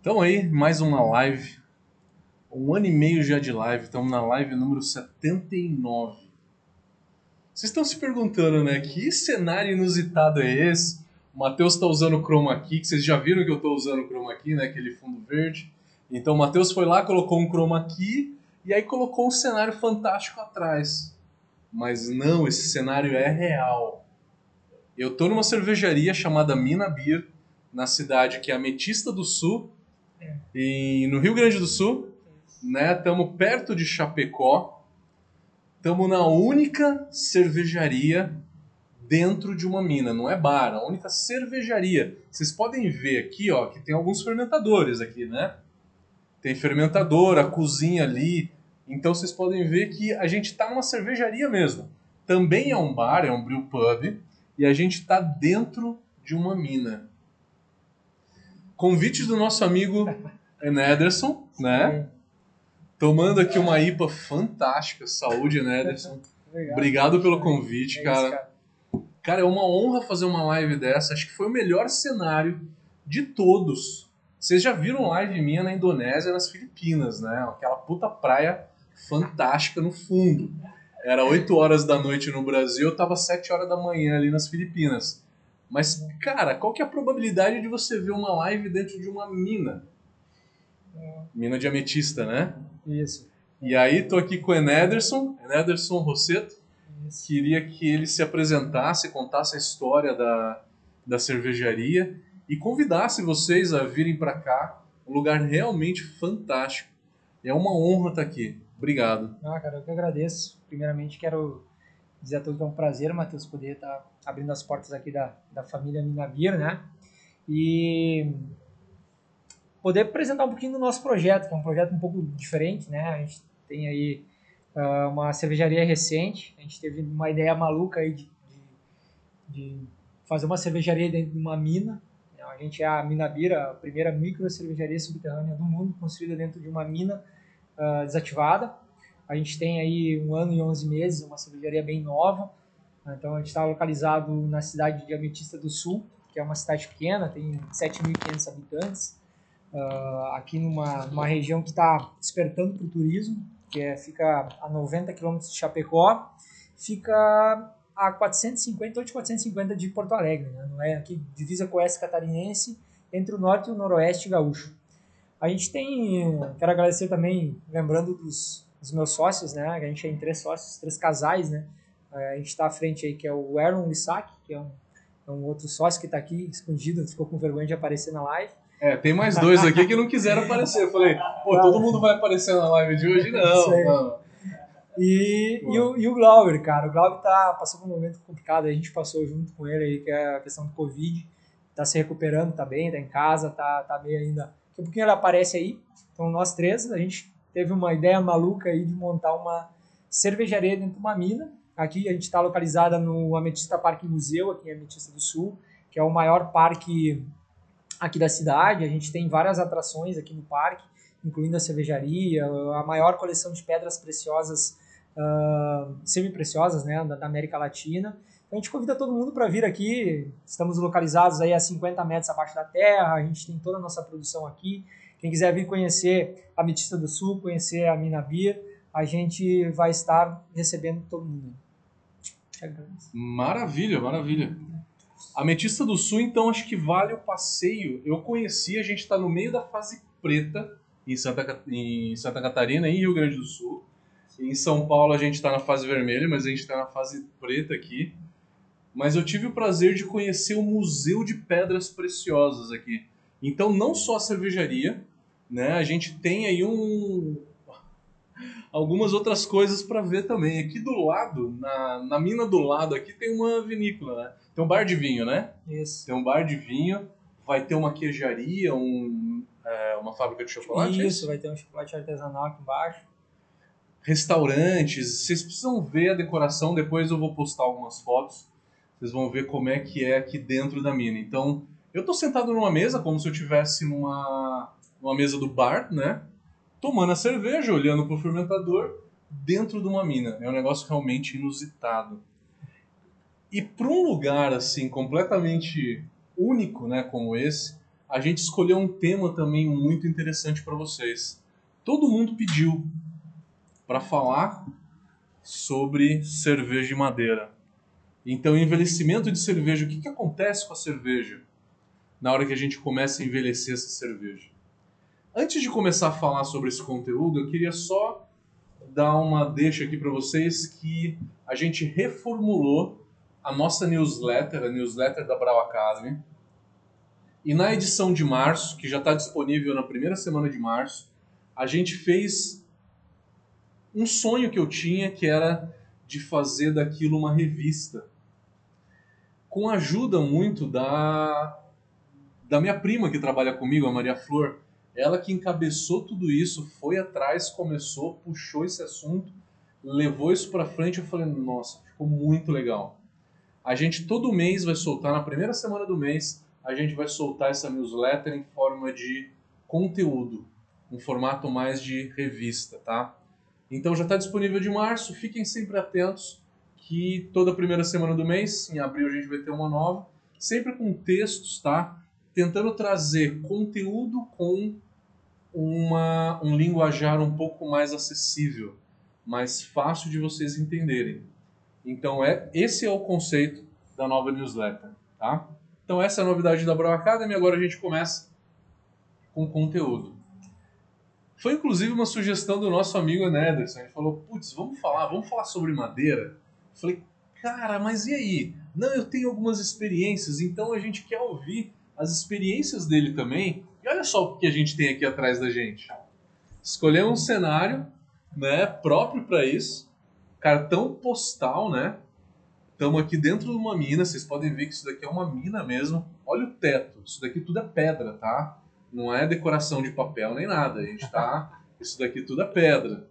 Então aí, mais uma live. Um ano e meio já de live. Estamos na live número 79. Vocês estão se perguntando, né? Que cenário inusitado é esse? O Matheus está usando o chroma key, que vocês já viram que eu estou usando o chroma key, né? Aquele fundo verde. Então o Matheus foi lá, colocou um chroma key e aí colocou um cenário fantástico atrás. Mas não, esse cenário é real. Eu tô numa cervejaria chamada Mina Beer, na cidade que é Ametista do Sul. E no Rio Grande do Sul, né? Estamos perto de Chapecó. Estamos na única cervejaria dentro de uma mina, não é bar, a única cervejaria. Vocês podem ver aqui, ó, que tem alguns fermentadores aqui, né? Tem fermentador, a cozinha ali. Então vocês podem ver que a gente está numa cervejaria mesmo. Também é um bar, é um brew pub, e a gente está dentro de uma mina. Convite do nosso amigo Ederson, né? Tomando aqui uma IPA fantástica. Saúde, Ederson. Obrigado. Obrigado pelo convite, É isso, cara. Cara, é uma honra fazer uma live dessa. Acho que foi o melhor cenário de todos. Vocês já viram live minha na Indonésia, nas Filipinas, né? Aquela puta praia fantástica no fundo. Era 8 horas da noite no Brasil, eu tava 7 horas da manhã ali nas Filipinas. Mas, cara, qual que é a probabilidade de você ver uma live dentro de uma mina? Mina de ametista, né? Isso. E aí, tô aqui com o Enederson, Enederson Rosseto. Isso. Queria que ele se apresentasse, contasse a história da, da cervejaria e convidasse vocês a virem para cá. Um lugar realmente fantástico. É uma honra estar aqui. Obrigado. Ah, cara, eu que agradeço. Primeiramente, quero dizer a todos que é um prazer, Matheus, poder estar abrindo as portas aqui da, da família Minabir, né? E poder apresentar um pouquinho do nosso projeto, que é um projeto um pouco diferente, né? A gente tem aí ah, uma cervejaria recente, a gente teve uma ideia maluca aí de, de, de fazer uma cervejaria dentro de uma mina. A gente é a Minabira, a primeira micro cervejaria subterrânea do mundo, construída dentro de uma mina ah, desativada. A gente tem aí um ano e 11 meses, uma cervejaria bem nova. Então a gente está localizado na cidade de Ametista do Sul, que é uma cidade pequena, tem 7.500 habitantes. Ah, aqui numa, numa região que está despertando para o turismo, que é, fica a 90 quilômetros de Chapecó, fica a 450 ou de 450 de Porto Alegre, né? não é aqui divisa com o oeste catarinense entre o norte e o noroeste gaúcho. A gente tem, quero agradecer também, lembrando dos, dos meus sócios, né? A gente tem três sócios, três casais, né? Eh, A gente está à frente aí, que é o Erlon Lissac, que é um, é um outro sócio que está aqui escondido, ficou com vergonha de aparecer na live. É, tem mais dois aqui que não quiseram aparecer. Eu falei, pô, todo mundo vai aparecer na live de hoje? Não, não. E, e, o, e o Glauber, cara, o Glauber tá, passou por um momento complicado, a gente passou junto com ele aí, que é a questão do Covid, tá se recuperando, tá bem, tá em casa, tá, tá meio ainda... Daqui a pouquinho ele aparece aí, então nós três, a gente teve uma ideia maluca aí de montar uma cervejaria dentro de uma mina, aqui a gente está localizada no Ametista Parque Museu, aqui em Ametista do Sul, que é o maior parque aqui da cidade, a gente tem várias atrações aqui no parque, incluindo a cervejaria, a maior coleção de pedras preciosas, ah, semi-preciosas, né, da, da América Latina. Então a gente convida todo mundo para vir aqui. Estamos localizados aí a 50 metros abaixo da terra. A gente tem toda a nossa produção aqui. Quem quiser vir conhecer a Metista do Sul, conhecer a Mina Beer, a gente vai estar recebendo todo mundo. Maravilha, maravilha. Ametista do Sul, então, acho que vale o passeio. Eu conheci, a gente está no meio da fase preta em Santa, em Santa Catarina e Rio Grande do Sul. Em São Paulo a gente está na fase vermelha, mas a gente está na fase preta aqui. Mas eu tive o prazer de conhecer o Museu de Pedras Preciosas aqui. Então, não só a cervejaria, né? A gente tem aí um algumas outras coisas para ver também. Aqui do lado, na, na mina do lado aqui tem uma vinícola, né? Tem um bar de vinho, né? Isso. Tem um bar de vinho, vai ter uma queijaria, um, é, uma fábrica de chocolate. é Isso, vai ter um chocolate artesanal aqui embaixo. Restaurantes, vocês precisam ver a decoração, depois eu vou postar algumas fotos. Vocês vão ver como é que é aqui dentro da mina. Então, eu tô sentado numa mesa, como se eu estivesse numa, numa mesa do bar, né? Tomando a cerveja, olhando pro fermentador, dentro de uma mina. É um negócio realmente inusitado. E para um lugar assim completamente único, né, como esse, a gente escolheu um tema também muito interessante para vocês. Todo mundo pediu para falar sobre cerveja de madeira. Então, envelhecimento de cerveja, o que, que acontece com a cerveja na hora que a gente começa a envelhecer essa cerveja? Antes de começar a falar sobre esse conteúdo, eu queria só dar uma deixa aqui para vocês que a gente reformulou a nossa newsletter, a newsletter da Brau Academy. E na edição de março, que já está disponível na primeira semana de março, a gente fez um sonho que eu tinha, que era de fazer daquilo uma revista. Com a ajuda muito da, da minha prima que trabalha comigo, a Maria Flor. Ela que encabeçou tudo isso, foi atrás, começou, puxou esse assunto, levou isso para frente. Eu falei, nossa, ficou muito legal. A gente todo mês vai soltar, na primeira semana do mês, a gente vai soltar essa newsletter em forma de conteúdo, um formato mais de revista, tá? Então já está disponível de março, fiquem sempre atentos que toda primeira semana do mês, em abril a gente vai ter uma nova, sempre com textos, tá? Tentando trazer conteúdo com uma, um linguajar um pouco mais acessível, mais fácil de vocês entenderem. Então é esse é o conceito da nova newsletter, tá? Então essa é a novidade da Brown Academy. Agora a gente começa com conteúdo. Foi inclusive uma sugestão do nosso amigo Nederson. Ele falou: "Putz, vamos falar, vamos falar sobre madeira". falei: "Cara, mas e aí? Não, eu tenho algumas experiências, então a gente quer ouvir as experiências dele também. E olha só o que a gente tem aqui atrás da gente. Escolhemos um cenário, né, próprio para isso. Cartão postal, né? Estamos aqui dentro de uma mina, vocês podem ver que isso daqui é uma mina mesmo. Olha o teto, isso daqui tudo é pedra, tá? Não é decoração de papel nem nada. A gente tá. Isso daqui tudo é pedra.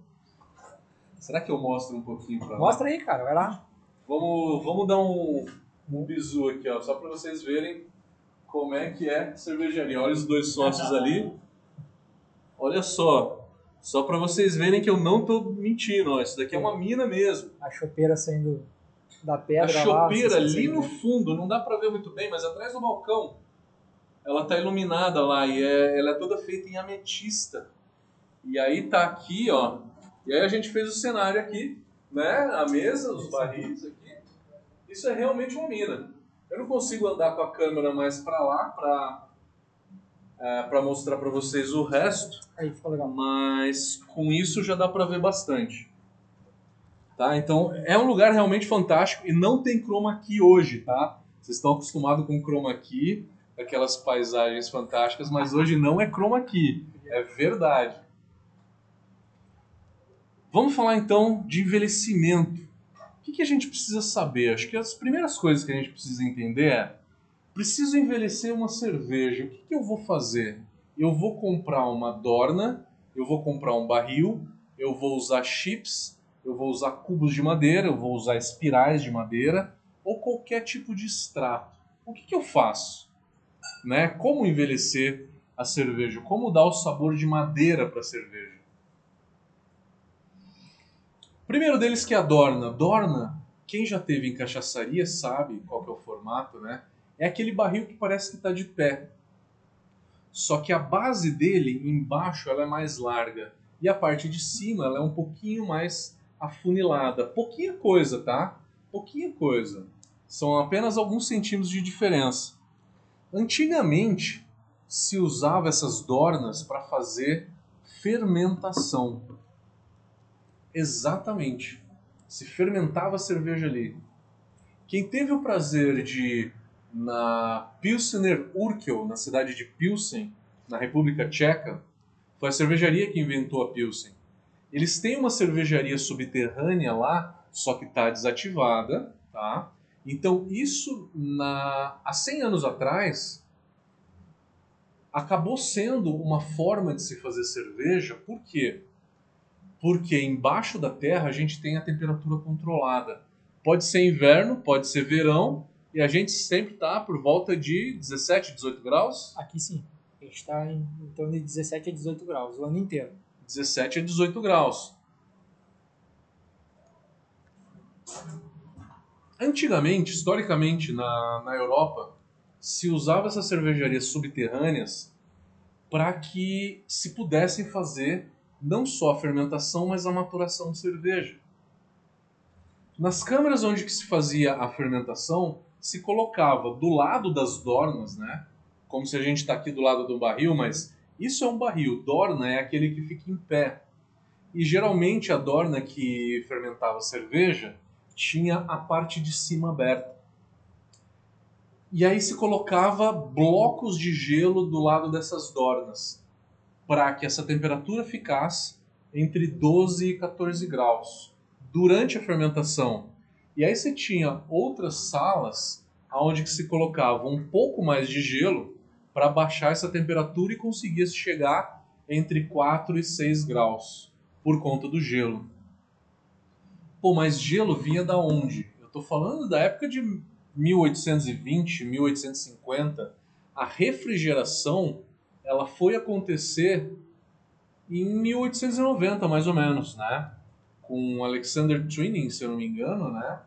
Será que eu mostro um pouquinho pra Mostra aí, cara, vai lá. Vamos, vamos dar um, um bizu aqui, ó, só para vocês verem como é que é cervejaria. Olha os dois sócios ali. Olha só. Só para vocês verem que eu não tô mentindo, ó. Isso daqui é uma mina mesmo. A chopeira saindo da pedra A chopeira lá, ali no fundo, não dá para ver muito bem, mas atrás do balcão ela tá iluminada lá e é, ela é toda feita em ametista. E aí tá aqui, ó. E aí a gente fez o cenário aqui, né? A mesa, os barris aqui. Isso é realmente uma mina. Eu não consigo andar com a câmera mais para lá para é, para mostrar para vocês o resto. Aí ficou legal. Mas com isso já dá para ver bastante. Tá? Então é um lugar realmente fantástico e não tem chroma key hoje, tá? Vocês estão acostumados com chroma key aquelas paisagens fantásticas, mas hoje não é chroma key, é verdade. Vamos falar então de envelhecimento. Que, que a gente precisa saber? Acho que as primeiras coisas que a gente precisa entender é: preciso envelhecer uma cerveja, o que, que eu vou fazer? Eu vou comprar uma dorna, eu vou comprar um barril, eu vou usar chips, eu vou usar cubos de madeira, eu vou usar espirais de madeira ou qualquer tipo de extrato. O que, que eu faço? né? Como envelhecer a cerveja, como dar o sabor de madeira para a cerveja. Primeiro deles que é a Dorna. Dorna, quem já teve em cachaçaria sabe qual que é o formato, né? É aquele barril que parece que está de pé. Só que a base dele, embaixo, ela é mais larga. E a parte de cima, ela é um pouquinho mais afunilada. Pouquinha coisa, tá? Pouquinha coisa. São apenas alguns centímetros de diferença. Antigamente se usava essas dornas para fazer fermentação. Exatamente. Se fermentava a cerveja ali. Quem teve o prazer de na Pilsener Urkel, na cidade de Pilsen, na República Tcheca, foi a cervejaria que inventou a Pilsen. Eles têm uma cervejaria subterrânea lá, só que está desativada, tá? Então, isso na, há 100 anos atrás acabou sendo uma forma de se fazer cerveja. Por quê? Porque embaixo da terra a gente tem a temperatura controlada. Pode ser inverno, pode ser verão, e a gente sempre está por volta de 17, 18 graus. Aqui sim. A gente está em, em torno de 17 a 18 graus o ano inteiro. 17 a 18 graus. Antigamente, historicamente, na, na Europa, se usava essas cervejarias subterrâneas para que se pudessem fazer não só a fermentação, mas a maturação de cerveja. Nas câmaras onde se fazia a fermentação, se colocava do lado das dornas, né? Como se a gente está aqui do lado do barril, mas isso é um barril. Dorna é aquele que fica em pé. E geralmente a dorna que fermentava cerveja tinha a parte de cima aberta. E aí se colocava blocos de gelo do lado dessas dornas, para que essa temperatura ficasse entre 12 e 14 graus durante a fermentação. E aí você tinha outras salas onde se colocava um pouco mais de gelo para baixar essa temperatura e conseguia chegar entre 4 e 6 graus por conta do gelo. Pô, mas gelo vinha da onde? Eu estou falando da época de 1820, 1850, a refrigeração ela foi acontecer em 1890, mais ou menos, né? Com Alexander Twining, se eu não me engano, né?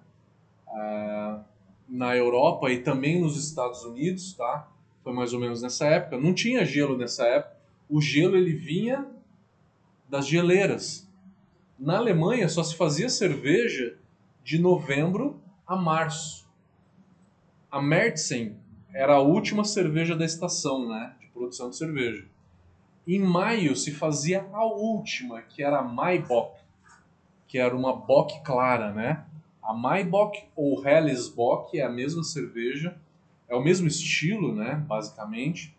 Ah, na Europa e também nos Estados Unidos, tá? Foi mais ou menos nessa época. Não tinha gelo nessa época. O gelo ele vinha das geleiras. Na Alemanha só se fazia cerveja de novembro a março a Märzen era a última cerveja da estação, né, produção de cerveja. Em maio se fazia a última, que era a Maibock, que era uma bock clara, né? A Maibock ou Helles Bock é a mesma cerveja, é o mesmo estilo, né, basicamente.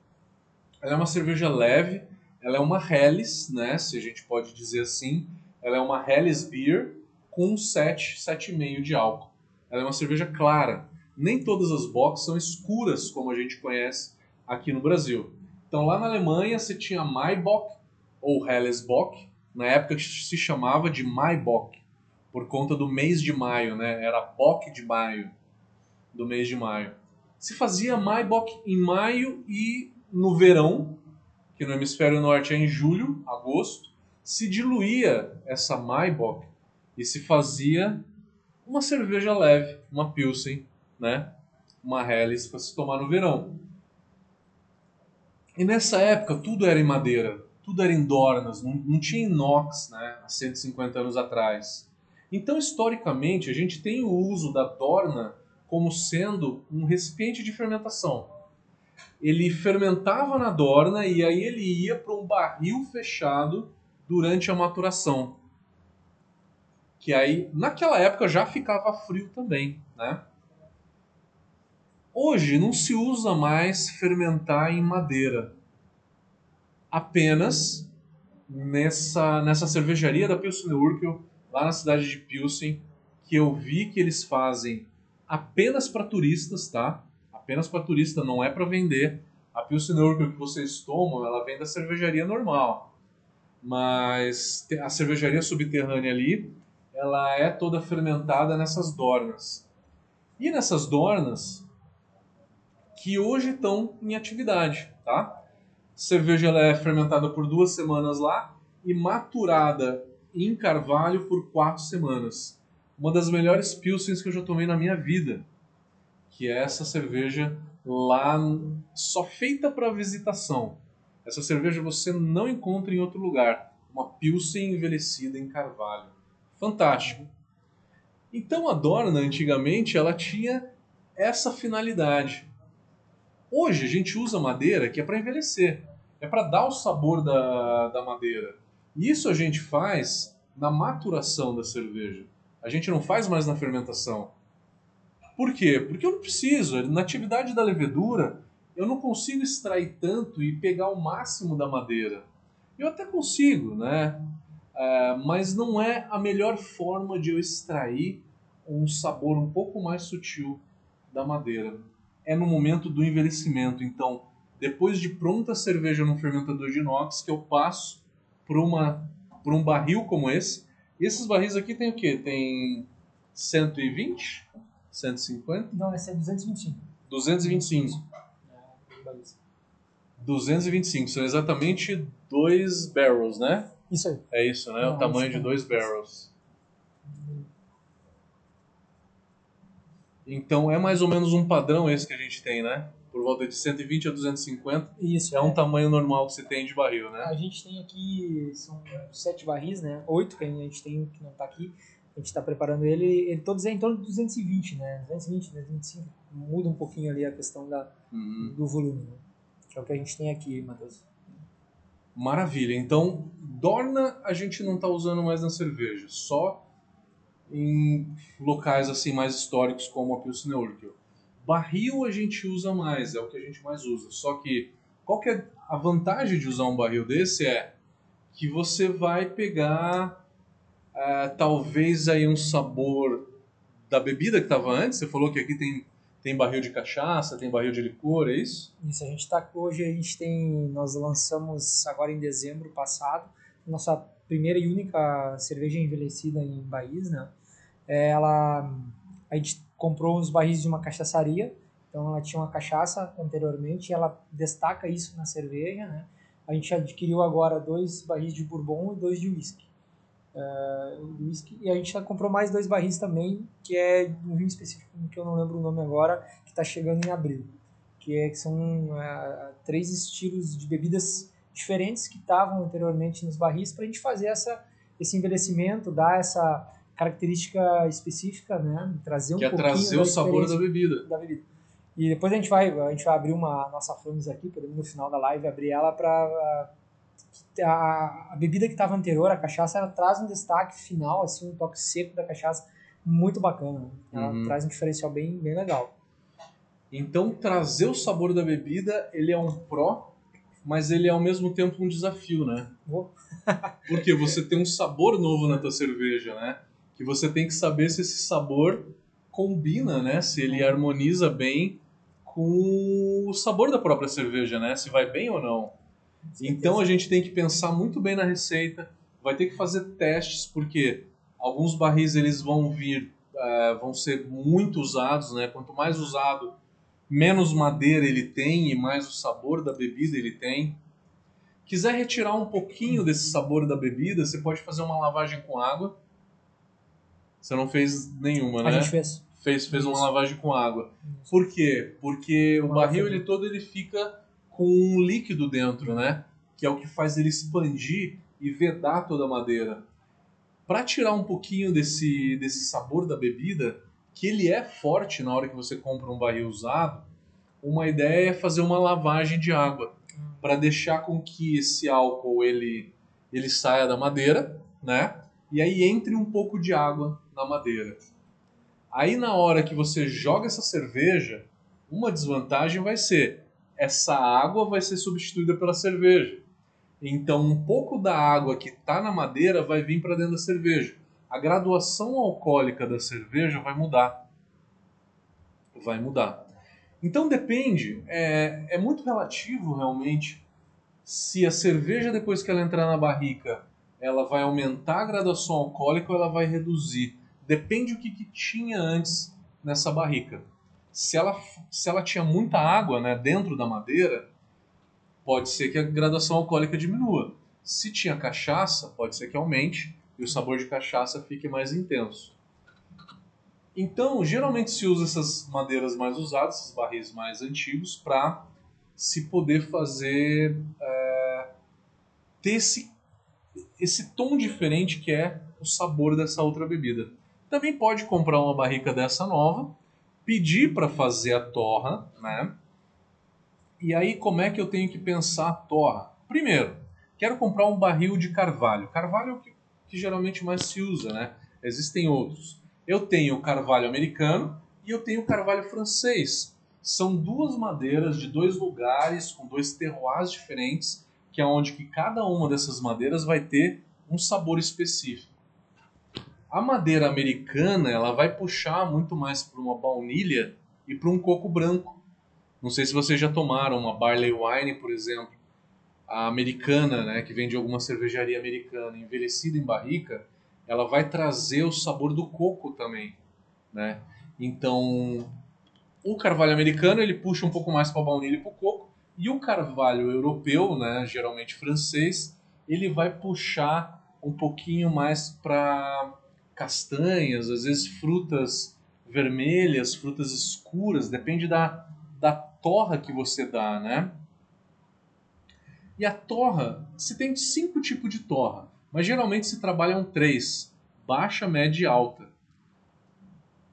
Ela é uma cerveja leve, ela é uma Helles, né, se a gente pode dizer assim. Ela é uma Helles Beer com 7, 7,5 de álcool. Ela é uma cerveja clara, nem todas as box são escuras como a gente conhece aqui no Brasil. Então lá na Alemanha você tinha Maibock ou Hellesbock, na época se chamava de Maibock, por conta do mês de maio, né? Era Bock de maio, do mês de maio. Se fazia Maibock em maio e no verão, que no hemisfério norte é em julho, agosto, se diluía essa Maibock e se fazia uma cerveja leve, uma Pilsen, né? Uma Helles para se tomar no verão. E nessa época tudo era em madeira, tudo era em dornas, não, não tinha inox, né? Há 150 anos atrás. Então, historicamente, a gente tem o uso da dorna como sendo um recipiente de fermentação. Ele fermentava na dorna e aí ele ia para um barril fechado durante a maturação. Que aí, naquela época, já ficava frio também, né? Hoje não se usa mais fermentar em madeira. Apenas nessa, nessa cervejaria da Pilsen Urquell, lá na cidade de Pilsen, que eu vi que eles fazem apenas para turistas, tá? Apenas para turista, não é para vender. A Pilsen Urquell que vocês tomam, ela vem da cervejaria normal. Mas a cervejaria subterrânea ali, ela é toda fermentada nessas dornas. E nessas dornas, que hoje estão em atividade, tá? Cerveja ela é fermentada por duas semanas lá e maturada em carvalho por quatro semanas. Uma das melhores pilsens que eu já tomei na minha vida, que é essa cerveja lá só feita para visitação. Essa cerveja você não encontra em outro lugar. Uma pilsen envelhecida em carvalho. Fantástico. Então a Dorna antigamente ela tinha essa finalidade Hoje a gente usa madeira que é para envelhecer, é para dar o sabor da, da madeira. Isso a gente faz na maturação da cerveja. A gente não faz mais na fermentação. Por quê? Porque eu não preciso. Na atividade da levedura, eu não consigo extrair tanto e pegar o máximo da madeira. Eu até consigo, né? É, mas não é a melhor forma de eu extrair um sabor um pouco mais sutil da madeira é no momento do envelhecimento. Então, depois de pronta a cerveja no fermentador de inox, que eu passo para uma por um barril como esse. E esses barris aqui tem o quê? Tem 120? 150? Não, esse é 225. 225. 225, são exatamente dois barrels, né? Isso aí. É isso, né? Não, o tamanho de dois barrels. Então é mais ou menos um padrão esse que a gente tem, né? por volta de 120 a 250. Isso. É um tamanho normal que você tem de barril, né? A gente tem aqui, são sete barris, né? Oito que a gente tem que não está aqui. A gente está preparando ele, ele todos é em torno de 220, né? 220, 225. Muda um pouquinho ali a questão da, Uhum. do volume, né? Que é o que a gente tem aqui, Matheus. Maravilha. Então, Dorna a gente não está usando mais na cerveja, só em locais assim mais históricos como a Pilsner Urquell. Barril a gente usa mais, é o que a gente mais usa. Só que qual que é a vantagem de usar um barril desse é que você vai pegar ah, talvez aí um sabor da bebida que estava antes. Você falou que aqui tem tem barril de cachaça, tem barril de licor, é isso? Isso, a gente tá hoje a gente tem nós lançamos agora em dezembro passado nossa primeira e única cerveja envelhecida em barris, né? É, Ela a gente comprou uns barris de uma cachaçaria, então ela tinha uma cachaça anteriormente, e ela destaca isso na cerveja, né? A gente adquiriu agora dois barris de bourbon e dois de whisky. É, whisky e a gente já comprou mais dois barris também, que é um vinho específico que eu não lembro o nome agora, que está chegando em abril. Que, é, que são é, três estilos de bebidas diferentes que estavam anteriormente nos barris para a gente fazer essa, esse envelhecimento, dar essa característica específica, né? Trazer um que é pouquinho trazer o sabor da bebida. da bebida. E depois a gente vai, a gente vai abrir uma nossa Flames aqui, podemos no final da live abrir ela para a, a bebida que estava anterior, a cachaça, ela traz um destaque final, assim, um toque seco da cachaça muito bacana. né? Ela Uhum. traz um diferencial bem, bem legal. Então, trazer o sabor da bebida, ele é um pró, mas ele é ao mesmo tempo um desafio, né? Porque você tem um sabor novo na tua cerveja, né? Que você tem que saber se esse sabor combina, né? Se ele harmoniza bem com o sabor da própria cerveja, né? Se vai bem ou não. Então a gente tem que pensar muito bem na receita, vai ter que fazer testes, porque alguns barris eles vão vir, eh, vão ser muito usados, né? Quanto mais usado, menos madeira ele tem e mais o sabor da bebida ele tem. Quiser retirar um pouquinho desse sabor da bebida, você pode fazer uma lavagem com água. Você não fez nenhuma, A né? gente fez. Fez, fez uma lavagem com água. Por quê? Porque o barril ele todo ele fica com um líquido dentro, né? Que é o que faz ele expandir e vedar toda a madeira. Para tirar um pouquinho desse, desse sabor da bebida, que ele é forte na hora que você compra um barril usado, uma ideia é fazer uma lavagem de água para deixar com que esse álcool ele, ele saia da madeira, né? E aí entre um pouco de água na madeira. Aí na hora que você joga essa cerveja, uma desvantagem vai ser essa água vai ser substituída pela cerveja. Então um pouco da água que está na madeira vai vir para dentro da cerveja. A graduação alcoólica da cerveja vai mudar. Vai mudar. Então depende, é, é muito relativo realmente se a cerveja depois que ela entrar na barrica, ela vai aumentar a graduação alcoólica ou ela vai reduzir. Depende o que, que tinha antes nessa barrica. Se ela, se ela tinha muita água né, dentro da madeira, pode ser que a graduação alcoólica diminua. Se tinha cachaça, pode ser que aumente o sabor de cachaça fique mais intenso. Então, geralmente se usa essas madeiras mais usadas, esses barris mais antigos, para se poder fazer é, ter esse, esse tom diferente que é o sabor dessa outra bebida. Também pode comprar uma barrica dessa nova, pedir para fazer a torra, né? E aí como é que eu tenho que pensar a torra? Primeiro, quero comprar um barril de carvalho. Carvalho é o que, que geralmente mais se usa, né? Existem outros. Eu tenho o carvalho americano e eu tenho o carvalho francês. São duas madeiras de dois lugares com dois terroirs diferentes, que é onde que cada uma dessas madeiras vai ter um sabor específico. A madeira americana ela vai puxar muito mais para uma baunilha e para um coco branco. Não sei se vocês já tomaram uma barley wine, por exemplo, a americana, né, que vem de alguma cervejaria americana, envelhecida em barrica, ela vai trazer o sabor do coco também, né? Então, o carvalho americano ele puxa um pouco mais para a baunilha e para o coco, e o carvalho europeu, né, geralmente francês, ele vai puxar um pouquinho mais para castanhas, às vezes frutas vermelhas, frutas escuras, depende da, da torra que você dá, né? E a torra, se tem cinco tipos de torra, mas geralmente se trabalham três: baixa, média e alta.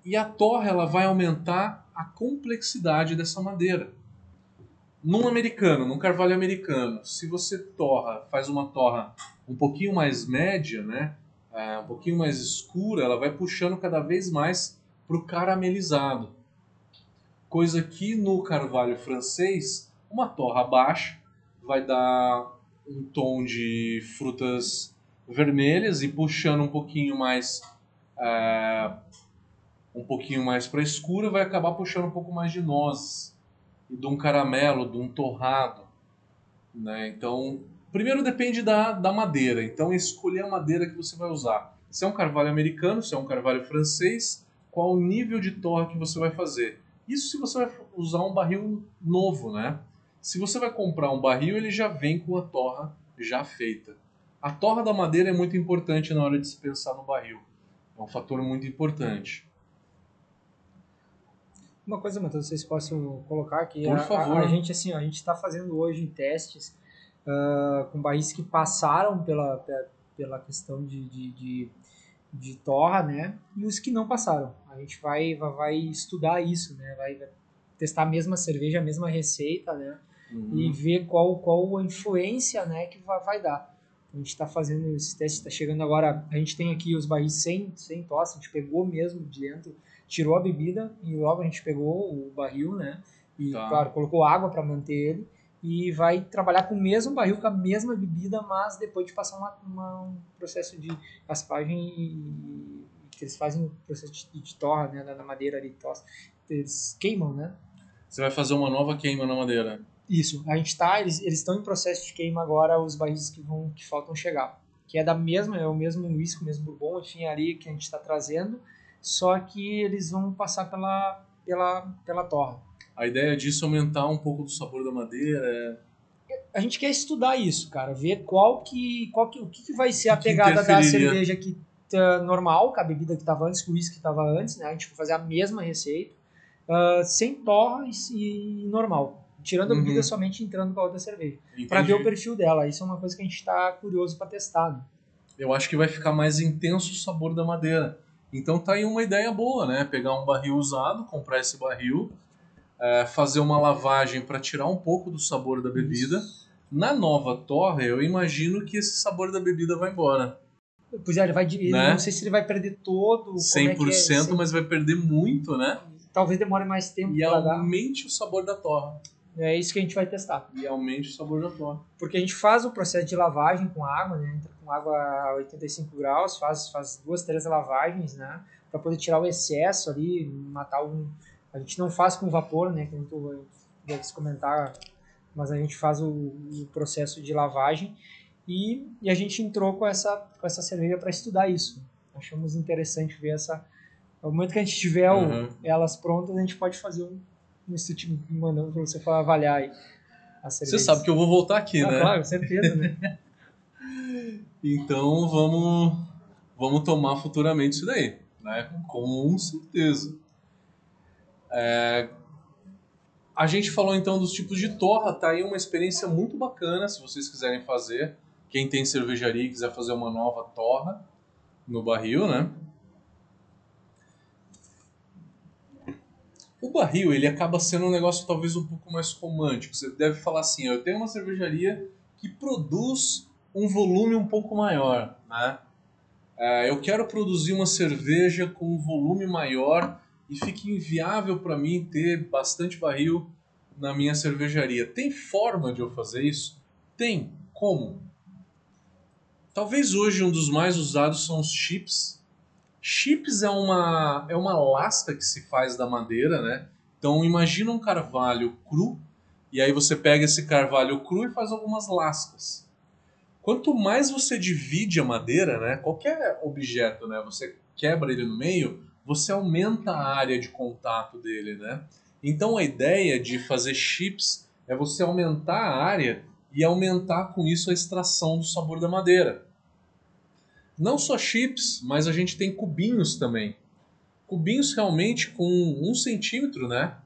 E a torra ela vai aumentar a complexidade dessa madeira. Num americano, num carvalho americano, se você torra, faz uma torra um pouquinho mais média, né? É, um pouquinho mais escura, ela vai puxando cada vez mais para o caramelizado. Coisa que no carvalho francês, uma torra baixa vai dar um tom de frutas vermelhas e puxando um pouquinho mais é, um pouquinho mais para escura vai acabar puxando um pouco mais de nozes e de um caramelo, de um torrado, né? Então, primeiro depende da, da madeira. Então, escolher a madeira que você vai usar. Se é um carvalho americano, se é um carvalho francês, qual o nível de torra que você vai fazer? Isso se você vai usar um barril novo, né? Se você vai comprar um barril, ele já vem com a torra já feita. A torra da madeira é muito importante na hora de se pensar no barril. É um fator muito importante. Uma coisa, Matheus, vocês possam colocar aqui. Por a, favor. A, a gente, assim, ó, a gente está fazendo hoje testes uh, com barris que passaram pela, pela questão de, de, de, de, torra, né? E os que não passaram. A gente vai, vai, vai estudar isso, né? Vai, vai testar a mesma cerveja, a mesma receita, né? Uhum. E ver qual, qual a influência, né, que vai, vai dar. A gente está fazendo esse teste, está chegando agora. A gente tem aqui os barris sem, sem tosse, a gente pegou mesmo de dentro tirou a bebida e logo a gente pegou o barril, né? E, tá. claro, colocou água para manter ele e vai trabalhar com o mesmo barril, com a mesma bebida, mas depois de passar uma, uma um processo de raspagem e, que eles fazem um processo de, de torra, né, na madeira ali, tosse, eles queimam, né? Você vai fazer uma nova queima na madeira. Isso, a gente tá, eles estão em processo de queima agora os barris que vão que faltam chegar, que é da mesma, é o mesmo whisky, o mesmo bourbon, enfim, ali que a gente está trazendo só que eles vão passar pela, pela, pela torra. A ideia disso é aumentar um pouco do sabor da madeira. É... A gente quer estudar isso, cara, ver qual que, qual que o que, que vai ser a pegada da cerveja que tá normal, com a bebida que estava antes, com o uísque que estava antes, né? A gente vai fazer a mesma receita, uh, sem torra e normal, tirando a bebida uhum. somente entrando com a outra cerveja, para ver o perfil dela. Isso é uma coisa que a gente está curioso para testar. Né? Eu acho que vai ficar mais intenso o sabor da madeira. Então tá aí uma ideia boa, né? Pegar um barril usado, comprar esse barril, é, fazer uma lavagem para tirar um pouco do sabor da bebida. Isso. Na nova torre, eu imagino que esse sabor da bebida vai embora. Pois é, ele vai. Né? Não sei se ele vai perder todo. 100%, é é, mas vai perder muito, né? Talvez demore mais tempo. E aumente dar. o sabor da torre. É isso que a gente vai testar. E aumente o sabor da torre. Porque a gente faz o processo de lavagem com água, né? Entra com água a 85 graus, faz, faz duas, três lavagens, né? Para poder tirar o excesso ali, matar um. A gente não faz com vapor, né? Que a gente deve comentar, mas a gente faz o, o processo de lavagem e, e, a gente entrou com essa, com essa cerveja para estudar isso. Achamos interessante ver essa. No momento que a gente tiver uhum. elas prontas, a gente pode fazer um, um estudo mandando para você avaliar aí. Você sabe que eu vou voltar aqui, ah, né? Claro, certeza, né? Então vamos, vamos tomar futuramente isso daí, né? Com certeza. É, a gente falou então dos tipos de torra, tá aí uma experiência muito bacana se vocês quiserem fazer. Quem tem cervejaria e quiser fazer uma nova torra no barril, né? O barril, ele acaba sendo um negócio talvez um pouco mais romântico. Você deve falar assim, eu tenho uma cervejaria que produz um volume um pouco maior, né? É, eu quero produzir uma cerveja com um volume maior e fica inviável para mim ter bastante barril na minha cervejaria. Tem forma de eu fazer isso? Tem. Como? Talvez hoje um dos mais usados são os chips. Chips é uma, é uma lasca que se faz da madeira, né? Então imagina um carvalho cru e aí você pega esse carvalho cru e faz algumas lascas. Quanto mais você divide a madeira, né, qualquer objeto, né, você quebra ele no meio, você aumenta a área de contato dele, né? Então a ideia de fazer chips é você aumentar a área e aumentar com isso a extração do sabor da madeira. Não só chips, mas a gente tem cubinhos também. Cubinhos realmente com um centímetro, né?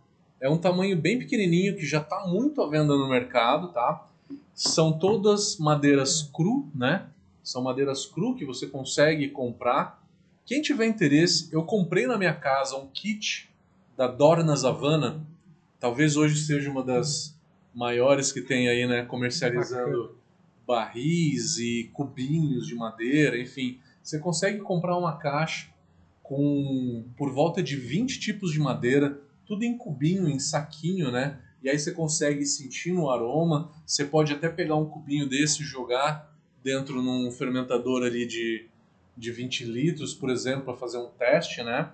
é um tamanho bem pequenininho que já está muito à venda no mercado, tá? São todas madeiras cru, né? São madeiras cru que você consegue comprar. Quem tiver interesse, eu comprei na minha casa um kit da Dornas Havana. Talvez hoje seja uma das maiores que tem aí, né? Comercializando barris e cubinhos de madeira, enfim. Você consegue comprar uma caixa com por volta de 20 tipos de madeira, tudo em cubinho, em saquinho, né? E aí você consegue sentir no aroma. Você pode até pegar um cubinho desse e jogar dentro num fermentador ali de, de 20 litros, por exemplo, para fazer um teste, né?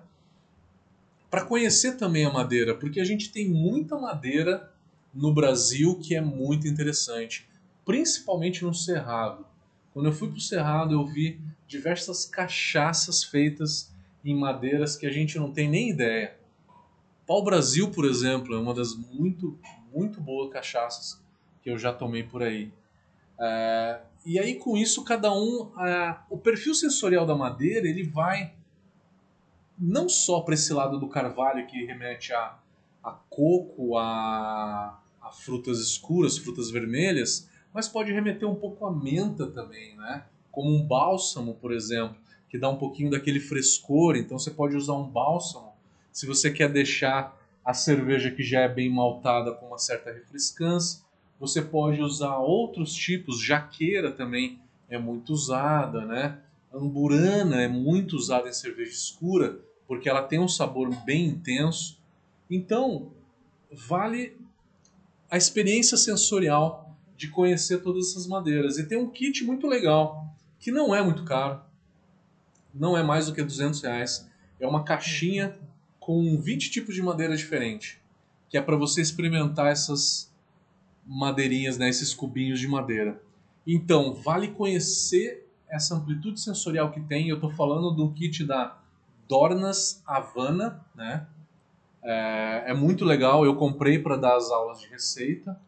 Para conhecer também a madeira, porque a gente tem muita madeira no Brasil que é muito interessante, principalmente no Cerrado. Quando eu fui para o Cerrado, eu vi diversas cachaças feitas em madeiras que a gente não tem nem ideia. Pau Brasil, por exemplo, é uma das muito, muito boas cachaças que eu já tomei por aí. É, e aí com isso cada um, é, o perfil sensorial da madeira ele vai não só para esse lado do carvalho que remete a, a coco, a, a frutas escuras, frutas vermelhas, mas pode remeter um pouco a menta também, né? Como um bálsamo, por exemplo que dá um pouquinho daquele frescor. Então você pode usar um bálsamo se você quer deixar a cerveja que já é bem maltada com uma certa refrescância. Você pode usar outros tipos, jaqueira também é muito usada, né? Amburana é muito usada em cerveja escura porque ela tem um sabor bem intenso. Então, vale a experiência sensorial de conhecer todas essas madeiras. E tem um kit muito legal, que não é muito caro não é mais do que 200 reais. É uma caixinha com 20 tipos de madeira diferente, que é para você experimentar essas madeirinhas, né, esses cubinhos de madeira. Então, vale conhecer essa amplitude sensorial que tem. Eu estou falando do kit da Dornas Havana, né? É, é muito legal. Eu comprei para dar as aulas de receita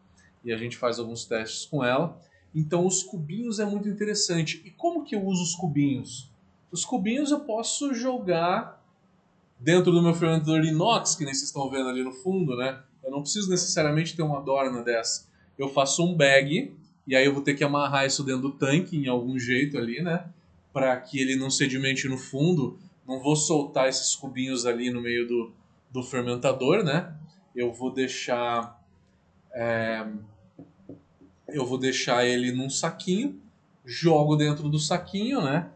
e a gente faz alguns testes com ela. Então, os cubinhos é muito interessante. E como que eu uso os cubinhos? Os cubinhos eu posso jogar dentro do meu fermentador inox, que nem vocês estão vendo ali no fundo, né? Eu não preciso necessariamente ter uma dorna dessa. Eu faço um bag, e aí eu vou ter que amarrar isso dentro do tanque em algum jeito ali, né? Para que ele não sedimente no fundo. Não vou soltar esses cubinhos ali no meio do, do fermentador, né? Eu vou deixar... É, eu vou deixar ele num saquinho, jogo dentro do saquinho, né?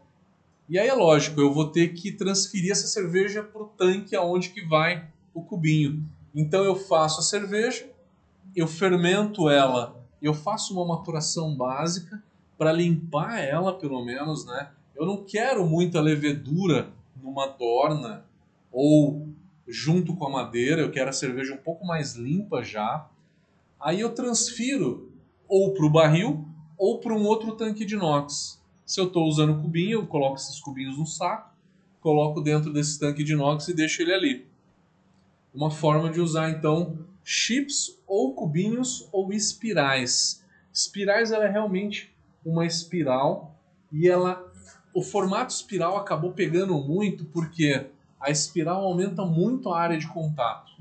E aí é lógico, eu vou ter que transferir essa cerveja para o tanque aonde que vai o cubinho. Então eu faço a cerveja, eu fermento ela, eu faço uma maturação básica para limpar ela pelo menos, né? Eu não quero muita levedura numa dorna ou junto com a madeira, eu quero a cerveja um pouco mais limpa já. Aí eu transfiro ou para o barril ou para um outro tanque de inox. Se eu estou usando cubinho, eu coloco esses cubinhos no saco, coloco dentro desse tanque de inox e deixo ele ali. Uma forma de usar então chips ou cubinhos ou espirais. Espirais ela é realmente uma espiral e ela o formato espiral acabou pegando muito porque a espiral aumenta muito a área de contato.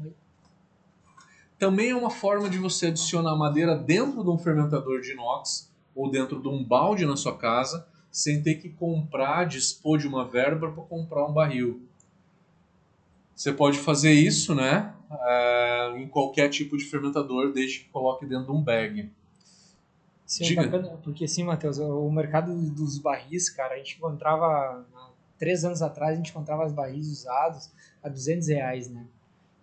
Também é uma forma de você adicionar madeira dentro de um fermentador de inox ou dentro de um balde na sua casa sem ter que comprar, dispor de uma verba para comprar um barril. Você pode fazer isso, né? Uh, em qualquer tipo de fermentador, desde que coloque dentro de um bag. Sim, é Diga. Bacana, porque assim, Matheus, o mercado dos barris, cara, a gente encontrava, três anos atrás, a gente encontrava os barris usados a 200 reais, né?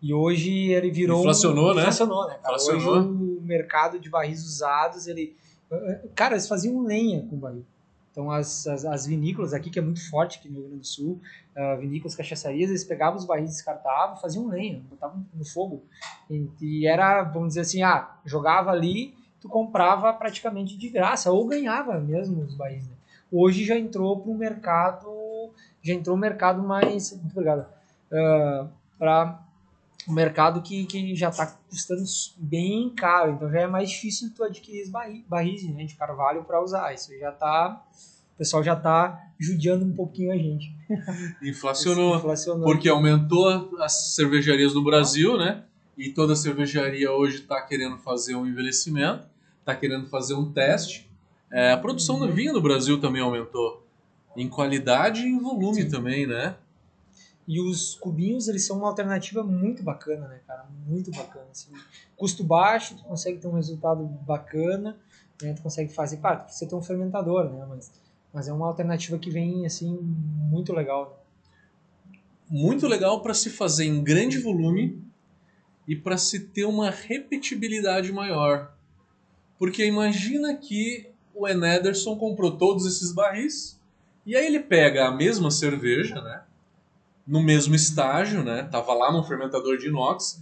E hoje ele virou... Inflacionou, um, né? Inflacionou, né? Cara? Inflacionou. Hoje o mercado de barris usados, ele... Cara, eles faziam lenha com barril. Então, as, as, as, vinícolas aqui, que é muito forte aqui no Rio Grande do Sul, uh, vinícolas, cachaçarias, eles pegavam os barris, descartavam, faziam lenha, botavam no fogo. E, e, era, vamos dizer assim, ah, jogava ali, tu comprava praticamente de graça, ou ganhava mesmo os barris. Né? Hoje já entrou para o mercado, já entrou o mercado mais, muito obrigado, uh, para o mercado que, que já está custando bem caro, então já é mais difícil tu adquirir barris, barris né, de carvalho para usar. Isso já está o pessoal já está judiando um pouquinho a gente. Inflacionou, Inflacionou. Porque aumentou as cervejarias no Brasil, né? e toda cervejaria hoje está querendo fazer um envelhecimento, está querendo fazer um teste. É, a produção do vinho no Brasil também aumentou, em qualidade e em volume Sim. também, né? E os cubinhos, eles são uma alternativa muito bacana, né, cara? Muito bacana. Assim. Custo baixo, tu consegue ter um resultado bacana, né? Tu consegue fazer, claro, você tem um fermentador, né? Mas, mas é uma alternativa que vem, assim, muito legal. Muito legal para se fazer em grande volume e para se ter uma repetibilidade maior. Porque imagina que o Enederson comprou todos esses barris e aí ele pega a mesma cerveja, né? No mesmo estágio, né? Tava lá no fermentador de inox.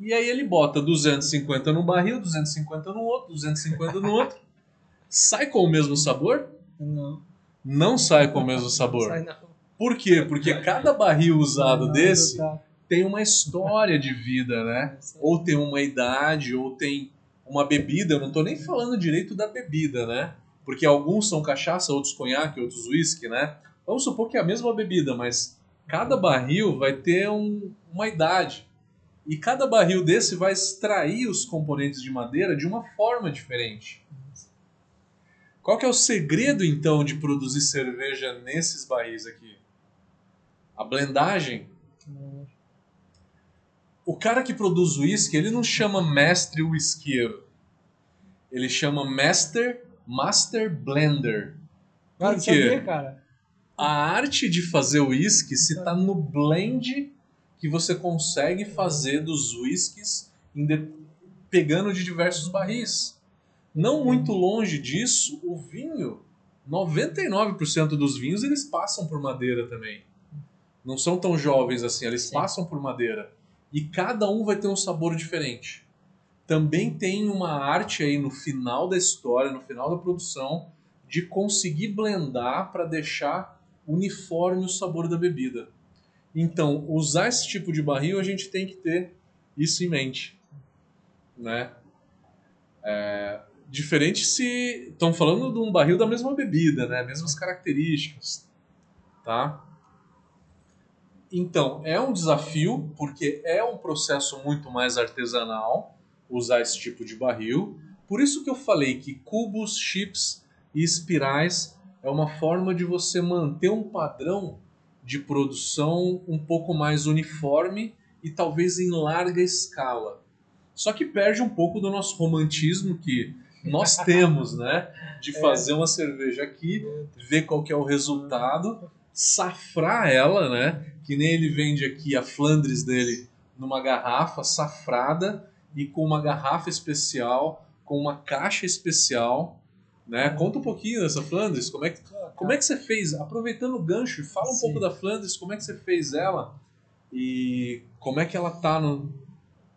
E aí ele bota 250 no barril, 250 no outro, 250 no outro. Sai com o mesmo sabor? Não. Não sai com o mesmo sabor. Sai não. Por quê? Porque cada barril usado não, desse tem uma história de vida, né? Ou tem uma idade, ou tem uma bebida. Eu não tô nem falando direito da bebida, né? Porque alguns são cachaça, outros conhaque, outros whisky, né? Vamos supor que é a mesma bebida, mas cada barril vai ter um, uma idade. E cada barril desse vai extrair os componentes de madeira de uma forma diferente. Qual que é o segredo então de produzir cerveja nesses barris aqui? A blendagem. O cara que produz whisky, ele não chama mestre whiskeiro. Ele chama master, master blender. Por quê? Sabia, cara a arte de fazer uísque se está no blend que você consegue fazer dos whiskies pegando de diversos barris. Não muito longe disso, o vinho, 99% dos vinhos eles passam por madeira também. Não são tão jovens assim, eles Sim. passam por madeira. E cada um vai ter um sabor diferente. Também tem uma arte aí no final da história, no final da produção, de conseguir blendar para deixar uniforme o sabor da bebida. Então, usar esse tipo de barril, a gente tem que ter isso em mente. Né? É, diferente se estão falando de um barril da mesma bebida, né? mesmas características. Tá? Então, é um desafio, porque é um processo muito mais artesanal usar esse tipo de barril. Por isso que eu falei que cubos, chips e espirais é uma forma de você manter um padrão de produção um pouco mais uniforme e talvez em larga escala. Só que perde um pouco do nosso romantismo que nós temos, né? De é. fazer uma cerveja aqui, ver qual que é o resultado, safrar ela, né? Que nem ele vende aqui a Flandres dele numa garrafa safrada e com uma garrafa especial, com uma caixa especial né? Conta um pouquinho dessa Flandres, como é que, como é que você fez, aproveitando o gancho, fala um Sim. pouco da Flandres, como é que você fez ela e como é que ela tá no...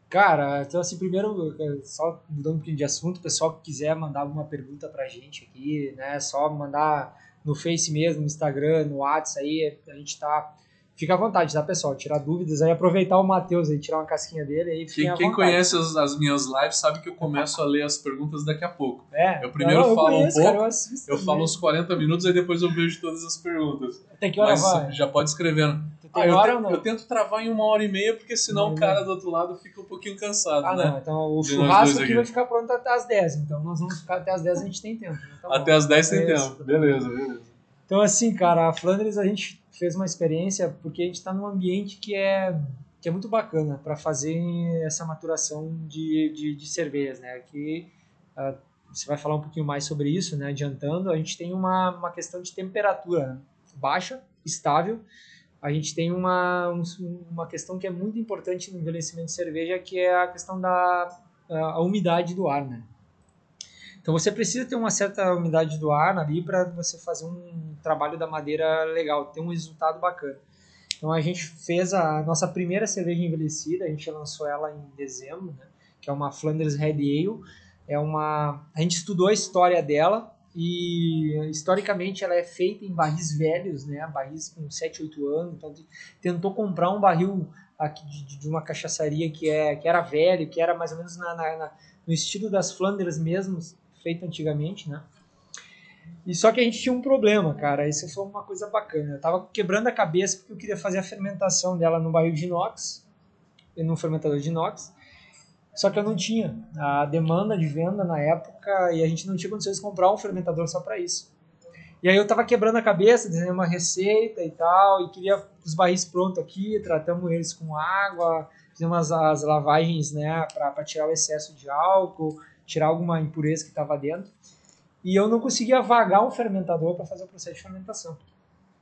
Cara, então assim, primeiro, só mudando um pouquinho de assunto, o pessoal que quiser mandar alguma pergunta pra gente aqui, né, só mandar no Face mesmo, no Instagram, no WhatsApp aí, a gente tá Fica à vontade, tá, pessoal? Tirar dúvidas aí, aproveitar o Matheus aí, tirar uma casquinha dele aí. Quem, quem conhece as, as, minhas lives sabe que eu começo a ler as perguntas daqui a pouco. É. Eu primeiro eu falo conheço, um pouco, cara, eu, eu falo uns 40 minutos, aí depois eu vejo todas as perguntas. Tem que hora Mas vai? já pode escrevendo. Ah, eu, te, eu, tento travar em uma hora e meia, porque senão o cara do outro lado fica um pouquinho cansado, ah, né? Não, então o churrasco aqui vai ficar pronto até as 10, então nós vamos ficar até as 10 a gente tem tempo. Né? Tá até as 10 tem é tempo, beleza, beleza. Então assim, cara, a Flandres a gente fez uma experiência porque a gente está num ambiente que é que é muito bacana para fazer essa maturação de, de, de cervejas, né? Que uh, você vai falar um pouquinho mais sobre isso, né? Adiantando, a gente tem uma, uma questão de temperatura baixa, estável. A gente tem uma, um, uma questão que é muito importante no envelhecimento de cerveja, que é a questão da a, a umidade do ar, né? Então você precisa ter uma certa umidade do ar ali para você fazer um trabalho da madeira legal, ter um resultado bacana. Então a gente fez a nossa primeira cerveja envelhecida, a gente lançou ela em dezembro, né, que é uma Flanders Red Ale. É uma, a gente estudou a história dela e historicamente ela é feita em barris velhos, né, barris com 7, 8 anos. Então tentou comprar um barril aqui de, de, uma cachaçaria que é que era velho, que era mais ou menos na, na, na no estilo das Flanders mesmos, feito antigamente, né? E só que a gente tinha um problema, cara. Isso foi uma coisa bacana. Eu tava quebrando a cabeça porque eu queria fazer a fermentação dela no barril de inox, no fermentador de inox. Só que eu não tinha a demanda de venda na época e a gente não tinha condições de comprar um fermentador só para isso. E aí eu tava quebrando a cabeça, desenhando uma receita e tal, e queria os barris prontos aqui, tratamos eles com água, fizemos as lavagens, né, para tirar o excesso de álcool, tirar alguma impureza que estava dentro. E eu não conseguia vagar um fermentador para fazer o processo de fermentação.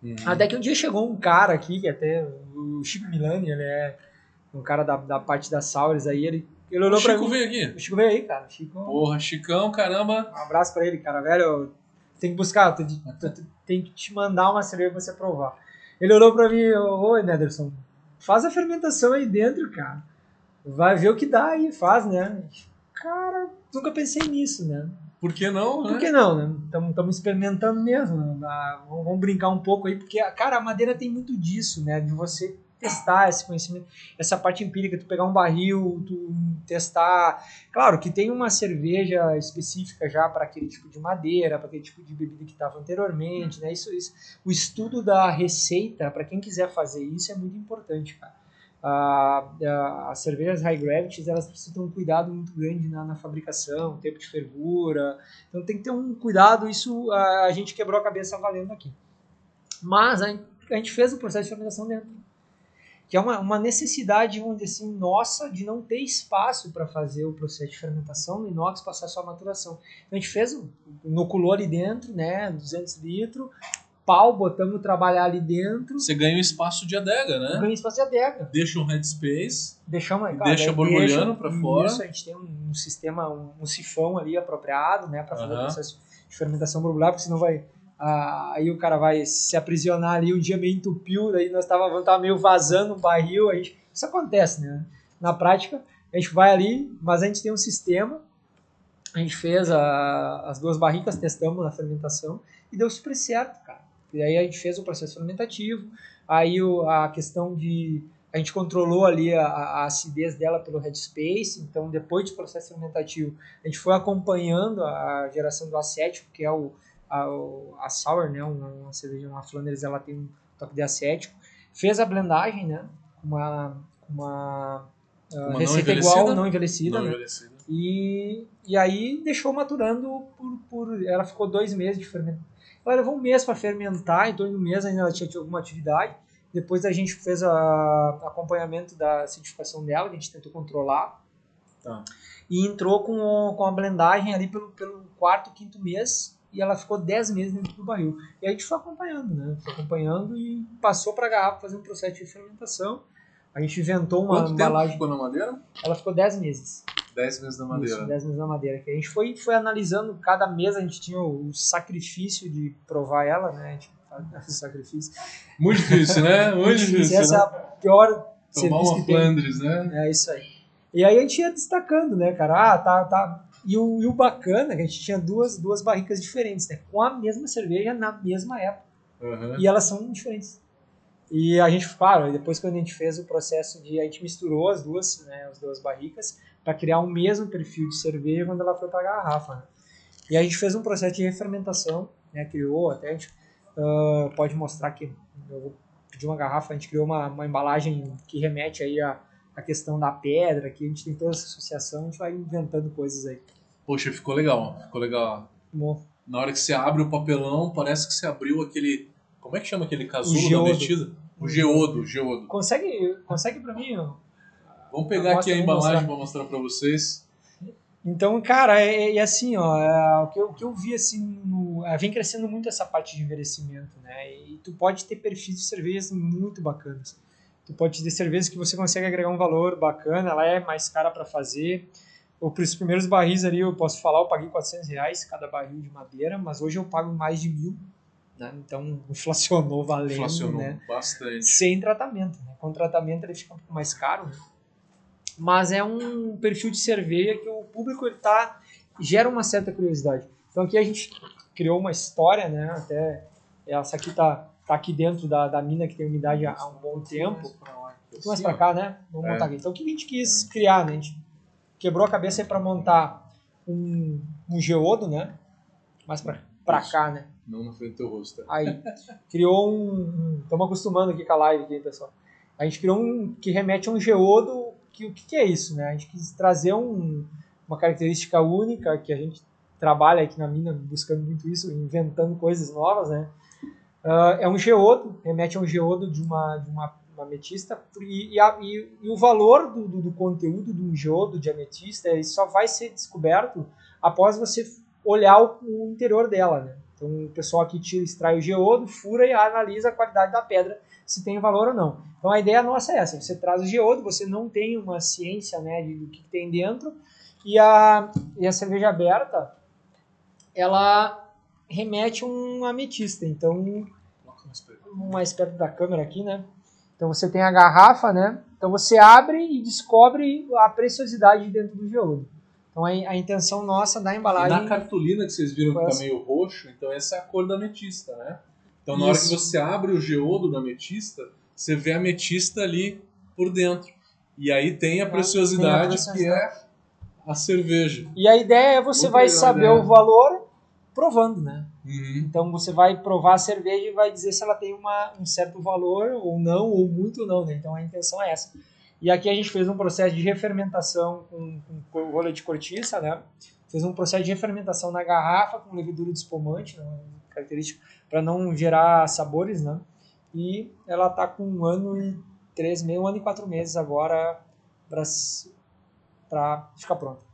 Uhum. Até que um dia chegou um cara aqui, que até o Chico Milani, ele é um cara da, da parte da Saures aí, ele, ele olhou o Chico mim. veio aqui. O Chico veio aí, cara. Chico... Porra, Chicão, caramba. Um abraço pra ele, cara, velho. Tem que buscar, tem, tem que te mandar uma cerveja pra você provar. Ele olhou pra mim, oi, Nederson, faz a fermentação aí dentro, cara. Vai ver o que dá aí, faz, né? Cara, nunca pensei nisso, né? Por que não? Né? Por que não, né? Estamos experimentando mesmo. Né? Vamos brincar um pouco aí, porque, cara, a madeira tem muito disso, né? De você testar esse conhecimento, essa parte empírica, tu pegar um barril, tu testar. Claro que tem uma cerveja específica já para aquele tipo de madeira, para aquele tipo de bebida que estava anteriormente, né? Isso, isso, o estudo da receita, para quem quiser fazer isso, é muito importante, cara as cervejas high gravity elas precisam ter um cuidado muito grande na, na, fabricação, tempo de fervura, então tem que ter um cuidado, isso a, a gente quebrou a cabeça valendo aqui. Mas a, a gente fez o processo de fermentação dentro, que é uma, uma necessidade, dizer assim, nossa, de não ter espaço para fazer o processo de fermentação no inox, passar só a maturação. Então a gente fez, inoculou ali dentro, né, 200 litros, pau, botamos trabalhar ali dentro. Você ganha um espaço de adega, né? Ganha um espaço de adega. Deixa um headspace. Deixamos, cara, deixa borbulhando para fora. Isso, a gente tem um, um sistema, um, um, sifão ali apropriado, né, para fazer o processo de fermentação borbular, porque senão vai ah, aí o cara vai se aprisionar ali, um dia meio entupiu, daí nós tava, tava meio vazando um barril, a gente, isso acontece, né? Na prática, a gente vai ali, mas a gente tem um sistema, a gente fez a, as duas barricas, testamos na fermentação e deu super certo, cara. E aí a gente fez o processo fermentativo, aí o, a questão de a gente controlou ali a, a, acidez dela pelo headspace, então depois do processo fermentativo a gente foi acompanhando a geração do acético, que é o, a, a sour, né, uma, uma cerveja, uma Flanders, ela tem um toque de acético, fez a blendagem, né, uma, uma, uh, uma receita não igual, não envelhecida, não né, envelhecida. E, e aí deixou maturando por, por, ela ficou dois meses de fermentação, ela levou um mês para fermentar, em torno de um mês ainda ela tinha alguma atividade. Depois a gente fez a acompanhamento da acidificação dela, que a gente tentou controlar. Tá. E entrou com, com a blendagem ali pelo, pelo quarto, quinto mês, e ela ficou 10 meses dentro do barril. E a gente foi acompanhando, né? Foi acompanhando e passou para a garrafa fazer um processo de fermentação. A gente inventou uma Quanto embalagem. Tempo ficou na madeira? Ela ficou 10 meses. 10 meses na madeira. Isso, 10 meses na madeira. Que a gente foi, foi analisando, cada mês a gente tinha o sacrifício de provar ela, né? A gente faz sacrifício. Muito difícil, né? Muito difícil. Essa né? é a pior Tomar uma que Flandres, tem. né? É isso aí. E aí a gente ia destacando, né, cara? Ah, tá, tá. E o, e o bacana é que a gente tinha duas, duas barricas diferentes, né? Com a mesma cerveja na mesma época. Uhum. E elas são diferentes. E a gente, claro, depois quando a gente fez o processo de. A gente misturou as duas, né, as duas barricas, para criar o mesmo perfil de cerveja quando ela foi para a garrafa. Né? E a gente fez um processo de refermentação, né, criou, até a gente uh, pode mostrar que eu vou pedir uma garrafa, a gente criou uma, uma embalagem que remete aí a, a questão da pedra, que a gente tem toda essa associação, a gente vai inventando coisas aí. Poxa, ficou legal, ficou legal. Bom. Na hora que você abre o papelão, parece que você abriu aquele. Como é que chama aquele casulo da metida? O geodo, o geodo. Consegue, consegue para mim? Vamos pegar aqui a embalagem para mostrar para vocês. Então, cara, é, é assim, ó, é, o, que eu, o que eu vi assim, no, é, vem crescendo muito essa parte de envelhecimento, né? E tu pode ter perfis de cervejas muito bacanas. Tu pode ter cervejas que você consegue agregar um valor bacana, ela é mais cara para fazer. Os primeiros barris ali, eu posso falar, eu paguei 400 reais cada barril de madeira, mas hoje eu pago mais de mil. Né? Então, inflacionou valendo, inflacionou né? bastante. Sem tratamento. Né? Com tratamento ele fica um pouco mais caro, né? mas é um perfil de cerveja que o público ele tá, gera uma certa curiosidade. Então aqui a gente criou uma história, né? Até essa aqui tá, tá aqui dentro da, da mina que tem umidade há, um bom tempo. Mais mais para cá, né? Vamos é. montar aqui. Então o que a gente quis criar, né? A gente quebrou a cabeça para montar um, um geodo, né? Mais para cá, né? Não na frente do teu rosto. Tá? Aí criou um. Estamos acostumando aqui com a live aqui, pessoal. A gente criou um que remete a um geodo que, o que, que é isso, né? A gente quis trazer um, uma característica única que a gente trabalha aqui na mina buscando muito isso, inventando coisas novas, né? Uh, é um geodo, remete a um geodo de uma, de uma, uma ametista, e, e, a, e, e o valor do, do, do, conteúdo de um geodo de ametista ele só vai ser descoberto após você olhar o, o interior dela. Né? Então o pessoal aqui tira, extrai o geodo, fura e analisa a qualidade da pedra, se tem valor ou não. Então a ideia nossa é essa: você traz o geodo, você não tem uma ciência né, de, do que tem dentro, e a, e a cerveja aberta ela remete um ametista. Então, mais perto da câmera aqui, né? Então você tem a garrafa, né? Então você abre e descobre a preciosidade dentro do geodo. Então a, a intenção nossa da embalagem. E na cartolina que vocês viram que tá meio roxo, então essa é a cor da ametista, né? Então na Isso. hora que você abre o geodo da ametista, você vê a ametista ali por dentro. E aí tem a preciosidade, tem a que é a cerveja. E a ideia é você Muito vai saber o valor provando, né? Uhum. Então você vai provar a cerveja e vai dizer se ela tem uma, um certo valor ou não, ou muito ou não, né? Então a intenção é essa. E aqui a gente fez um processo de refermentação com, com rolha de cortiça, né? Fez um processo de refermentação na garrafa com levedura de espumante, né? característico, para não gerar sabores, né? E ela tá com um ano e três meses, um ano e quatro meses agora para ficar pronta.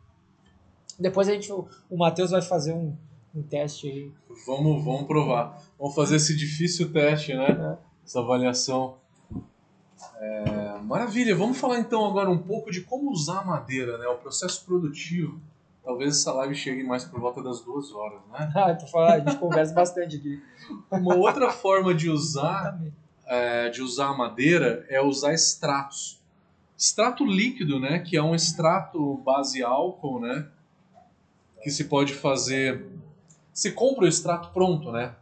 Depois a gente, o, o Matheus vai fazer um, um teste aí. Vamos, vamos provar. Vamos fazer esse difícil teste, né? É. Essa avaliação. É, maravilha. Vamos falar então agora um pouco de como usar a madeira, né? O processo produtivo. Talvez essa live chegue mais por volta das duas horas, né? Ah, tô falando, a gente conversa bastante aqui. Uma outra forma de usar, é, de usar a madeira é usar extratos. Extrato líquido, né? Que é um extrato base álcool, né? Que se pode fazer você compra o extrato pronto, né?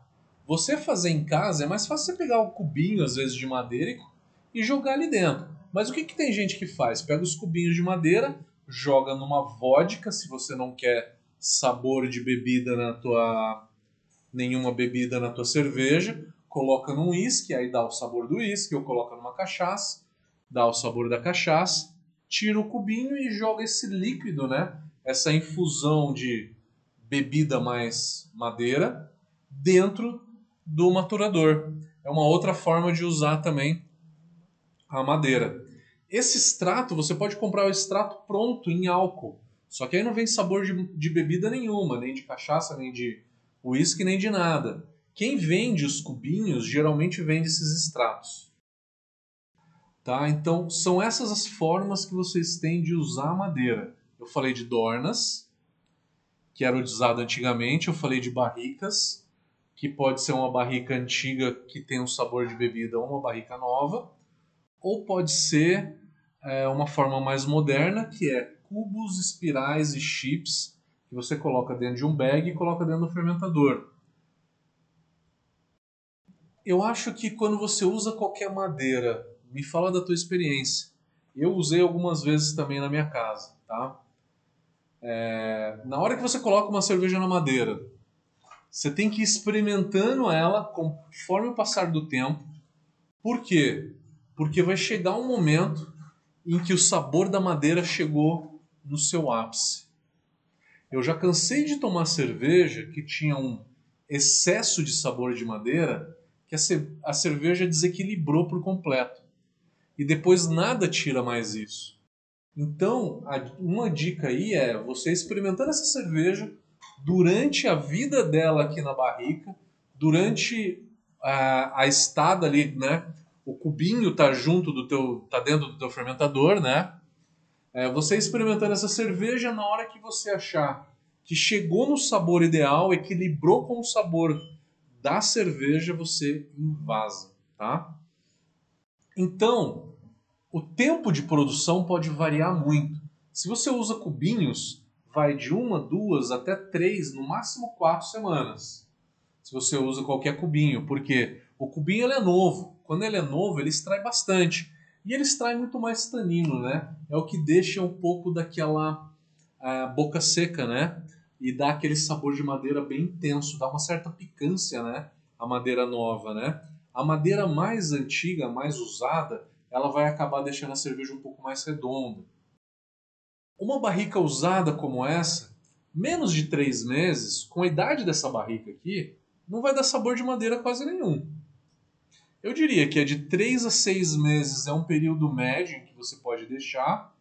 Você fazer em casa é mais fácil você pegar o um cubinho, às vezes, de madeira e jogar ali dentro. Mas o que, que tem gente que faz? Pega os cubinhos de madeira, joga numa vodka, se você não quer sabor de bebida na tua. nenhuma bebida na tua cerveja, coloca num uísque, aí dá o sabor do uísque, ou coloca numa cachaça, dá o sabor da cachaça, tira o cubinho e joga esse líquido, né? Essa infusão de bebida mais madeira dentro do maturador. É uma outra forma de usar também a madeira. Esse extrato, você pode comprar o extrato pronto em álcool. Só que aí não vem sabor de, de bebida nenhuma, nem de cachaça, nem de uísque, nem de nada. Quem vende os cubinhos geralmente vende esses extratos. Tá? Então, são essas as formas que vocês têm de usar a madeira. Eu falei de dornas, que era usado antigamente. Eu falei de barricas, que pode ser uma barrica antiga que tem um sabor de bebida ou uma barrica nova, ou pode ser é, uma forma mais moderna, que é cubos, espirais e chips que você coloca dentro de um bag e coloca dentro do fermentador. Eu acho que quando você usa qualquer madeira, me fala da tua experiência. Eu usei algumas vezes também na minha casa, tá? É, na hora que você coloca uma cerveja na madeira, você tem que ir experimentando ela conforme o passar do tempo. Por quê? Porque vai chegar um momento em que o sabor da madeira chegou no seu ápice. Eu já cansei de tomar cerveja que tinha um excesso de sabor de madeira que a cerveja desequilibrou por completo. E depois nada tira mais isso. Então, uma dica aí é você experimentando essa cerveja durante a vida dela aqui na barrica, durante a, a estada ali, né? O cubinho tá junto do teu, tá dentro do teu fermentador, né? É, você experimentando essa cerveja na hora que você achar que chegou no sabor ideal, equilibrou com o sabor da cerveja, você invasa, tá? Então, o tempo de produção pode variar muito. Se você usa cubinhos, vai de uma, duas até três, no máximo quatro semanas. Se você usa qualquer cubinho, porque o cubinho ele é novo. Quando ele é novo, ele extrai bastante. E ele extrai muito mais tanino, né? É o que deixa um pouco daquela uh, boca seca, né? E dá aquele sabor de madeira bem intenso, dá uma certa picância, né? A madeira nova, né? A madeira mais antiga, mais usada, ela vai acabar deixando a cerveja um pouco mais redonda. Uma barrica usada como essa, menos de três meses, com a idade dessa barrica aqui, não vai dar sabor de madeira quase nenhum. Eu diria que é de três a seis meses é um período médio em que você pode deixar.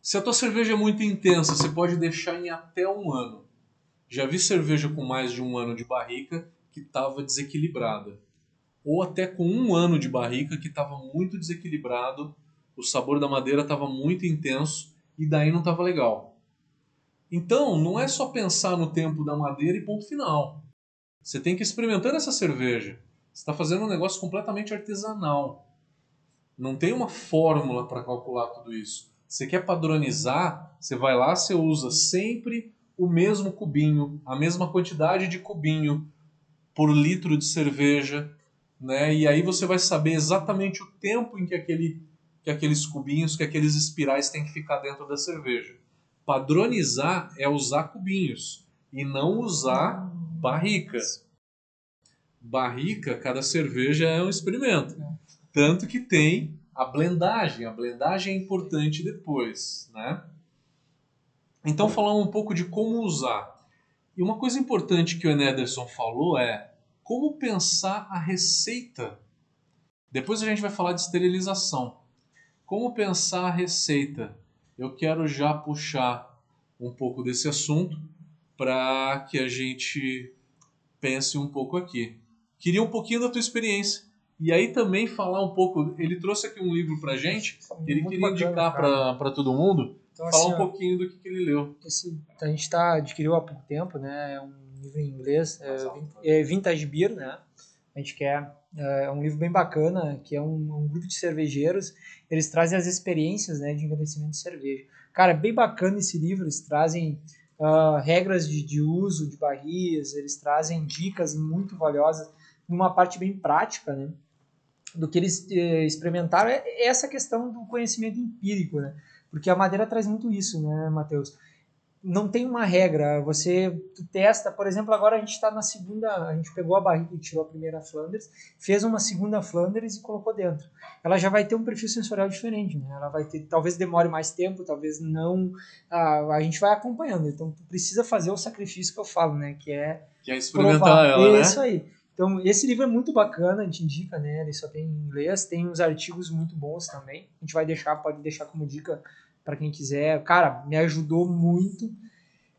Se a tua cerveja é muito intensa, você pode deixar em até um ano. Já vi cerveja com mais de um ano de barrica que estava desequilibrada. Ou até com um ano de barrica que estava muito desequilibrado, o sabor da madeira estava muito intenso e daí não estava legal. Então, não é só pensar no tempo da madeira e ponto final. Você tem que experimentar essa cerveja. Está fazendo um negócio completamente artesanal. Não tem uma fórmula para calcular tudo isso. Você quer padronizar, você vai lá, você usa sempre o mesmo cubinho, a mesma quantidade de cubinho por litro de cerveja, né? E aí você vai saber exatamente o tempo em que aquele que aqueles cubinhos, que aqueles espirais têm que ficar dentro da cerveja. Padronizar é usar cubinhos e não usar barricas. Barrica, cada cerveja é um experimento. Tanto que tem a blendagem. A blendagem é importante depois, né? Então, falar um pouco de como usar. E uma coisa importante que o Ederson falou é como pensar a receita. Depois a gente vai falar de esterilização. Como pensar a receita? Eu quero já puxar um pouco desse assunto para que a gente pense um pouco aqui. Queria um pouquinho da tua experiência. E aí também falar um pouco. Ele trouxe aqui um livro para gente, que ele queria bacana, indicar para todo mundo. Então, falar assim, um pouquinho do que, que ele leu. Esse, a gente tá, adquiriu há pouco tempo, né? É um livro em inglês, é, é Vintage Beer, né? A gente quer é um livro bem bacana, que é um, um, grupo de cervejeiros. Eles trazem as experiências né, de envelhecimento de cerveja. Cara, é bem bacana esse livro. Eles trazem uh, regras de, de, uso de barris, eles trazem dicas muito valiosas numa parte bem prática, né? Do que eles eh, experimentaram é essa questão do conhecimento empírico, né? Porque a madeira traz muito isso, né, Matheus? não tem uma regra. Você testa, por exemplo, agora a gente está na segunda, a gente pegou a barriga e tirou a primeira Flanders, fez uma segunda Flanders e colocou dentro. Ela já vai ter um perfil sensorial diferente, né? Ela vai ter, talvez demore mais tempo, talvez não. A, a gente vai acompanhando. Então tu precisa fazer o sacrifício que eu falo, né? Que é, que é experimentar provar. ela, né? Isso aí. Então, esse livro é muito bacana, a gente indica, né? Ele só tem em inglês, tem uns artigos muito bons também. A gente vai deixar, pode deixar como dica para quem quiser. Cara, me ajudou muito.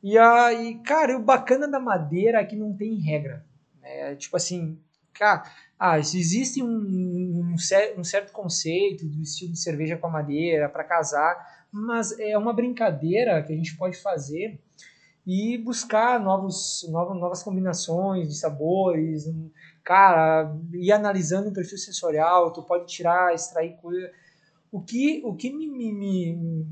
E aí, cara, o bacana da madeira é que não tem regra. Né? Tipo assim, cara, ah, existe um, um, um certo conceito do estilo de cerveja com a madeira para casar, mas é uma brincadeira que a gente pode fazer e buscar novos, novas, novas combinações de sabores, cara, ir analisando o perfil sensorial, tu pode tirar, extrair coisa. O que, o que me, me, me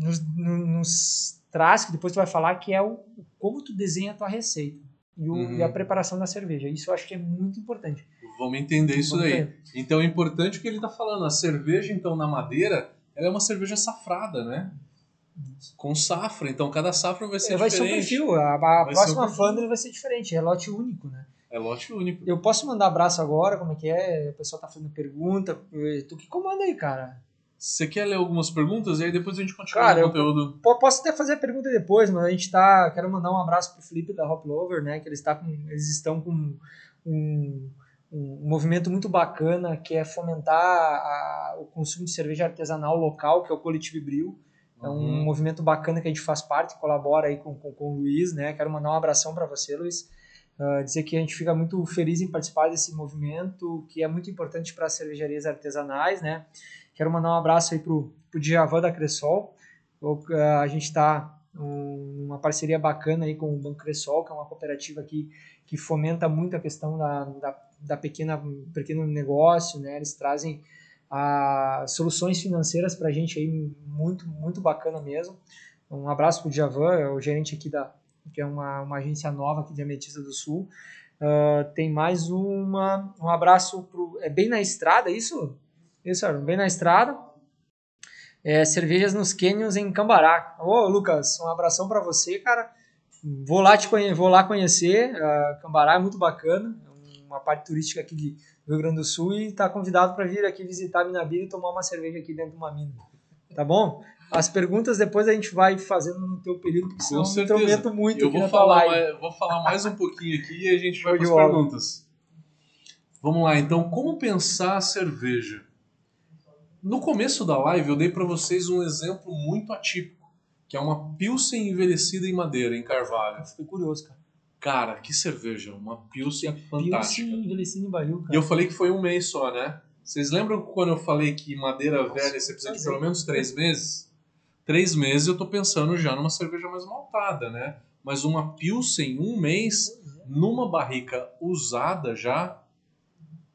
nos, nos, traz, que depois tu vai falar, que é o, como tu desenha a tua receita e, o, uhum. e a preparação da cerveja. Isso eu acho que é muito importante. Vamos entender isso Vamos daí. Então é importante o que ele está falando. A cerveja, então, na madeira, ela é uma cerveja safrada, né? Com safra, então cada safra vai ser vai diferente. Vai ser um perfil, a, a próxima um Flandre vai ser diferente, é lote único, né? É lote único. Eu posso mandar abraço agora, como é que é? O pessoal tá fazendo pergunta. Tu que comanda aí, cara? Você quer ler algumas perguntas e aí depois a gente continua Cara, o conteúdo? Eu posso até fazer a pergunta depois, mas a gente tá. Quero mandar um abraço pro Felipe da Hop Lover, né? Que eles, tá com, eles estão com um, um movimento muito bacana que é fomentar a, o consumo de cerveja artesanal local, que é o Coletivo Bril. É um uhum. movimento bacana que a gente faz parte, colabora aí com, com, com o Luiz, né? Quero mandar um abração para você, Luiz. Uh, dizer que a gente fica muito feliz em participar desse movimento, que é muito importante para as cervejarias artesanais, né? Quero mandar um abraço aí pro, pro Djavan da Cressol. A gente está uma parceria bacana aí com o Banco Cressol, que é uma cooperativa que, que fomenta muito a questão da, da, da pequena pequeno negócio, né? Eles trazem a, soluções financeiras para a gente aí muito muito bacana mesmo. Um abraço para o Djavan, é o gerente aqui da que é uma, uma agência nova aqui de Ametista do Sul. Uh, tem mais uma um abraço pro é bem na estrada isso isso, bem na estrada. É, cervejas nos Canyons em Cambará. Ô, Lucas, um abração para você, cara. Vou lá, te conhe vou lá conhecer. Uh, Cambará é muito bacana. É uma parte turística aqui de, Rio Grande do Sul e está convidado para vir aqui visitar a Minabira e tomar uma cerveja aqui dentro de uma mina. Tá bom? As perguntas depois a gente vai fazendo no teu período, porque senão eu me intrometo muito eu vou falar, mais, vou falar mais um pouquinho aqui e a gente vai para as perguntas. Vamos lá, então, como pensar a cerveja? No começo da live eu dei para vocês um exemplo muito atípico, que é uma Pilsen envelhecida em madeira, em carvalho. Fiquei curioso, cara. Cara, que cerveja, uma Pilsen Pilsen fantástica. envelhecido em barril, E cara. eu falei que foi um mês só, né? Vocês lembram quando eu falei que madeira velha você precisa de pelo menos três meses? Três meses eu tô pensando já numa cerveja mais maltada, né? Mas uma Pilsen, um mês, numa barrica usada já,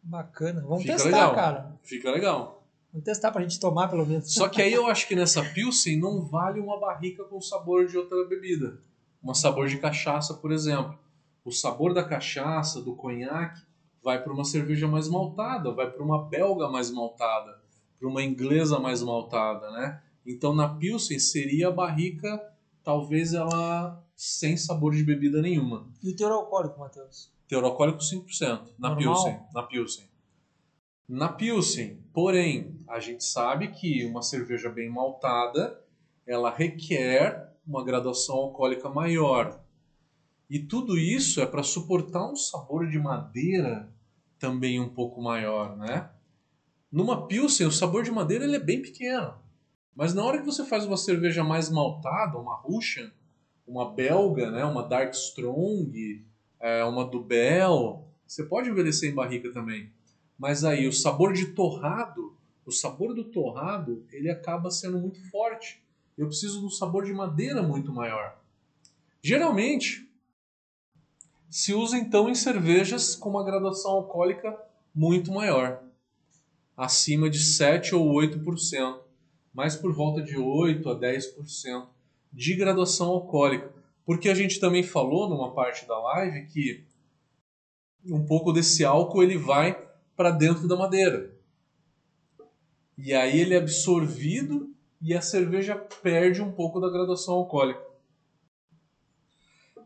Bacana. Vamos Fica testar, legal. cara. fica legal. Vamos testar pra gente tomar, pelo menos. Só que aí eu acho que nessa Pilsen não vale uma barrica com sabor de outra bebida. Um sabor de cachaça, por exemplo. O sabor da cachaça, do conhaque, vai para uma cerveja mais maltada, vai para uma belga mais maltada, para uma inglesa mais maltada, né? Então na Pilsen seria a barrica, talvez ela sem sabor de bebida nenhuma. E o teor alcoólico, Matheus? Teor alcoólico 5% na Normal? Pilsen, na Pilsen. Na Pilsen, porém, a gente sabe que uma cerveja bem maltada, ela requer uma graduação alcoólica maior. E tudo isso é para suportar um sabor de madeira também um pouco maior, né? Numa Pilsen, o sabor de madeira ele é bem pequeno. Mas na hora que você faz uma cerveja mais maltada, uma Russian, uma belga, né, uma Dark Strong, é, uma Dubel, você pode envelhecer em barrica também. Mas aí o sabor de torrado, o sabor do torrado, ele acaba sendo muito forte. Eu preciso de um sabor de madeira muito maior. Geralmente, se usa então em cervejas com uma graduação alcoólica muito maior, acima de 7 ou 8%, mais por volta de 8 a 10% de graduação alcoólica. Porque a gente também falou numa parte da live que um pouco desse álcool ele vai para dentro da madeira. E aí ele é absorvido e a cerveja perde um pouco da graduação alcoólica.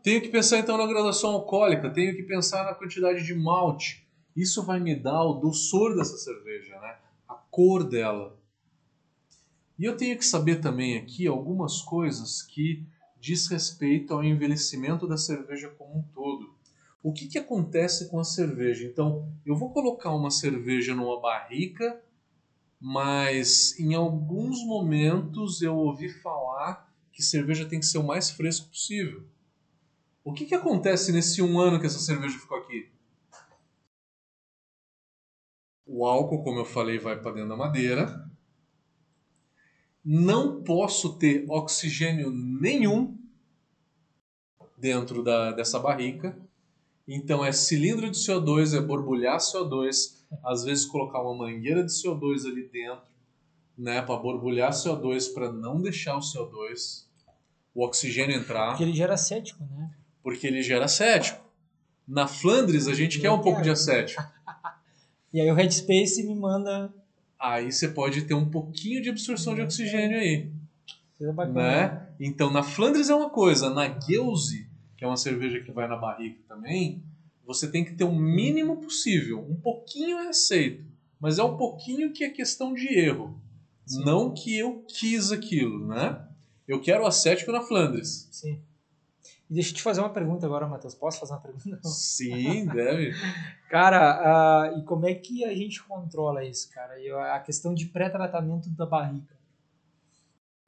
Tenho que pensar então na graduação alcoólica, tenho que pensar na quantidade de malte. Isso vai me dar o doçor dessa cerveja, né? a cor dela. E eu tenho que saber também aqui algumas coisas que diz respeito ao envelhecimento da cerveja como um todo. O que, que acontece com a cerveja? Então, eu vou colocar uma cerveja numa barrica, mas em alguns momentos eu ouvi falar que cerveja tem que ser o mais fresco possível. O que, que acontece nesse um ano que essa cerveja ficou aqui? O álcool, como eu falei, vai para dentro da madeira. Não posso ter oxigênio nenhum dentro da, dessa barrica. Então é cilindro de CO2, é borbulhar CO2, às vezes colocar uma mangueira de CO2 ali dentro, né, para borbulhar CO2 para não deixar o CO2, o oxigênio entrar, Porque ele gera cético, né? porque ele gera acético. Na Flandres a gente quer um pouco de acético. E aí o Headspace me manda Aí você pode ter um pouquinho de absorção de oxigênio aí. coisa bacana. né? Então na Flandres é uma coisa, na Gueuze, que é uma cerveja que vai na barrica também, você tem que ter o mínimo possível. Um pouquinho é aceito, mas é um pouquinho que é questão de erro. Sim. Não que eu quis aquilo, né? Eu quero acético na Flandres. Sim. E deixa eu te fazer uma pergunta agora, Matheus. Posso fazer uma pergunta? Sim, deve. Cara, ah, e como é que a gente controla isso, cara? E a questão de pré-tratamento da barrica.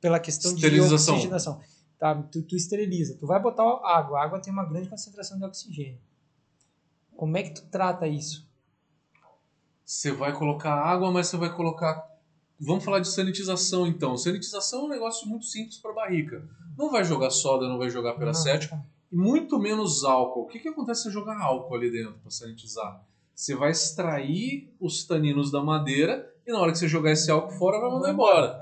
Pela questão Esterilização. de oxigenação. Tá, tu, tu esteriliza. Tu vai botar água. A água tem uma grande concentração de oxigênio. Como é que tu trata isso? Você vai colocar água, mas você vai colocar. Vamos falar de sanitização então. Sanitização é um negócio muito simples para barrica. Não vai jogar soda, não vai jogar peracético. E muito menos álcool. O que, que acontece se você jogar álcool ali dentro para sanitizar? Você vai extrair os taninos da madeira e na hora que você jogar esse álcool fora, vai mandar embora.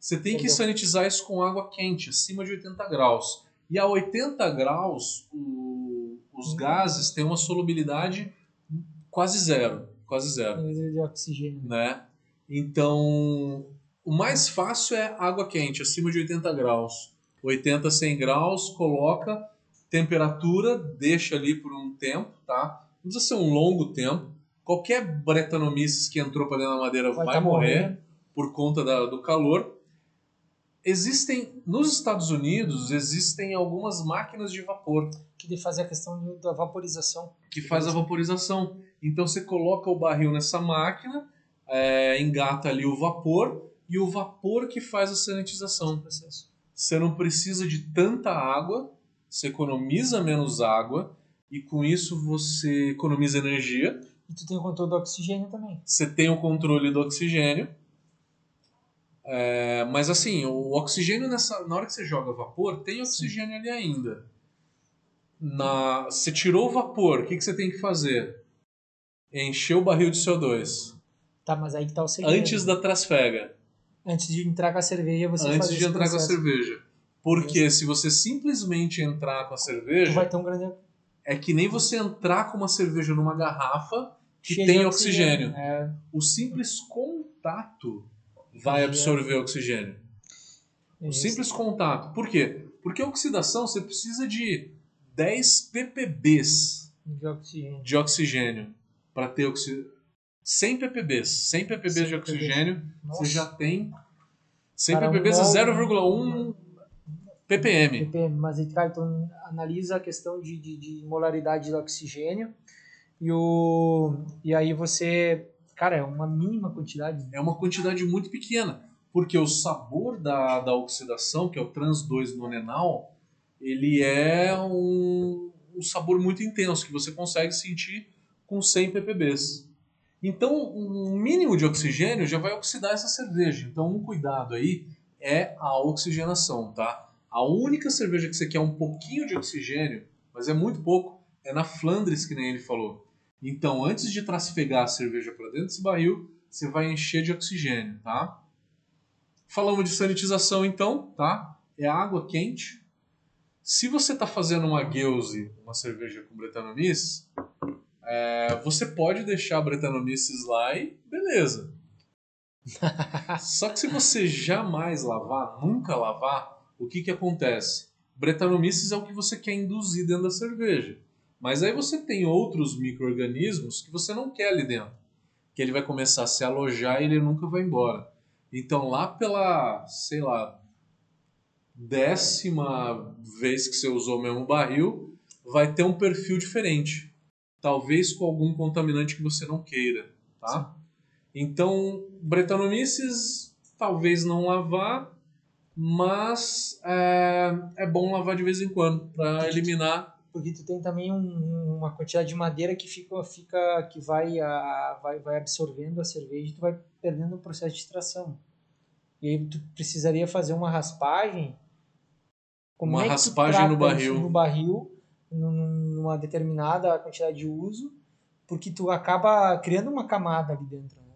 Você tem que sanitizar isso com água quente, acima de 80 graus. E a 80 graus, o- os gases têm uma solubilidade quase zero. Quase zero De, oxigênio. né? Então, o mais fácil é água quente, acima de 80 graus. 80 a 100 graus, coloca temperatura, deixa ali por um tempo, tá? Não precisa ser um longo tempo, Qualquer Brettanomyces que entrou para dentro da madeira vai, Vai vai tá morrer morrendo. por conta da- do calor. Existem, nos Estados Unidos, existem algumas máquinas de vapor Que de fazer a questão da vaporização. que faz a vaporização. Então você coloca o barril nessa máquina, é, engata ali o vapor e o vapor que faz a sanitização. Você não precisa de tanta água, você economiza menos água e com isso você economiza energia. E tu tem o controle do oxigênio também. Você tem o controle do oxigênio. É, mas assim, o oxigênio nessa, na hora que você joga vapor, tem oxigênio ali ainda. Na, você tirou o vapor, o que, que você tem que fazer? Encher o barril de CO2 Tá, mas aí que tá o segredo. antes da trasfega, Antes de entrar com a cerveja, você antes de entrar com a processo. cerveja. Porque se você simplesmente entrar com a Tu cerveja, vai ter um grande... é que nem você entrar com uma cerveja numa garrafa que cheio tem de oxigênio. É, O simples contato vai absorver oxigênio. O isso. simples contato. Por quê? Porque a oxidação você precisa de 10 ppbs de oxigênio. de oxigênio para ter oxi... 100 ppbs. 100 ppbs 100 de oxigênio Nossa. você já tem. 100 Cara, um ppbs é mol- 0,1 ppm. ppm. Mas cara, tu analisa a questão de, de, de molaridade do oxigênio e, o, e aí você... Cara, é uma mínima quantidade. É uma quantidade muito pequena. Porque o sabor da, da oxidação, que é o trans 2-nonenal, ele é um, um sabor muito intenso que você consegue sentir com 100 ppbs. Então, um mínimo de oxigênio já vai oxidar essa cerveja. Então, um cuidado aí é a oxigenação, tá? A única cerveja que você quer um pouquinho de oxigênio, mas é muito pouco, é na Flandres, que nem ele falou. Então, antes de trasfegar a cerveja para dentro desse barril, você vai encher de oxigênio, tá? Falamos de sanitização, então, tá? É água quente. Se você está fazendo uma Gueuze, uma cerveja com Brettanomyces, é, você pode deixar a Brettanomyces lá e beleza. Só que se você jamais lavar, nunca lavar, o que que acontece? Brettanomyces é o que você quer induzir dentro da cerveja. Mas aí você tem outros micro-organismos que você não quer ali dentro. Que ele vai começar a se alojar e ele nunca vai embora. Então lá pela, sei lá, décima vez que você usou o mesmo barril, vai ter um perfil diferente. Talvez com algum contaminante que você não queira, tá? Então, Brettanomyces, talvez não lavar, mas é, é bom lavar de vez em quando para eliminar. Porque tu tem também um- uma quantidade de madeira que fica, fica que vai, a, vai, vai absorvendo a cerveja e tu vai perdendo o processo de extração. E aí tu precisaria fazer uma raspagem. Como Uma é raspagem no barril. No barril, num- numa determinada quantidade de uso, porque tu acaba criando uma camada ali dentro. Né?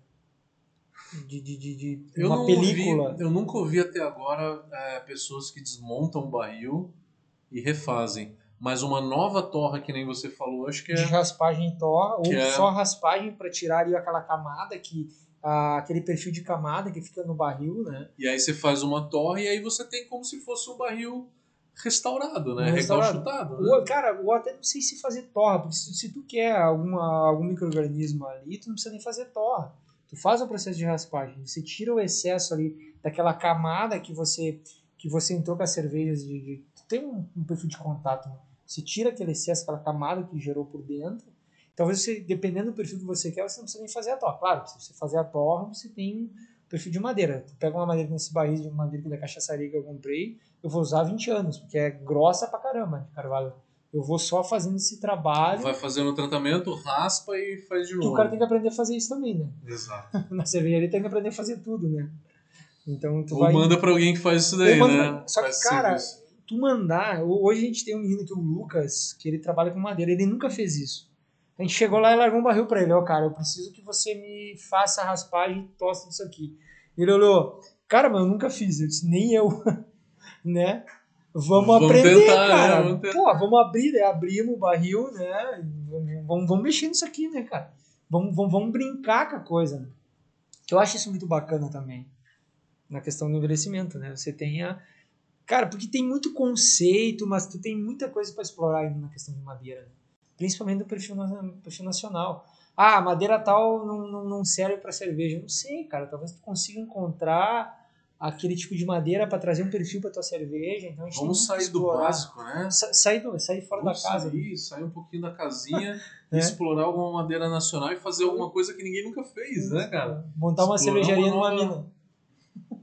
De, de, de, de Eu, uma não película. ouvi, eu nunca ouvi até agora é, pessoas que desmontam o barril e refazem. Mas uma nova torra, que nem você falou, acho que de é. raspagem em torra, ou é- só raspagem para tirar ali aquela camada que ah, aquele perfil de camada que fica no barril, né? E aí você faz uma torre e aí você tem como se fosse um barril restaurado, né? Restaurado. Recalchutado. Né? Ou, cara, ou até não sei se fazer torra, porque se, se tu quer alguma, algum microorganismo ali, tu não precisa nem fazer torra. Tu faz o processo de raspagem, você tira o excesso ali daquela camada que você que você entrou com as cervejas de, de- tu tem um, um perfil de contato, né? Você tira aquele excesso, aquela camada que gerou por dentro. Talvez você, dependendo do perfil que você quer, você não precisa nem fazer a torra. Claro, se você fazer a torra, você tem um perfil de madeira. Tu pega uma madeira nesse barril de madeira da cachaçaria que eu comprei, eu vou usar 20 anos, porque é grossa pra caramba de carvalho. Eu vou só fazendo esse trabalho. Vai fazendo o tratamento, raspa e faz de novo. o cara tem que aprender a fazer isso também, né? Exato. Na cervejaria tem que aprender a fazer tudo, né? Então tu Ou vai. manda pra alguém que faz isso daí, né? só que, Faz cara, serviço. Tu mandar. Hoje a gente tem um menino que é o Lucas, que ele trabalha com madeira, ele nunca fez isso. A gente chegou lá e largou um barril pra ele, ó, cara, eu preciso que você me faça a raspagem e tosse disso aqui. Ele olhou, cara, mas eu nunca fiz, eu disse, nem eu, né? Vamos, Vamos aprender, tentar, né? cara. Vamos tentar. Pô, vamos abrir, né? Abrimos o barril, né? Vamos, vamos, mexer nisso aqui, né, cara? Vamos, vamos, vamos brincar com a coisa, né? Que eu acho isso muito bacana também. Na questão do envelhecimento, né? Você tem a. Cara, porque tem muito conceito, mas tu tem muita coisa para explorar ainda na questão de madeira. Né? principalmente do perfil, perfil nacional. Ah, madeira tal não, não, não serve para cerveja. Não sei, cara. Talvez tu consiga encontrar aquele tipo de madeira para trazer um perfil para tua cerveja. Então a gente Vamos sair do básico, né? Sa sair, do, sair fora Vamos da casa. Sair, sair um pouquinho da casinha e explorar alguma madeira nacional e fazer alguma coisa que ninguém nunca fez, né, cara? Montar uma Explorar cervejaria uma numa mina.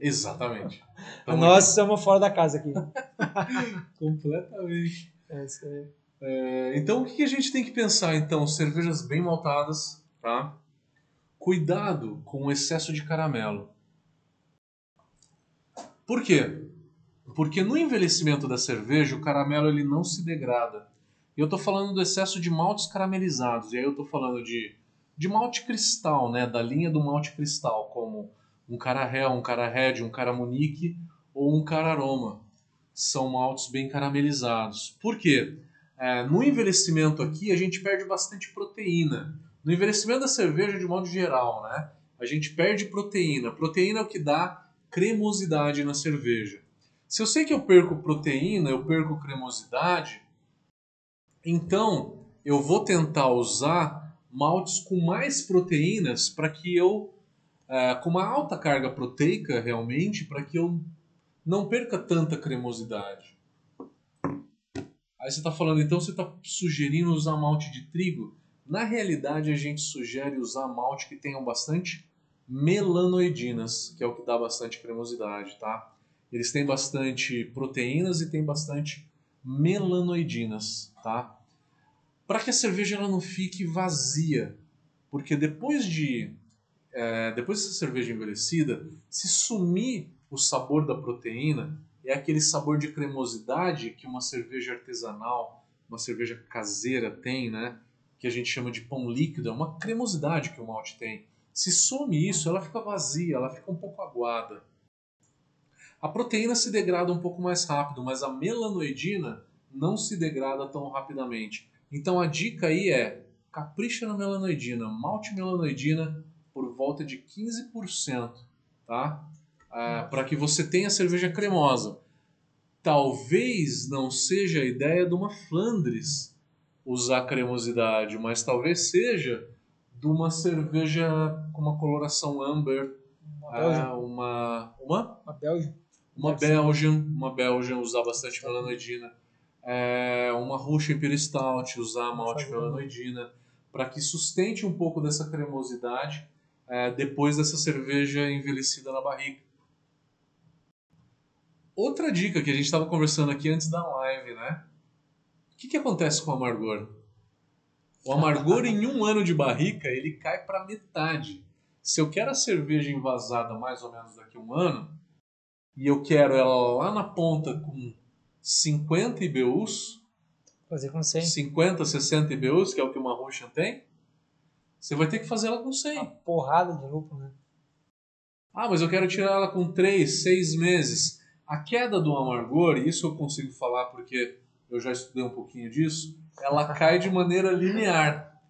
Exatamente. Nós estamos fora da casa aqui. Completamente. É isso aí. É, então, o que que a gente tem que pensar, então? Cervejas bem maltadas, tá? Cuidado com o excesso de caramelo. Por quê? Porque no envelhecimento da cerveja, o caramelo ele não se degrada. E eu estou falando do excesso de maltes caramelizados. E aí eu estou falando de, de malte cristal, né? Da linha do malte cristal, como um carahé, um carahede, um caramunique ou um cararoma. São maltes bem caramelizados. Por quê? É, no envelhecimento aqui, a gente perde bastante proteína. No envelhecimento da cerveja, de modo geral, né? A gente perde proteína. Proteína é o que dá cremosidade na cerveja. Se eu sei que eu perco proteína, eu perco cremosidade, então eu vou tentar usar maltes com mais proteínas para que eu, é, com uma alta carga proteica realmente, para que eu não perca tanta cremosidade. Aí você está falando, então você está sugerindo usar malte de trigo? Na realidade, a gente sugere usar malte que tenham bastante melanoidinas, que é o que dá bastante cremosidade, tá? Eles têm bastante proteínas e têm bastante melanoidinas, tá? Para que a cerveja ela não fique vazia, porque depois de é, depois dessa cerveja envelhecida, se sumir o sabor da proteína, é aquele sabor de cremosidade que uma cerveja artesanal, uma cerveja caseira tem, né? Que a gente chama de pão líquido, é uma cremosidade que o malte tem. Se some isso, ela fica vazia, ela fica um pouco aguada. A proteína se degrada um pouco mais rápido, mas a melanoidina não se degrada tão rapidamente. Então a dica aí é capricha na melanoidina, malte melanoidina por volta de 15%, tá? Ah, para que você tenha cerveja cremosa. Talvez não seja a ideia de uma Flandres usar cremosidade, mas talvez seja de uma cerveja com uma coloração amber, Uma Belgian. uma uma Uma Belgian. uma. Belgian, uma Belgian usar bastante melanoidina, é, uma Russian Imperial Stout usar malte melanoidina, para que sustente um pouco dessa cremosidade é, depois dessa cerveja envelhecida na barrica. Outra dica que a gente estava conversando aqui antes da live, né? O que, que acontece com o amargor? O amargor em um ano de barrica ele cai para metade. Se eu quero a cerveja envasada mais ou menos daqui a um ano, e eu quero ela lá na ponta com 50 IBUs, Fazer com 100. 50, 60 IBUs, que é o que uma Russian tem, você vai ter que fazer ela com 100. Uma porrada de lúpulo, né? Ah, mas eu quero tirar ela com 3, 6 meses. A queda do amargor, e isso eu consigo falar porque eu já estudei um pouquinho disso, ela cai de maneira linear.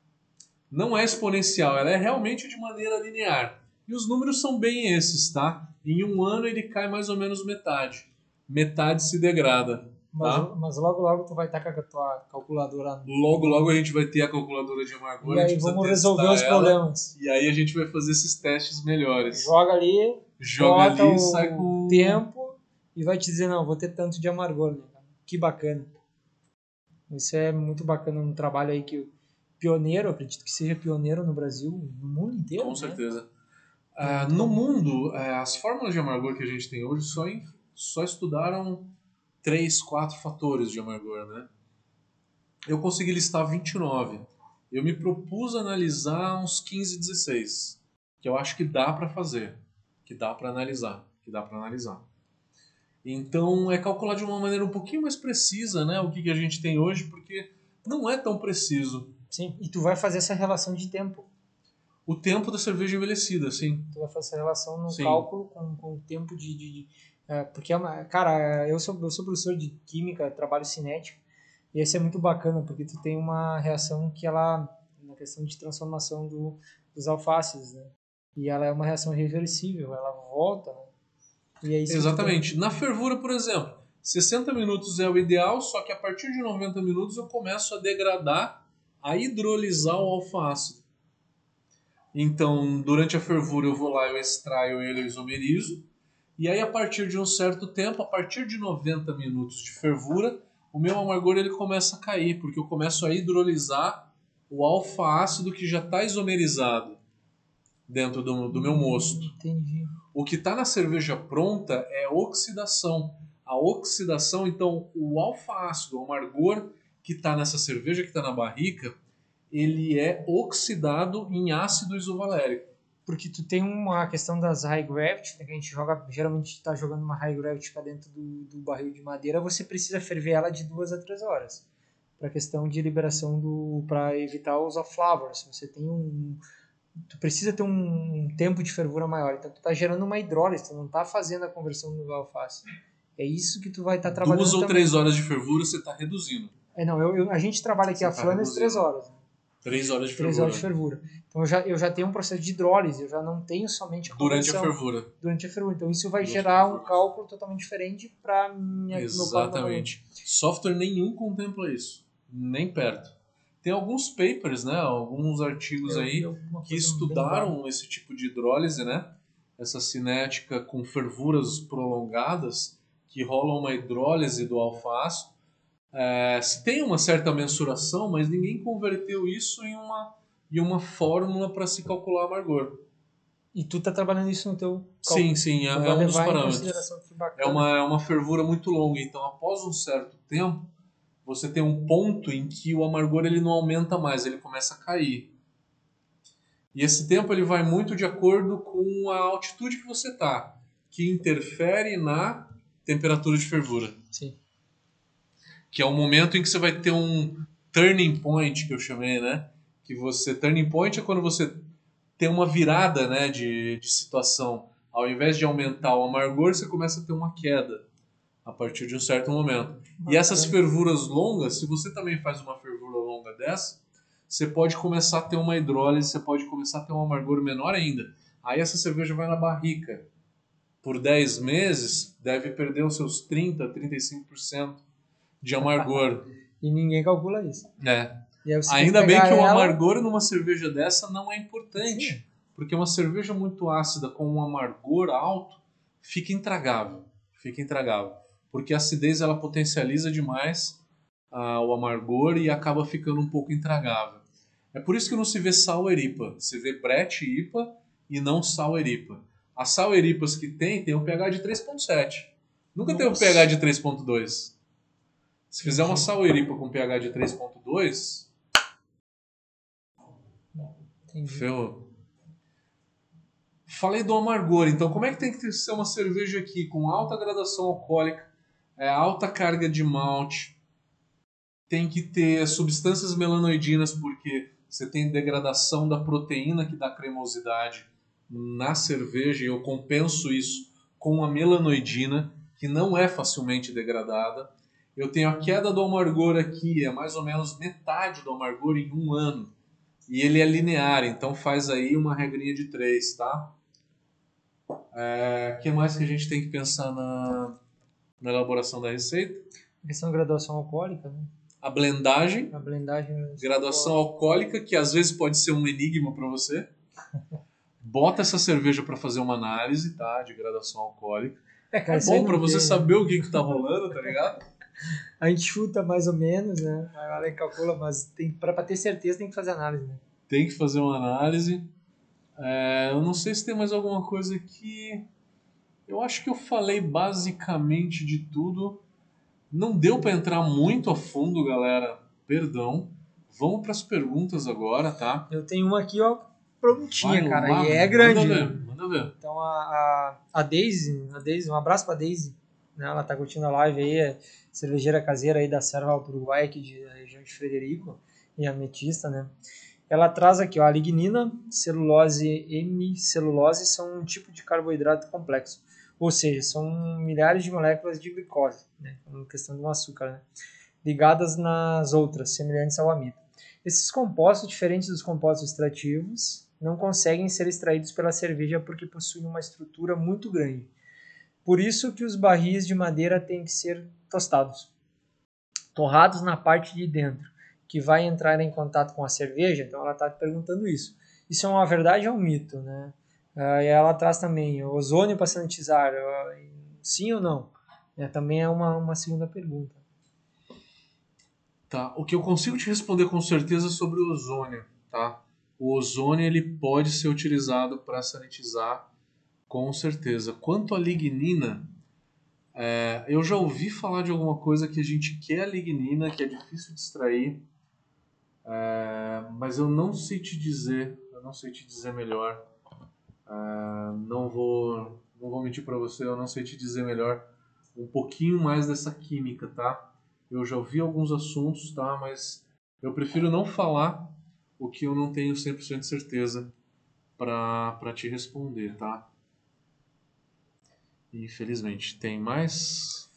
Não é exponencial, ela é realmente de maneira linear. E os números são bem esses, tá? Em um ano ele cai mais ou menos metade. Metade se degrada. Mas, Tá. mas logo, logo tu vai estar com a tua calculadora. Logo, logo a gente vai ter a calculadora de amargor. E aí vamos resolver os ela, problemas. E aí a gente vai fazer esses testes melhores. Joga ali, Joga ali e sai com. tempo e vai te dizer, não, vou ter tanto de amargor, né? cara? Que bacana. Isso é muito bacana, um trabalho aí que pioneiro, acredito que seja pioneiro no Brasil, no mundo inteiro. Com né? certeza. Ah, no mundo, ah, as fórmulas de amargor que a gente tem hoje só, em- só estudaram três, quatro fatores de amargor, né? Eu consegui listar 29. Eu me propus analisar uns 15, 16, que eu acho que dá para fazer, que dá para analisar, que dá para analisar. Então é calcular de uma maneira um pouquinho mais precisa, né, o que, que a gente tem hoje, porque não é tão preciso Sim, e tu vai fazer essa relação de tempo. o tempo da cerveja envelhecida, assim. Tu vai fazer essa relação no Sim. cálculo com, com o tempo de, de- é, porque, é uma, cara, eu sou, eu sou professor de química, trabalho cinético, e esse é muito bacana, porque tu tem uma reação que ela. na questão de transformação do, dos alfaces, né? E ela é uma reação reversível, ela volta, né? E é isso Exatamente. Na fervura, por exemplo, 60 minutos é o ideal, só que a partir de 90 minutos eu começo a degradar a hidrolisar o alfa-ácido. Então, durante a fervura eu vou lá, eu extraio ele, eu isomerizo. E aí, a partir de um certo tempo, a partir de 90 minutos de fervura, o meu amargor ele começa a cair, porque eu começo a hidrolisar o alfa-ácido que já está isomerizado dentro do, do meu mosto. Entendi. O que está na cerveja pronta é oxidação. A oxidação, então, o alfa-ácido, o amargor que está nessa cerveja que está na barrica, ele é oxidado em ácido isovalérico. Porque tu tem uma questão das high gravity, né, que a gente joga, geralmente está jogando uma high gravity para dentro do, do barril de madeira, você precisa ferver ela de duas a três horas. Para questão de liberação do. para evitar os off-flavors. Você tem um. Tu precisa ter um tempo de fervura maior. Então tu está gerando uma hidrólise, tu não está fazendo a conversão do alface. É isso que tu vai estar tá trabalhando. Duas ou também. três horas de fervura você está reduzindo. É, não, eu, eu, a gente trabalha aqui Você a tá reduzindo. três horas. Né? Três horas de Três fervura. horas de fervura. Então eu já, eu já tenho um processo de hidrólise, eu já não tenho somente a Durante a fervura. durante a fervura. Então isso vai Durante gerar um cálculo totalmente diferente para minha cálculo Exatamente. Software nenhum contempla isso. Nem perto. Tem alguns papers, né? Alguns artigos Eu- aí eu- que estudaram esse tipo de hidrólise, né? Essa cinética com fervuras prolongadas que rola uma hidrólise do alfaço. É, se tem uma certa mensuração, mas ninguém converteu isso em uma, em uma fórmula para se calcular amargor. E tu tá trabalhando isso no teu Sim, sim, é, é um dos parâmetros. É uma, é uma fervura muito longa, então após um certo tempo, você tem um ponto em que o amargor ele não aumenta mais, ele começa a cair. E esse tempo ele vai muito de acordo com a altitude que você está, que interfere na temperatura de fervura, Sim. Que é o momento em que você vai ter um turning point que eu chamei, né? Que você turning point é quando você tem uma virada, né, de, de situação. Ao invés de aumentar o amargor, você começa a ter uma queda a partir de um certo momento. E essas fervuras longas, se você também faz uma fervura longa dessa, você pode começar a ter uma hidrólise, você pode começar a ter um amargor menor ainda. Aí essa cerveja vai na barrica. Por 10 meses, deve perder os seus 30, 35% de amargor. E ninguém calcula isso. É. Ainda bem que o ela- amargor numa cerveja dessa não é importante. Sim. Porque uma cerveja muito ácida com um amargor alto fica intragável. Fica intragável. Porque a acidez ela potencializa demais ah, o amargor e acaba ficando um pouco intragável. É por isso que não se vê sour IPA. Se vê Brett IPA e não sour IPA. As sour IPAs que tem, tem um pH de 3.7. Nunca tem um Nossa. pH de 3.2. Se fizer uma Entendi. sour IPA com pH de 3.2, Entendi. Ferrou. Falei do amargor, então como é que tem que ser uma cerveja aqui com alta gradação alcoólica, é, alta carga de malte, tem que ter substâncias melanoidinas porque você tem degradação da proteína que dá cremosidade na cerveja e eu compenso isso com a melanoidina que não é facilmente degradada. Eu tenho a queda do amargor aqui, é mais ou menos metade do amargor em um ano. E ele é linear, então faz aí uma regrinha de três, tá? O que mais que a gente tem que pensar na, na elaboração da receita? Questão de graduação alcoólica, né? A blendagem, A blendagem. graduação alcoólica, que às vezes pode ser um enigma para você. Bota essa cerveja para fazer uma análise, tá? De graduação alcoólica. É, cara, É bom para você tem- saber o que que tá rolando, tá ligado? A gente chuta mais ou menos, né? Aí ela calcula, mas tem, pra ter certeza tem que fazer análise, né? Tem que fazer uma análise. É, eu não sei se tem mais alguma coisa aqui. Eu acho que eu falei basicamente de tudo. Não deu para entrar muito a fundo, galera. Perdão. Vamos para as perguntas agora, tá? Eu tenho uma aqui, ó, prontinha, Vai cara. lá, e é grande. Manda né? ver, manda ver. Então a, a, a Daisy, a Daisy, um abraço pra Daisy, né? Ela tá curtindo a live aí, é cervejeira caseira aí da Serra Alto Uruguai, aqui de, da região de Frederico, e ametista, né? Ela traz aqui, ó, a lignina, celulose e hemicelulose são um tipo de carboidrato complexo, ou seja, são milhares de moléculas de glicose, né? Uma questão de um açúcar, né? Ligadas nas outras, semelhantes ao amido. Esses compostos, diferentes dos compostos extrativos, não conseguem ser extraídos pela cerveja porque possuem uma estrutura muito grande. Por isso que os barris de madeira têm que ser tostados, torrados na parte de dentro que vai entrar em contato com a cerveja? Então ela está perguntando isso. Isso é uma verdade ou um mito, né? Uh, e ela traz também ozônio para sanitizar, uh, sim ou não? É, também é uma, uma segunda pergunta. Tá, o que eu consigo te responder com certeza sobre o ozônio, tá? O ozônio ele pode ser utilizado para sanitizar, com certeza. Quanto à lignina, é, eu já ouvi falar de alguma coisa que a gente quer a lignina, que é difícil de extrair, é, mas eu não sei te dizer, eu não sei te dizer melhor. É, não vou, não vou mentir para você, eu não sei te dizer melhor um pouquinho mais dessa química, tá? Eu já ouvi alguns assuntos, tá? Mas eu prefiro não falar o que eu não tenho 100% de certeza para te responder, tá? Infelizmente. Tem mais?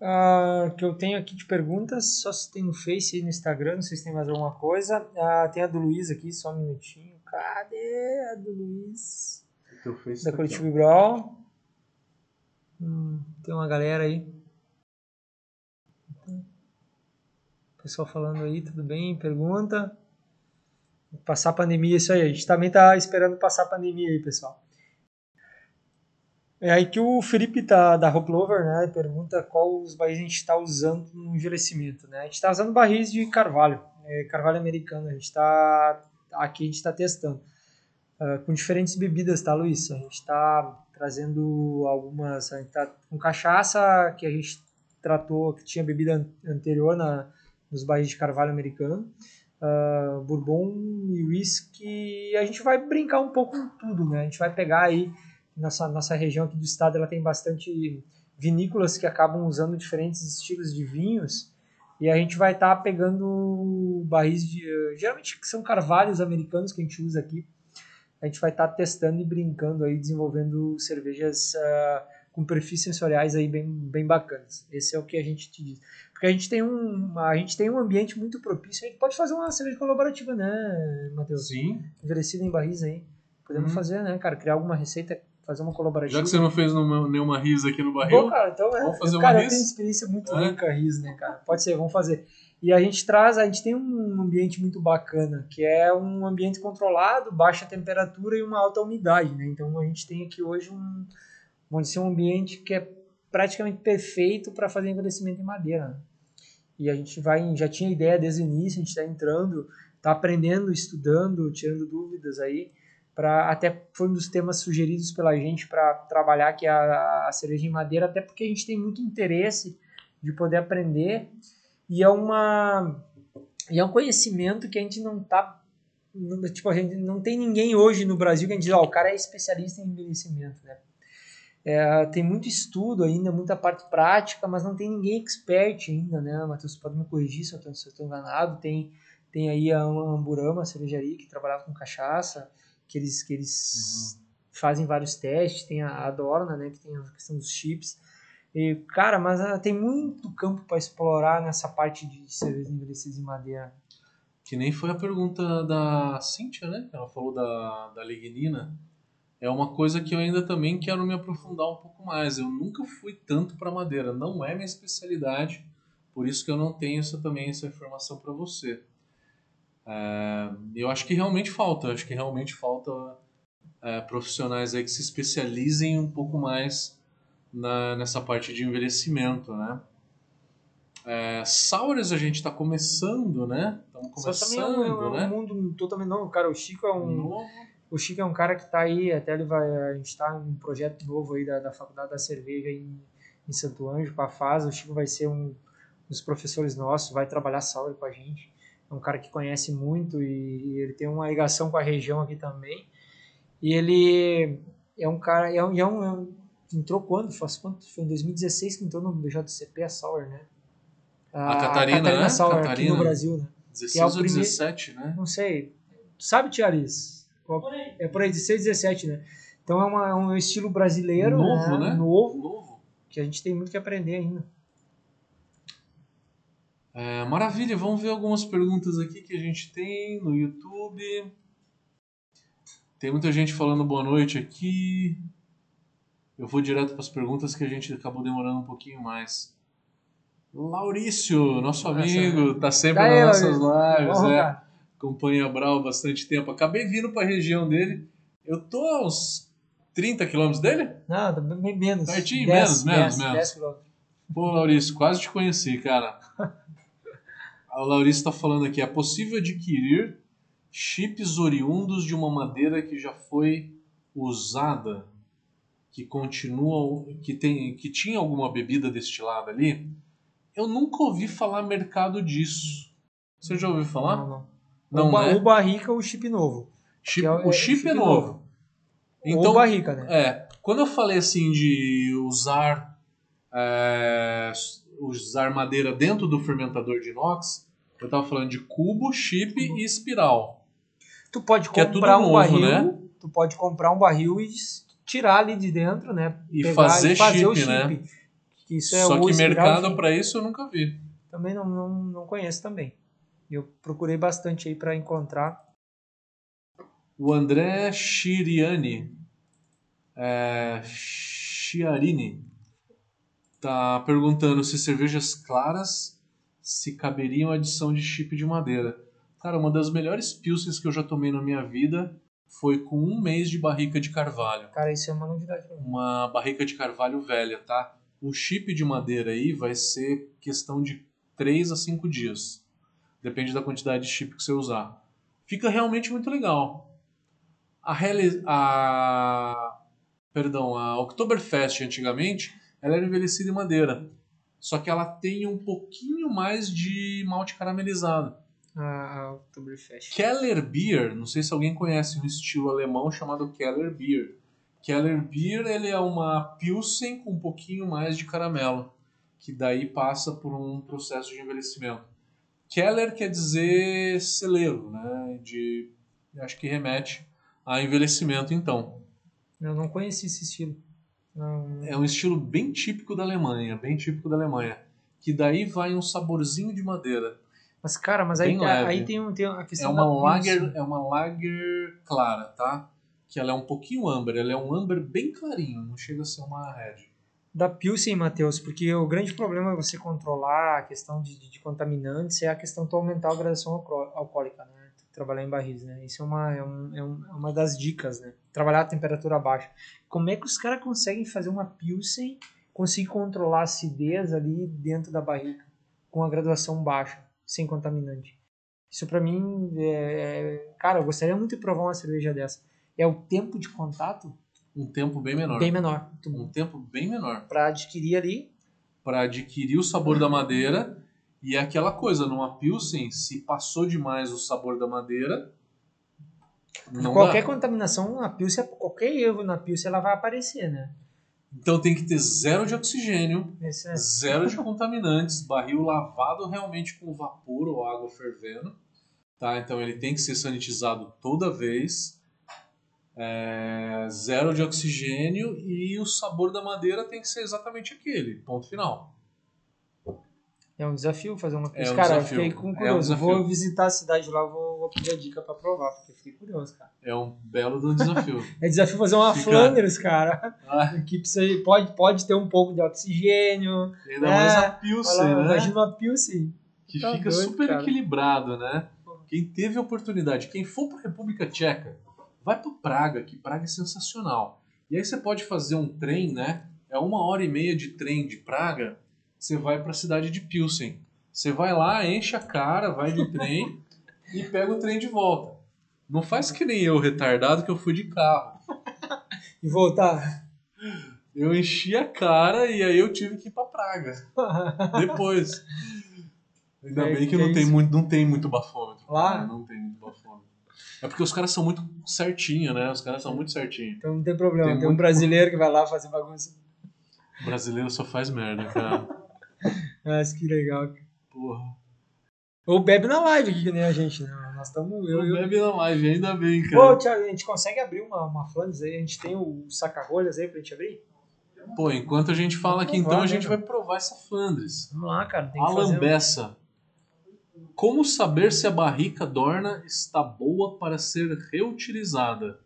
Uh, que eu tenho aqui de perguntas, só se tem no Face e no Instagram, não sei se tem mais alguma coisa. Uh, tem a do Luiz aqui, só um minutinho. Cadê a do Luiz? Teu face da tá Coletivo Brawl. Hum, tem uma galera aí. Pessoal falando aí, tudo bem? Pergunta. Passar a pandemia, isso aí. A gente também tá esperando passar a pandemia aí, pessoal. É aí que o Felipe tá, da Hoplover, né, pergunta qual os barris a gente está usando no envelhecimento, né? A gente está usando barris de carvalho, é, carvalho americano. A gente está aqui a gente está testando uh, com diferentes bebidas, tá, Luiz? A gente está trazendo algumas, a gente tá com cachaça que a gente tratou que tinha bebida anterior na nos barris de carvalho americano, uh, bourbon e whisky. A gente vai brincar um pouco com tudo, né? A gente vai pegar aí nossa nossa região aqui do estado, ela tem bastante vinícolas que acabam usando diferentes estilos de vinhos. E a gente vai estar tá pegando barris de. Geralmente são carvalhos americanos que a gente usa aqui. A gente vai estar tá testando e brincando aí, desenvolvendo cervejas uh, com perfis sensoriais aí bem, bem bacanas. Esse é o que a gente te diz. Porque a gente tem um, a gente tem um ambiente muito propício. A gente pode fazer uma cerveja colaborativa, né, Matheus? Sim. Envelhecida em barris aí. Podemos hum. fazer, né, cara? Criar alguma receita fazer uma colaborativa. Já que você não fez nenhuma risa aqui no barril, Bom, cara, então, é, vamos fazer cara, uma eu tenho experiência muito é. rica RIS, né, cara? Pode ser, vamos fazer. E a gente traz, a gente tem um ambiente muito bacana, que é um ambiente controlado, baixa temperatura e uma alta umidade, né? Então a gente tem aqui hoje um, vamos dizer, um ambiente que é praticamente perfeito para fazer envelhecimento em madeira. Né? E a gente vai, já tinha ideia desde o início, a gente está entrando, está aprendendo, estudando, tirando dúvidas aí para até foi um dos temas sugeridos pela gente para trabalhar é a, a cerveja em madeira, até porque a gente tem muito interesse de poder aprender e é uma e é um conhecimento que a gente não tá tipo a gente não tem ninguém hoje no Brasil que a gente diz, oh, o cara é especialista em envelhecimento, né? É, tem muito estudo ainda, muita parte prática, mas não tem ninguém expert ainda, né? Matheus, pode me corrigir se eu estou enganado. Tem, tem aí a Amburama, a cervejaria, que trabalhava com cachaça, que eles, que eles fazem vários testes, tem a Adorna, né, que tem a questão dos chips. E, cara, mas uh, tem muito campo para explorar nessa parte de cervejas envelhecidas em madeira. Que nem foi a pergunta da Cíntia, né? Ela falou da, da lignina. É uma coisa que eu ainda também quero me aprofundar um pouco mais. Eu nunca fui tanto para madeira, não é minha especialidade, por isso que eu não tenho essa, também essa informação para você. É, eu acho que realmente falta, acho que realmente falta é, profissionais aí que se especializem um pouco mais na, nessa parte de envelhecimento, né? É, Saures a gente está começando, né? Estamos começando, também é um, né? É um mundo totalmente novo, cara. O Chico é um novo. o Chico é um cara que está aí, até ele vai, a gente está em um projeto novo aí da, da Faculdade da Cerveja em, em Santo Anjo, para a FAS. O Chico vai ser um dos professores nossos, vai trabalhar Saure com a gente é um cara que conhece muito e, e, ele tem uma ligação com a região aqui também. E ele é um cara, é um, é um, é um entrou quando? Faz quanto? Foi em 2016 que entrou no BJCP a Sauer, né? A, a Catarina, a Catarina né? Sauer Catarina. aqui no Brasil, né? 16 é ou primeiro, 17, né? Não sei. sabe, Tiaris? É por aí, 16, 17, né? Então é uma, um estilo brasileiro, novo, né? né? Novo, novo, que a gente tem muito que aprender ainda. É, maravilha, vamos ver algumas perguntas aqui que a gente tem no YouTube. Tem muita gente falando boa noite aqui. Eu vou direto para as perguntas que a gente acabou demorando um pouquinho mais. Laurício, nosso amigo, tá sempre Daí, nas nossas lives, Bom, é. Acompanha Brau há bastante tempo. Acabei vindo pra região dele. Eu tô a uns 30 quilômetros dele? Não, tá bem menos. Pertinho, 10, menos, menos, 10, menos. 10 quilômetros. Pô, Laurício, quase te conheci, cara. O Laurício está falando aqui: é possível adquirir chips oriundos de uma madeira que já foi usada, que continua, que tem, que tinha alguma bebida destilada ali? Eu nunca ouvi falar mercado disso. Você já ouviu falar? Não, não. Não, o, ba- né? o barrica ou o chip novo. Chip- é o- chip chip é novo. novo. ou Então, o barrica, né? É, quando eu falei assim de usar é, usar madeira dentro do fermentador de inox, eu tava falando de cubo, chip e espiral. Tu pode que é tudo comprar um novo, barril, né? tu pode comprar um barril e tirar ali de dentro, né? E Pegar fazer e fazer o chip, né? chip. Que Isso é Só o que mercado para isso eu nunca vi. também não, não, não conheço também. Eu procurei bastante aí para encontrar. O André Chiriani, é, Chiarini, tá perguntando se cervejas claras se caberiam adição de chip de madeira. Cara, uma das melhores pilsens que eu já tomei na minha vida foi com um mês de barrica de carvalho. Cara, isso é uma novidade pra mim. Uma barrica de carvalho velha, tá? O chip de madeira aí vai ser questão de 3 a 5 dias. Depende da quantidade de chip que você usar. Fica realmente muito legal. A, Helle- a perdão, a Oktoberfest antigamente, ela era envelhecida em madeira. Só que ela tem um pouquinho mais de malte caramelizado. A, a Oktoberfest. Keller Beer, não sei se alguém conhece um estilo alemão chamado Keller Beer. Keller Beer ele é uma pilsen com um pouquinho mais de caramelo, que daí passa por um processo de envelhecimento. Keller quer dizer celeiro, né? De, acho que remete a envelhecimento então. Eu não conheci esse estilo. É um estilo bem típico da Alemanha, bem típico da Alemanha. Que daí vai um saborzinho de madeira. Mas, cara, mas aí, aí tem, um- tem a É questão uma da lager, é uma lager clara, tá? Que ela é um pouquinho amber, ela é um amber bem clarinho, não chega a ser uma red. Da Pilsen, Matheus, porque o grande problema é você controlar a questão de, de, de contaminantes, é a questão de aumentar a graduação alco- alcoólica, né? Trabalhar em barris, né? Isso é uma, é, um- é um- é uma das dicas, né? Trabalhar a temperatura baixa. Como é que os caras conseguem fazer uma Pilsen, conseguir controlar a acidez ali dentro da barrica, com a graduação baixa, sem contaminante? Isso pra mim, é, cara, eu gostaria muito de provar uma cerveja dessa. É o tempo de contato Um tempo bem menor. bem menor. Um tempo bem menor. Pra adquirir ali, Para adquirir o sabor da madeira. E é aquela coisa, numa Pilsen, se passou demais o sabor da madeira. Qualquer dá. contaminação na Pilsen, qualquer erro na Pilsen, ela vai aparecer, né? Então tem que ter zero de oxigênio, é- zero de contaminantes, barril lavado realmente com vapor ou água fervendo, tá? Então ele tem que ser sanitizado toda vez, é, zero de oxigênio e o sabor da madeira tem que ser exatamente aquele, ponto final. É um desafio fazer uma É Pilsen. um cara, eu desafio. fiquei com É um curioso. vou visitar a cidade lá, vou, vou pedir a dica pra provar, porque fiquei curioso, cara. É um belo do desafio. É desafio fazer uma Fica- Flanders, cara. Ah, Que precisa, pode, pode ter um pouco de oxigênio. ainda É, mais a Pilsen, né? Imagina uma Pilsen. que Tá fica doido, super cara. equilibrado, né? Quem teve a oportunidade, quem for para República Tcheca, vai para Praga, que Praga é sensacional. E aí você pode fazer um trem, né? É uma hora e meia de trem de Praga, você vai para a cidade de Pilsen. Você vai lá, enche a cara, vai de trem e pega o trem de volta. Não faz que nem eu, retardado, que eu fui de carro. E voltar. Eu enchi a cara e aí eu tive que ir para Praga depois. Ainda É, bem que não é tem, isso. muito, não tem muito bafômetro. Lá? cara, Não tem muito bafômetro. É porque os caras são muito certinho, né? Os caras são muito certinho. Então não tem problema. Tem Tem, um muito- brasileiro que vai lá fazer bagunça. O brasileiro só faz merda, cara. Mas que legal. Porra. Ou bebe na live aqui, que nem a gente, né? Nós estamos. Eu, Eu bebe na live, ainda bem, cara. Thiago, a gente consegue abrir uma, uma Flanders aí? A gente tem o saca-rolhas aí pra gente abrir? Pô, enquanto a gente fala aqui, então a gente né, vai provar essa Flandres. Vamos lá, cara. Tem que fazer Alan um- Bessa. Como saber se a barrica Dorna está boa para ser reutilizada?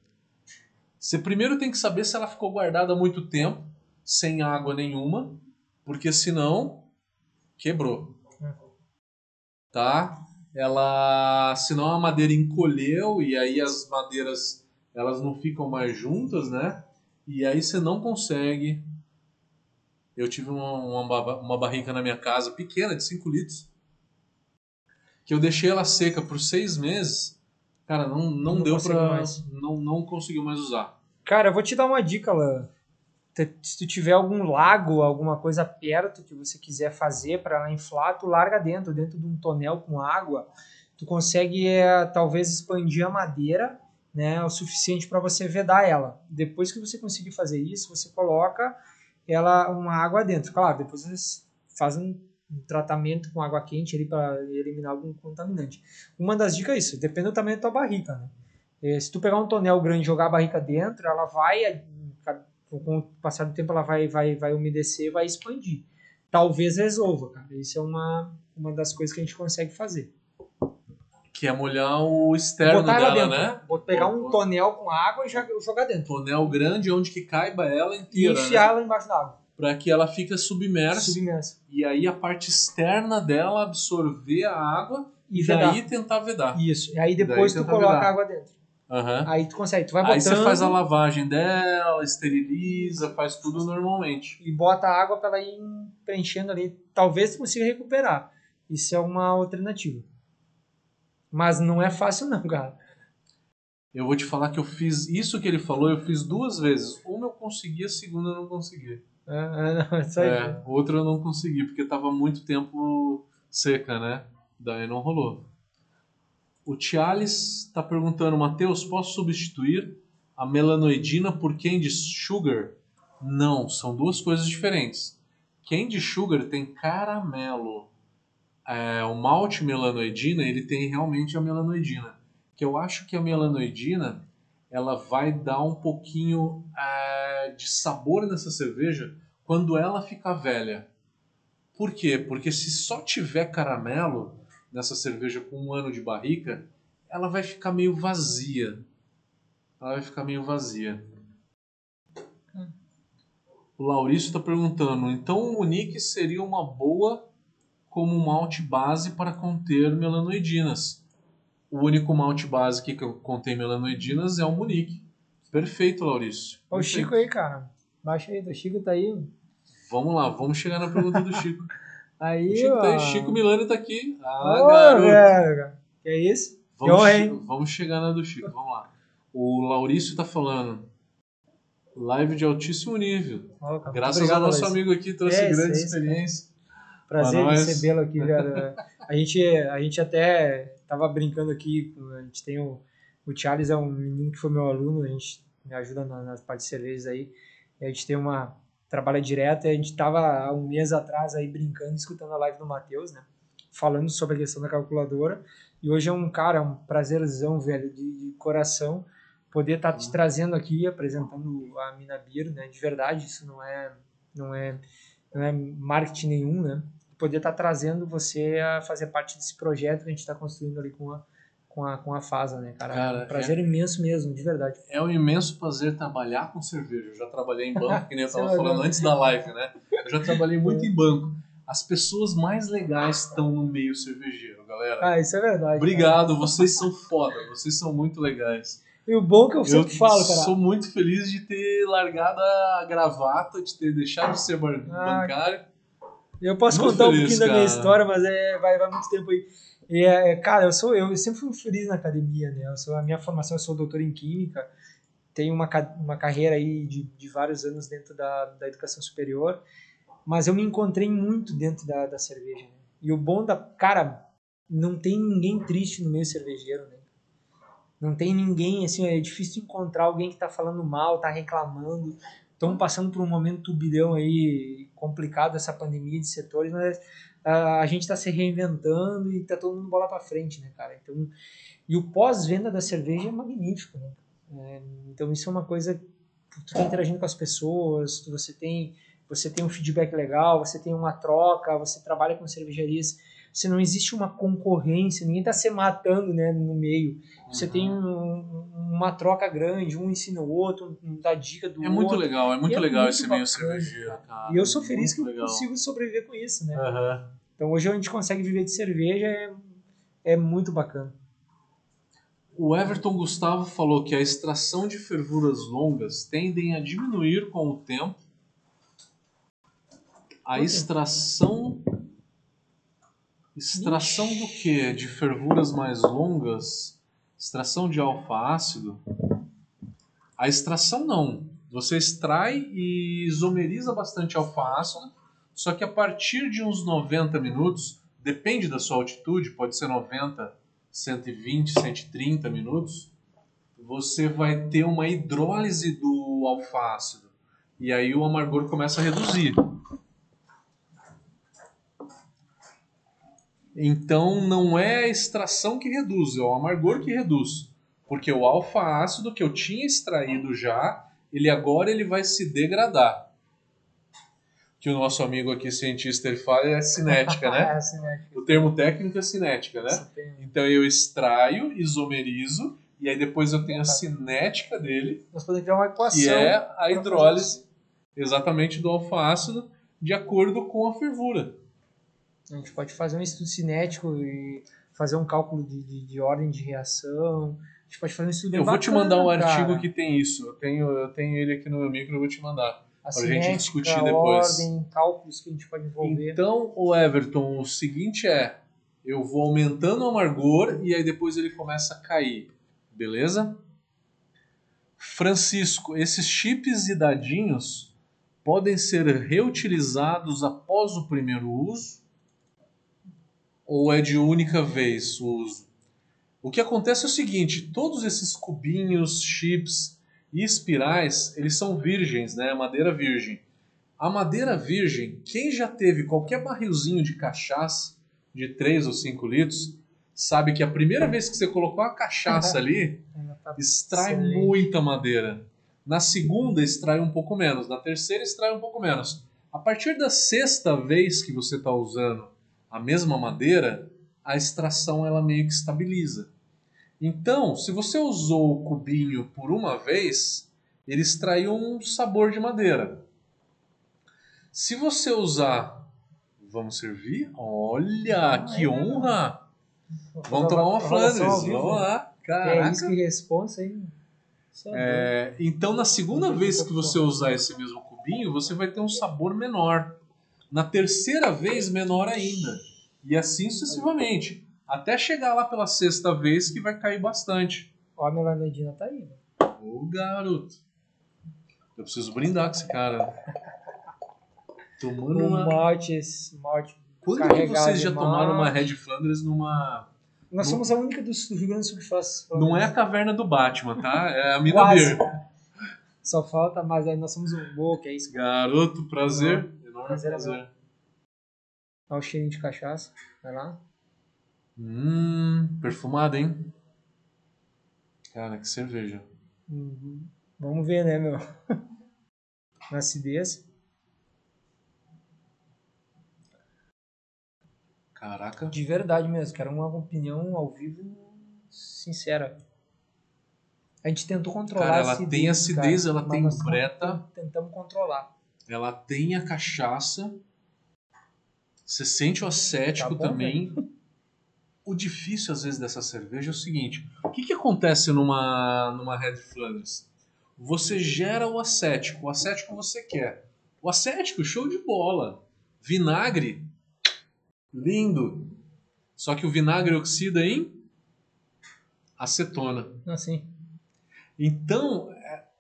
Você primeiro tem que saber se ela ficou guardada há muito tempo, sem água nenhuma, porque senão, quebrou. Tá? Ela, senão a madeira encolheu e aí as madeiras elas não ficam mais juntas, né? E aí você não consegue. Eu tive uma, uma, uma barrica na minha casa pequena de 5 litros que eu deixei ela seca por seis meses. Cara, não, não, Não deu mais. Não, não conseguiu mais usar. Cara, eu vou te dar uma dica, Lan. Se tu tiver algum lago, alguma coisa perto que você quiser fazer para inflar, tu larga dentro, dentro de um tonel com água. Tu consegue é, talvez expandir a madeira, né, o suficiente para você vedar ela. Depois que você conseguir fazer isso, você coloca ela uma água dentro. Claro, depois você faz um, tratamento com água quente ali para eliminar algum contaminante. Uma das dicas é isso, depende do tamanho da tua barrica, né? Eh, Se tu pegar um tonel grande e jogar a barrica dentro, ela vai, com o passar do tempo, ela vai, vai, vai umedecer, vai expandir. Talvez resolva, cara. Isso é uma, uma das coisas que a gente consegue fazer. Que é molhar o externo dela, dentro. né? Vou pegar um tonel com água e jogar dentro. Tonel grande onde que caiba ela E inteira, né? enfiar ela embaixo da água. Para que ela fique submersa Submersa. e aí a parte externa dela absorver a água E e vedar. daí tentar vedar. Isso. E aí depois Daí tu coloca vedar. a água dentro. Aham. Aí tu consegue. Tu vai botando Aí você faz a lavagem dela, esteriliza, faz tudo normalmente. e bota a água para ela ir preenchendo ali. Talvez tu consiga recuperar. Isso é uma alternativa. Mas não é fácil não, cara. Eu vou te falar que eu fiz isso que ele falou, eu fiz duas vezes. Uma eu consegui, a segunda eu não consegui. É, é, não, isso aí. É, outra eu não consegui, porque tava muito tempo seca, né? Daí não rolou. O Tiales está perguntando, Matheus, posso substituir a melanoidina por candy sugar? Não, são duas coisas diferentes. Candy sugar tem caramelo. É, o malte melanoidina, ele tem realmente a melanoidina. Que eu acho que a melanoidina, ela vai dar um pouquinho é, de sabor nessa cerveja quando ela ficar velha. Por quê? Porque se só tiver caramelo nessa cerveja com um ano de barrica, ela vai ficar meio vazia. Ela vai ficar meio vazia. O Laurício está perguntando, então o Munique seria uma boa como malte base para conter melanoidinas. O único malte base que contém melanoidinas é o Munique. Perfeito, Laurício. O. Chico aí, cara. Baixa aí, o Chico tá aí. Vamos lá, vamos chegar na pergunta do Chico. Aí, O Chico, tá ó. aí, Chico Milani tá aqui. Ah, Ô, garoto. velho, cara. Que é isso? Vamos, honra, che- hein? vamos chegar na do Chico, vamos lá. O Laurício tá falando. Live de altíssimo nível. Ó, cara, Graças muito ao obrigado, nosso Luiz. amigo aqui, trouxe É, grande aí. experiência. Prazer Pra em nós. recebê-lo aqui, velho. A gente, a gente até tava brincando aqui, a gente tem o, o Charles é um menino que foi meu aluno, a gente me ajuda na- nas partes aí. E a gente tem uma trabalha direto e a gente tava há um mês atrás aí brincando, escutando a live do Matheus, né? Falando sobre a questão da calculadora. E hoje é um cara, é um prazerzão, velho, de, de coração poder estar te trazendo aqui, apresentando a Minabir, né? De verdade, isso não é não é não é marketing nenhum, né? Poder estar trazendo você a fazer parte desse projeto que a gente está construindo ali com a com a com a Fasa, né, cara? Cara, é um prazer imenso mesmo, de verdade. É um imenso prazer trabalhar com cerveja. Eu já trabalhei em banco, que nem eu Você tava vai falando antes da live, né? Eu já trabalhei muito em banco. As pessoas mais legais estão no meio cervejeiro, galera. Ah, isso é verdade. Obrigado, vocês são foda, vocês são muito legais. cara. E o bom que eu sempre falo, cara. sou muito feliz de ter largado a gravata, de ter deixado de ser Ah, bancário. Eu posso Muito contar um feliz, pouquinho da minha cara. história, mas é, vai, vai muito tempo aí. E, é, cara, eu sou eu, eu sempre fui feliz na academia, né? Eu sou, a minha formação, eu sou doutor em Química, tenho uma, uma carreira aí de, de vários anos dentro da, da educação superior, mas eu me encontrei muito dentro da, da cerveja. Né? E o bom da. Cara, não tem ninguém triste no meio cervejeiro, né? Não tem ninguém, assim, é difícil encontrar alguém que tá falando mal, tá reclamando. Estão passando por um momento turbilhão aí complicado essa pandemia de setores, mas a gente está se reinventando e tá todo mundo bola para frente, né, cara? Então, e o pós-venda da cerveja é magnífico, né? É, então isso é uma coisa tu tá interagindo com as pessoas, tu- você tem você tem um feedback legal, você tem uma troca, você trabalha com cervejarias, você não existe uma concorrência, ninguém está se matando, né, no meio. Você Uhum. tem um- uma troca grande, um ensina o outro, um dá dica do É outro. muito legal, é muito é legal muito esse meio cervejeiro, cara. E eu sou feliz que Muito eu legal. consigo sobreviver com isso, né? Aham. Então hoje a gente consegue viver de cerveja, é, é muito bacana. O Everton Gustavo falou que a extração de fervuras longas tendem a diminuir com o tempo. A extração. Extração do que? De fervuras mais longas? Extração de alfa-ácido? A extração não. Você extrai e isomeriza bastante alfa-ácido, só que a partir de uns 90 minutos, depende da sua altitude, pode ser 90, 120, 130 minutos, você vai ter uma hidrólise do alfácido. E aí o amargor começa a reduzir. Então não é a extração que reduz, é o amargor que reduz. Porque o alfa-ácido que eu tinha extraído já, ele agora ele vai se degradar que o nosso amigo aqui, cientista, ele fala é cinética, né? é, cinética. O termo técnico é cinética, né? Então eu extraio, isomerizo, e aí depois eu tenho a cinética dele. Nós podemos criar uma equação. Que é a hidrólise, exatamente do alfa-ácido, de acordo com a fervura. A gente pode fazer um estudo cinético e fazer um cálculo de, de, de ordem de reação. A gente pode fazer um estudo Eu bacana, vou te mandar um cara. artigo que tem isso. Eu tenho, eu tenho ele aqui no meu micro, eu vou te mandar a pra gente discutir depois. ordem, cálculos que a gente pode envolver. Então, o Everton, o seguinte é, eu vou aumentando o amargor e aí depois ele começa a cair, beleza? Francisco, esses chips e dadinhos podem ser reutilizados após o primeiro uso ou é de única vez o uso? O que acontece é o seguinte, todos esses cubinhos, chips, e espirais, eles são virgens, né? Madeira virgem. A madeira virgem, quem já teve qualquer barrilzinho de cachaça de 3 ou 5 litros, sabe que a primeira vez que você colocou a cachaça ali, tá extrai muita madeira. Na segunda, extrai um pouco menos. Na terceira, extrai um pouco menos. A partir da sexta vez que você está usando a mesma madeira, a extração ela meio que estabiliza. Então, se você usou o cubinho por uma vez, ele extraiu um sabor de madeira. Se você usar. Vamos servir? Olha, que honra! Vamos tomar uma Flandres. Vamos lá. Caraca. É isso que responsa aí. É. É, então, na segunda vez que você usar esse mesmo cubinho, você vai ter um sabor menor. Na terceira vez, menor ainda. E assim sucessivamente. Até chegar lá pela sexta vez que vai cair bastante. Ó, a melanedina tá aí. né? Ô garoto. Eu preciso brindar com esse cara. Tomando uma. malte, esse malte. Quando que vocês já tomaram uma. Red Flanders numa. Nós Não- somos a única do, do Rio Grande do Sul que faz. Não é a caverna do Batman, tá? É a Mina. Beer. Só falta, mas aí nós somos um boa, que é isso. Garoto, prazer. Enorme Prazer é prazer. meu. Olha o cheirinho de cachaça. Vai lá. Hum, perfumada, hein? Cara, que cerveja. Uhum. Vamos ver, né, meu? Na acidez. Caraca. De verdade mesmo, quero uma opinião ao vivo sincera. A gente tentou controlar Cara, a ela acidez, tem acidez, cara, ela mas tem breta. Tentamos controlar. Ela tem a cachaça. Você sente o acético Tá também. O difícil, às vezes, dessa cerveja é o seguinte: o que, que acontece numa, numa Red Flanders? Você gera o acético. O acético você quer. O acético, show de bola. Vinagre, lindo. Só que o vinagre oxida em acetona. Assim. Então,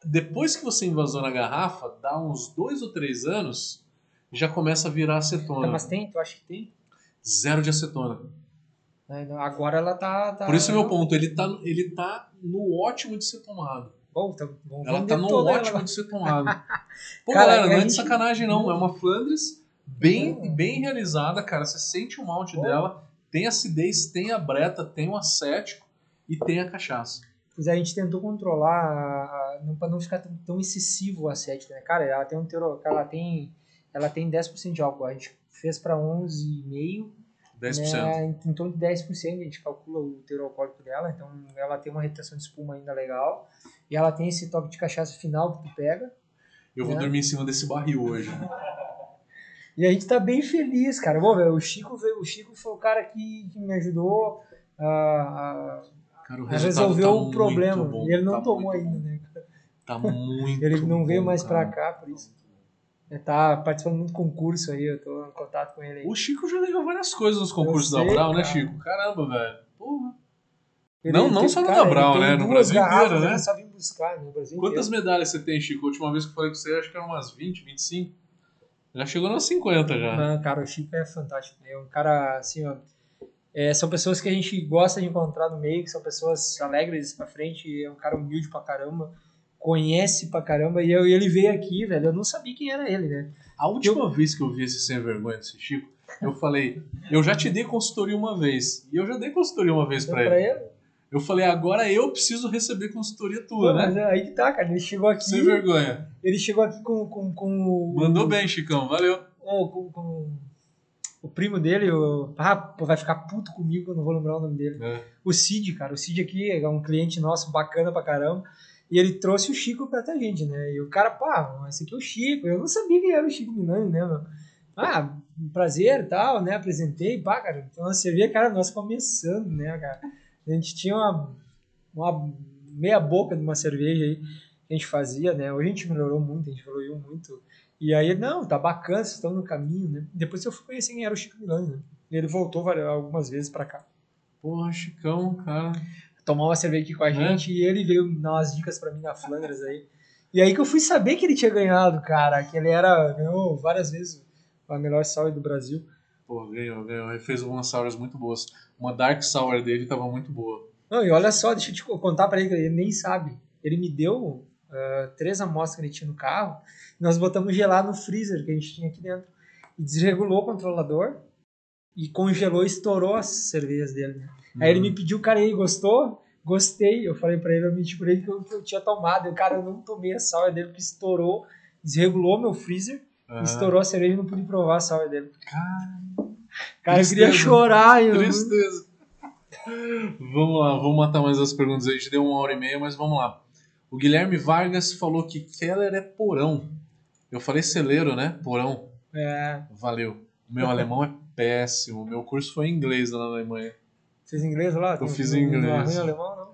depois que você invasou na garrafa, dá uns dois ou três anos, já começa a virar acetona. Mas tem? Tu acha que tem? Zero de acetona. É, não, Agora ela tá. tá Por isso é meu ponto, ele tá, ele tá no ótimo de ser tomado. Bom, tá, vamos Ela vender tá no ótimo ela. de ser tomado. Pô, Cara, galera, não é de gente- sacanagem não, é uma Flandres bem, Hum. bem realizada, cara. Você sente o malte Pô. dela, tem acidez, tem a breta, tem o acético e tem a cachaça. É, a gente tentou controlar, a- a- não, pra não ficar tão, tão excessivo o acético, né? Cara, ela tem um teor, ela tem, ela tem 10% de álcool. A gente fez para 11,5%. 10%. Né, em, torno de 10%, a gente calcula o teor alcoólico dela, então ela tem uma retenção de espuma ainda legal. E ela tem esse toque de cachaça final que tu pega. Eu vou né? dormir em cima desse barril hoje. E a gente tá bem feliz, cara. Bom, velho, o Chico, veio- o Chico foi o cara que, que me ajudou a, a- Cara, o resolver tá o problema. bom, e ele não tá tomou ainda, bom. né? Tá muito Ele não veio bom, mais pra cara. cá, por isso. Ele tá participando muito de concurso aí, eu tô em contato com ele aí. O Chico já ganhou várias coisas nos concursos da sei, Brau, né. Chico? Caramba, velho. Porra. Ele não- não só no da Brau, ele tem né? No Brasil garrafas, inteiro, né? Só vim buscar, né? No Brasil Quantas inteiro. medalhas você tem, Chico? A última vez que eu falei com você, acho que eram umas 20, 25. Já chegou nas 50 já. Não, cara, o Chico é fantástico. É um cara, assim, ó. É, são pessoas que a gente gosta de encontrar no meio, que são pessoas alegres pra frente. É um cara humilde pra caramba, conhece pra caramba. E, eu, ele veio aqui, velho. Eu não sabia quem era ele, né? A última vez que eu vi esse sem vergonha desse Chico, eu falei, eu já te dei consultoria uma vez. E eu já dei consultoria uma vez pra pra ele. ele. Eu falei, agora eu preciso receber consultoria tua, Pô, mas né? é aí que tá, cara. Ele chegou aqui. Sem vergonha. Ele chegou aqui com, com, com o. Mandou bem, Chicão, valeu. com- com o primo dele, o, ah, pô, vai ficar puto comigo, eu não vou lembrar o nome dele. É. O Cid, cara, o Cid aqui é um cliente nosso bacana pra caramba. E ele trouxe o Chico pra a gente, né? E o cara, pá, esse aqui é o Chico. Eu não sabia quem era o Chico Milani, né, meu? Ah, um prazer e tal, né? Apresentei, pá, cara. Então você via, cara, nós começando, né, cara? A gente tinha uma, uma meia boca de uma cerveja aí que a gente fazia, né? Hoje a gente melhorou muito, a gente evoluiu muito. E aí, não, tá bacana, vocês estão no caminho, né? Depois eu fui conhecer quem era o Chico Milani, né? E ele voltou várias- algumas vezes pra cá. Porra, Chicão, cara. Tomar uma cerveja aqui com a É? gente e ele veio dar umas dicas pra mim na Flanders aí. E aí que eu fui saber que ele tinha ganhado, cara, que ele era, ganhou várias vezes a melhor sour do Brasil. Pô, ganhou, ganhou. Ele fez umas sours muito boas. Uma Dark Sour dele tava muito boa. Não, e olha só, deixa eu te contar pra ele, que ele nem sabe. Ele me deu ah, três amostras que ele tinha no carro, nós botamos gelar no freezer que a gente tinha aqui dentro. E desregulou o controlador e congelou e estourou as cervejas dele. né? Aí ele me pediu, cara, e aí, gostou? Gostei. Eu falei pra ele, eu menti pra ele que eu, que eu tinha tomado. Eu, cara, eu não tomei a sour dele porque estourou, desregulou meu freezer, Ah, estourou a cerveja e não pude provar a sour dele. Cara, Cara, eu queria chorar. Eu, tristeza. Vamos lá, vamos matar mais as perguntas. A gente deu uma hora e meia, mas vamos lá. O Guilherme Vargas falou que Keller é porão. Eu falei celeiro, né? Porão. É, Valeu. O meu alemão é péssimo. O meu curso foi em inglês lá na Alemanha. fez inglês lá? Eu fiz Não- em não inglês. arranha alemão, não?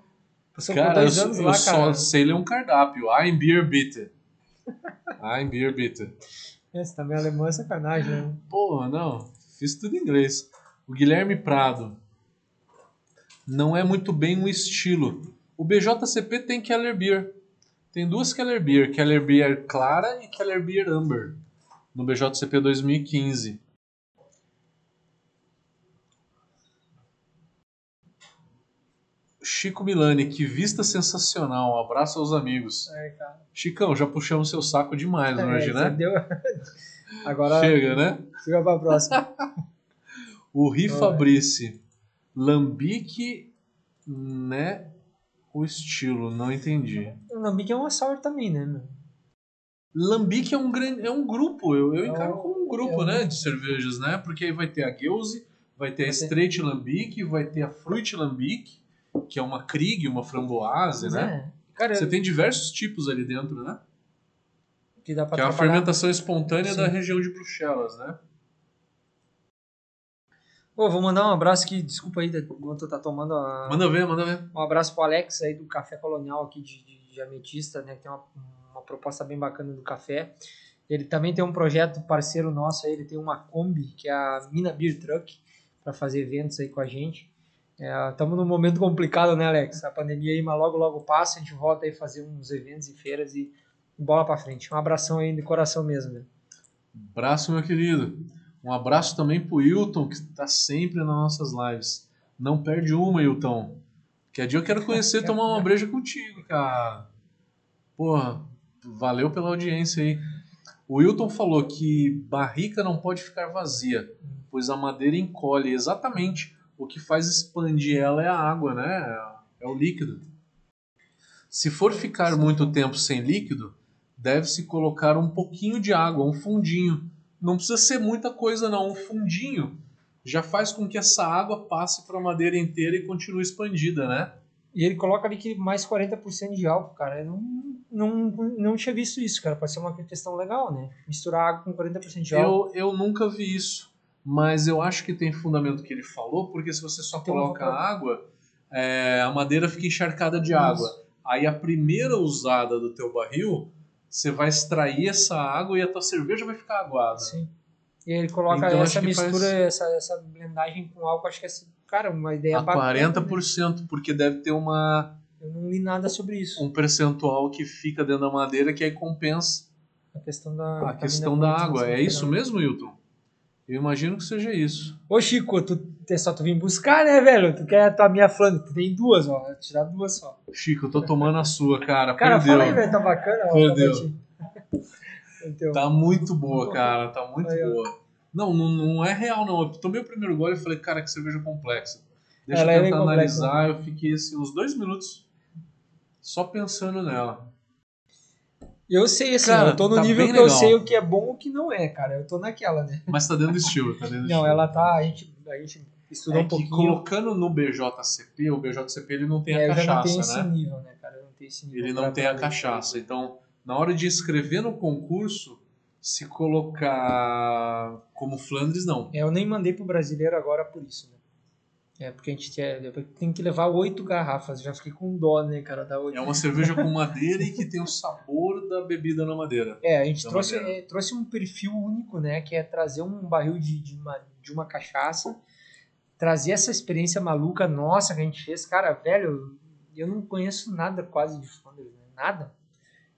Passou Cara, eu, eu lá, só cara. sei ler um cardápio. Ein Bier bitte. Ein Bier bitte. Esse também alemão é sacanagem, né? Porra, não. Fiz tudo em inglês. O Guilherme Prado. Não é muito bem um estilo. O BJCP tem Keller Beer. Tem duas Keller Beer. Keller Beer Clara e Keller Beer Amber. No BJCP 2015. Chico Milani, que vista sensacional. Um abraço aos amigos. É, cara. Chicão, já puxamos seu saco demais hoje, É, né? entendeu? Agora, Chega, né? fica pra próxima. O Ri Olha. Fabrice. Lambique, né? O estilo, não entendi. O Lambique é uma sour também, né, meu? Lambique é um, gran- é um grupo, eu, eu É encaro como um grupo, é um- né? De cervejas, né? Porque aí vai ter a Geuze, vai ter a Vai ter- Straight Lambique, vai ter a Fruit Lambique, que é uma Krieg, uma framboase, né? É. Cara, Você tem diversos tipos ali dentro, né? que dá pra Que é a fermentação espontânea Sim. da região de Bruxelas, né? Pô, vou mandar um abraço aqui, desculpa aí, enquanto tu tá tomando a... Manda ver, manda ver. Um abraço pro Alex aí do Café Colonial aqui de, de, de Ametista, né? Que tem uma, uma proposta bem bacana do café. Ele também tem um projeto parceiro nosso aí, ele tem uma Kombi, que é a Mina Beer Truck, para fazer eventos aí com a gente. Estamos num momento complicado, né, Alex? A pandemia aí, mas logo, logo passa, a gente volta aí fazer uns eventos e feiras e bola para frente. Um abração aí de coração mesmo, né? Abraço, meu querido. Um abraço também pro Hilton, que está sempre nas nossas lives. Não perde uma, Hilton. Que dia eu quero conhecer e tomar uma breja contigo, cara. Porra, valeu pela audiência aí. O Hilton falou que barrica não pode ficar vazia, pois a madeira encolhe. Exatamente. O que faz expandir ela é a água, né? É o líquido. Se for ficar muito tempo sem líquido, deve-se colocar um pouquinho de água, um fundinho. Não precisa ser muita coisa, não. Um fundinho já faz com que essa água passe para a madeira inteira e continue expandida, né? E ele coloca ali que mais 40% de álcool, cara. Eu não, não, não tinha visto isso, cara. Pode ser uma questão legal, né? Misturar água com 40% de álcool. Eu, eu nunca vi isso, mas eu acho que tem fundamento que ele falou, porque se você só Tem coloca vontade. água, é, a madeira fica encharcada de Isso. água. Aí a primeira usada do teu barril, você vai extrair essa água e a tua cerveja vai ficar aguada. Sim. E ele coloca Então, essa mistura, faz- essa, essa blendagem com álcool, acho que é, cara, uma ideia a bacana. né? 40%, porque deve ter uma, Eu não li nada sobre isso. um percentual que fica dentro da madeira que aí compensa A questão da, a questão da contaminação, água. É isso né? mesmo, Hilton? Eu imagino que seja isso. Ô Chico, tu é só tu vir buscar, né, velho? Tu quer a tua minha Flandre, tu tem duas, ó. Vou dar duas só. Chico, eu tô tomando a sua, cara. Cara, Perdeu. fala aí, velho, tá bacana? ó, Perdeu. tá. Então, Tá muito boa, cara. Tá muito Aí, ó. boa. Não, não, não é real, não. Eu tomei o primeiro gole e falei, cara, que cerveja complexa. Deixa Ela é eu bem tentar complexa, analisar. Eu fiquei assim, uns dois minutos só pensando nela. Eu sei, assim, Cara, eu tô no tá nível que eu legal. sei o que é bom e o que não é, cara. Eu tô naquela, né? Mas tá dentro do estilo, tá dentro do Não, estilo. ela tá. A gente, a gente estudou é um que pouquinho. colocando no BJCP, o BJCP ele não tem é, a eu já não tenho cachaça, esse né? nível, né, cara? Eu não tenho esse nível. Ele não tem a cachaça. Então, na hora de escrever no concurso, se colocar como Flandres, não. É, eu nem mandei pro brasileiro agora por isso, né? É, porque a gente tinha- tem que levar oito garrafas. Já fiquei com dó, né, cara? Da oito. É uma cerveja com madeira e que tem o sabor da bebida na madeira. É, a gente trouxe, é, trouxe um perfil único, né? Que é trazer um barril de, de, uma, de uma cachaça, trazer essa experiência maluca nossa que a gente fez. Cara, velho, eu não conheço nada quase de Flanders, né? Nada.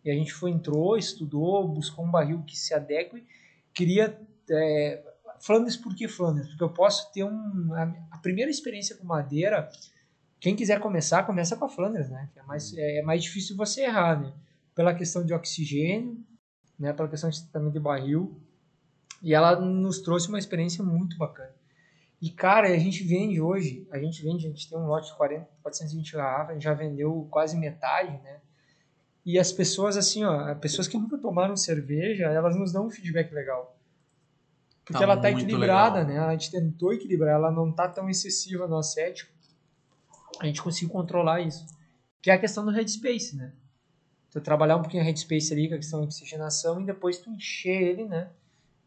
E a gente foi, entrou, estudou, buscou um barril que se adeque, queria... É, Flanders por que Flanders? Porque eu posso ter um... A, primeira experiência com madeira, quem quiser começar, começa com a Flanders, né? É mais, é mais difícil você errar, né? Pela questão de oxigênio, né, pela questão de tratamento de barril. E ela nos trouxe uma experiência muito bacana. E, cara, a gente vende hoje, a gente vende, a gente tem um lote de 40, 420 garrafas, a gente já vendeu quase metade, né? E as pessoas, assim, ó, pessoas que nunca tomaram cerveja, elas nos dão um feedback legal. Porque Tá ela tá muito equilibrada, legal. né? A gente tentou equilibrar, ela não tá tão excessiva no acético. A gente conseguiu controlar isso. Que é a questão do headspace, né? Tu trabalhar um pouquinho a headspace ali, com a questão da oxigenação, e depois tu encher ele, né?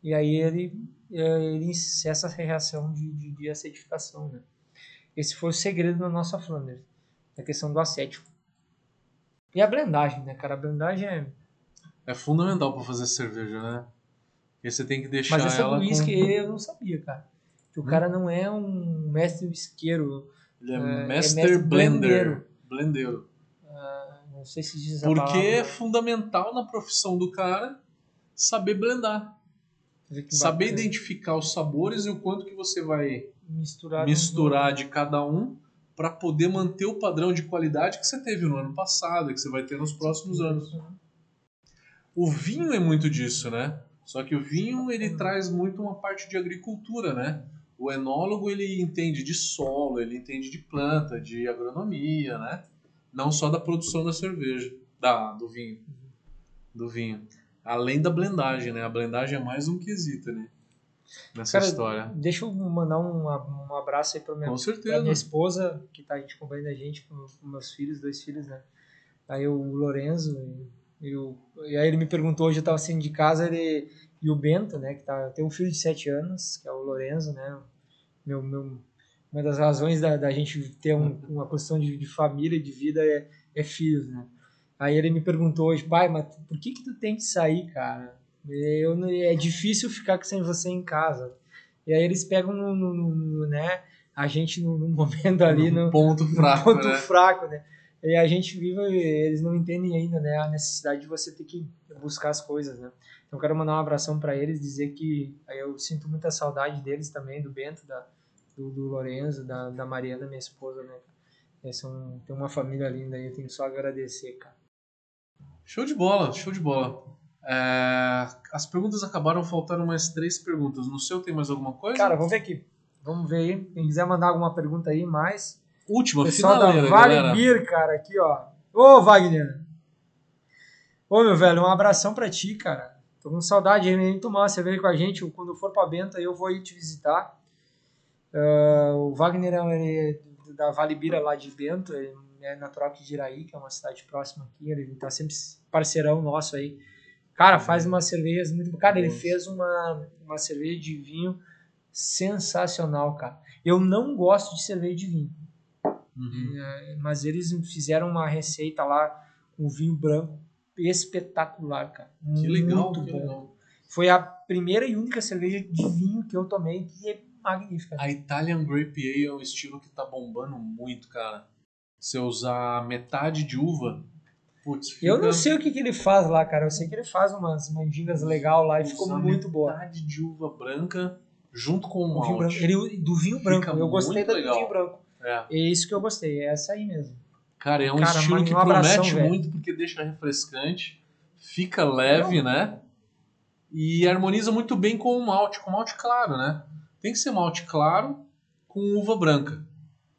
E aí ele, eh, ele cessa essa reação de, de, de acidificação, né? Esse foi o segredo da nossa Flanders, a questão do acético. E a blendagem, né, cara? A blendagem é... É fundamental pra fazer cerveja, né? Porque você tem que deixar Mas essa ela do uísque com... eu não sabia, cara. Que o Hum? cara não é um mestre whiskeiro, Ele é, é, é master mestre blender. blendeiro. Blendeiro. não sei se diz a Porque é palavra. fundamental na profissão do cara saber blendar. Saber identificar os sabores e o quanto que você vai misturar, misturar de cada um para poder manter o padrão de qualidade que você teve no ano passado e que você vai ter nos próximos anos. O vinho é muito disso, né? Só que o vinho ele Uhum. traz muito uma parte de agricultura, né? O enólogo ele entende de solo, ele entende de planta, de agronomia, né? Não só da produção da cerveja, da do vinho, do vinho. Além da blendagem, né? A blendagem é mais um quesito, né? Nessa Cara, história. Deixa eu mandar um, um abraço aí pra minha, minha esposa, que tá a gente acompanhando a gente, com, com meus filhos, dois filhos, né? Aí o Lorenzo, e, e, o, e aí ele me perguntou, hoje eu tava saindo de casa, ele, e o Bento, né? Que tá, tem um filho de sete anos, que é o Lorenzo, né? Meu, meu, uma das razões da, da gente ter um, uma questão de, de família, de vida, é, é filhos, né? Aí ele me perguntou hoje, pai, mas por que que tu tem que sair, cara? Eu, é difícil ficar sem você em casa. E aí eles pegam no, no- no- no, né, a gente no, no momento ali, no, ponto no fraco, ponto né? fraco, né? E a gente vive, eles não entendem ainda, né, a necessidade de você ter que buscar as coisas, né? Então quero mandar um abração para eles, dizer que aí eu sinto muita saudade deles também, do Bento, da, do, do Lorenzo, da, da Mariana, minha esposa, né? Eles são, tem uma família linda aí, eu tenho só a agradecer, cara. Show de bola, show de bola. É, as perguntas acabaram, faltaram mais três perguntas. No seu tem mais alguma coisa? Cara, vamos ver aqui. Vamos ver aí. Quem quiser mandar alguma pergunta aí, mais. Última, Pessoal finaleira, da. Beer, cara, aqui, ó. Ô, Wagner. Ô, meu velho, um abração pra ti, cara. Tô com saudade de nem tomar uma cerveja com a gente. Quando for pra Benta, eu vou ir te visitar. Ah, o Wagner é é da Vale Beer lá de Bento. Ele é natural aqui de Iraí, que é uma cidade próxima aqui, ele tá sempre parceirão nosso aí. Cara, faz umas cervejas muito. Cara, ele fez uma, uma cerveja de vinho sensacional, cara. Eu não gosto de cerveja de vinho. Uhum. É, mas eles fizeram uma receita lá com vinho branco espetacular, cara. Que legal, Muito que bom. legal. Foi a primeira e única cerveja de vinho que eu tomei que é magnífica. A Italian Grape Ale é um estilo que tá bombando muito, cara. Se eu usar metade de uva, putz, fica... Eu não sei o que, que ele faz lá, cara. Eu sei que ele faz umas mandingas legal lá e ficou muito boa. metade de uva branca junto com o malte. branco, ele, do vinho branco. Fica eu gostei do legal. vinho branco. É. É isso que eu gostei, é essa aí mesmo. Cara, é um Cara, estilo que abração, promete velho. muito porque deixa refrescante, fica leve, né? E harmoniza muito bem com o malte, com malte claro, né? Tem que ser malte claro com uva branca,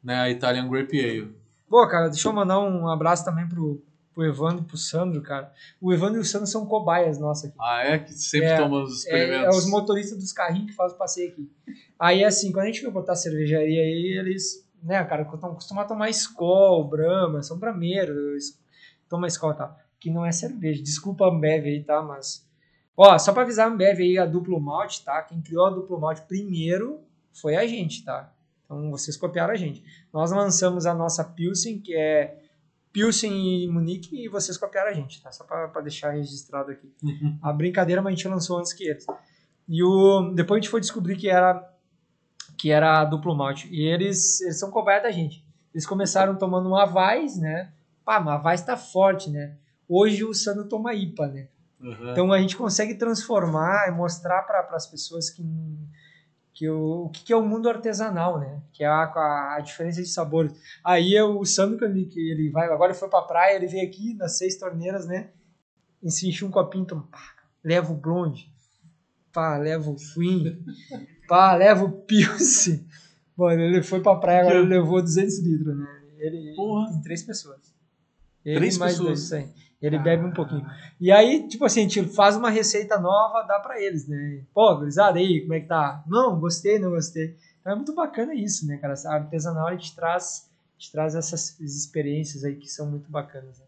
né? A Italian Grape Ale. Pô, cara, deixa eu mandar um abraço também pro, pro Evandro e pro Sandro, cara. O Evandro e o Sandro são cobaias nossos aqui. Ah, é? Que sempre É, toma os É, é experimentos. os motoristas dos carrinhos que fazem o passeio aqui. Aí, assim, quando a gente foi botar cervejaria aí, eles, né, cara, acostumados a tomar Skol, Brahma, são brameiros, toma Skol e tal. Que não é cerveja. Desculpa a Ambev aí, tá? Mas. Ó, só pra avisar a Ambev aí, a duplo malte, tá? Quem criou a duplo malte primeiro foi a gente, tá? Então vocês copiaram a gente. Nós lançamos a nossa Pilsen, que é Pilsen e Munique, e vocês copiaram a gente, tá? Só pra, pra deixar registrado aqui. A brincadeira, mas a gente lançou antes que eles. E o, depois a gente foi descobrir que era que era duplo malte. E eles, eles são cobaia da gente. Eles começaram tomando uma Vais, né? Pá, mas a Vais tá forte, né? Hoje o Sano toma IPA, né? Uhum. Então a gente consegue transformar e mostrar para as pessoas que, que o, o que, que é o mundo artesanal, né? Que é a, a, a diferença de sabores. Aí é o Sandro, que ele, que ele vai, agora ele foi pra praia, ele veio aqui nas seis torneiras, né? E se enche um copinho, toma, pá, leva o blonde, pá, leva o Queen, pá, leva o Pilsen. Mano, ele foi pra praia, agora ele levou 200 litros, né? Ele Porra. tem três pessoas. Ele Três mais pessoas? dois. Ele bebe um pouquinho. E aí, tipo assim, a gente faz uma receita nova, dá pra eles, né? Pô, gurizada, aí, como é que tá? Não, gostei, não gostei. Então é muito bacana isso, né, cara? A artesanal, gente traz, gente traz essas experiências aí que são muito bacanas. Né?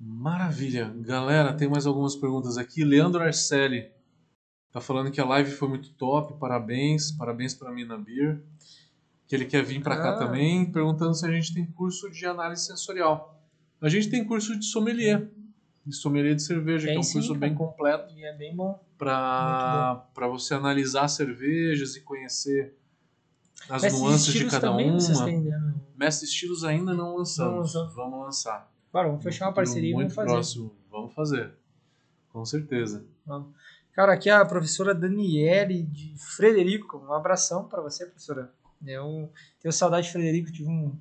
Maravilha. Galera, tem mais algumas perguntas aqui. Leandro Arcelli tá falando que a live foi muito top, parabéns, parabéns para mim na Beer. Que ele quer vir para cá Ah. também, perguntando se a gente tem curso de análise sensorial. A gente tem curso de sommelier, de sommelier de cerveja, Tem que é um sim, curso cara. bem completo E é bem bom. para você analisar cervejas e conhecer as Esses nuances de cada uma. né? Mestre Estilos ainda não lançamos. Lançou. Vamos lançar. Bora, vamos fechar uma parceria e vamos fazer. próximo. Vamos fazer. Com certeza. Cara, aqui é a professora Daniele de Frederico. Um abração para você, professora. Eu tenho saudade de Frederico, tive um,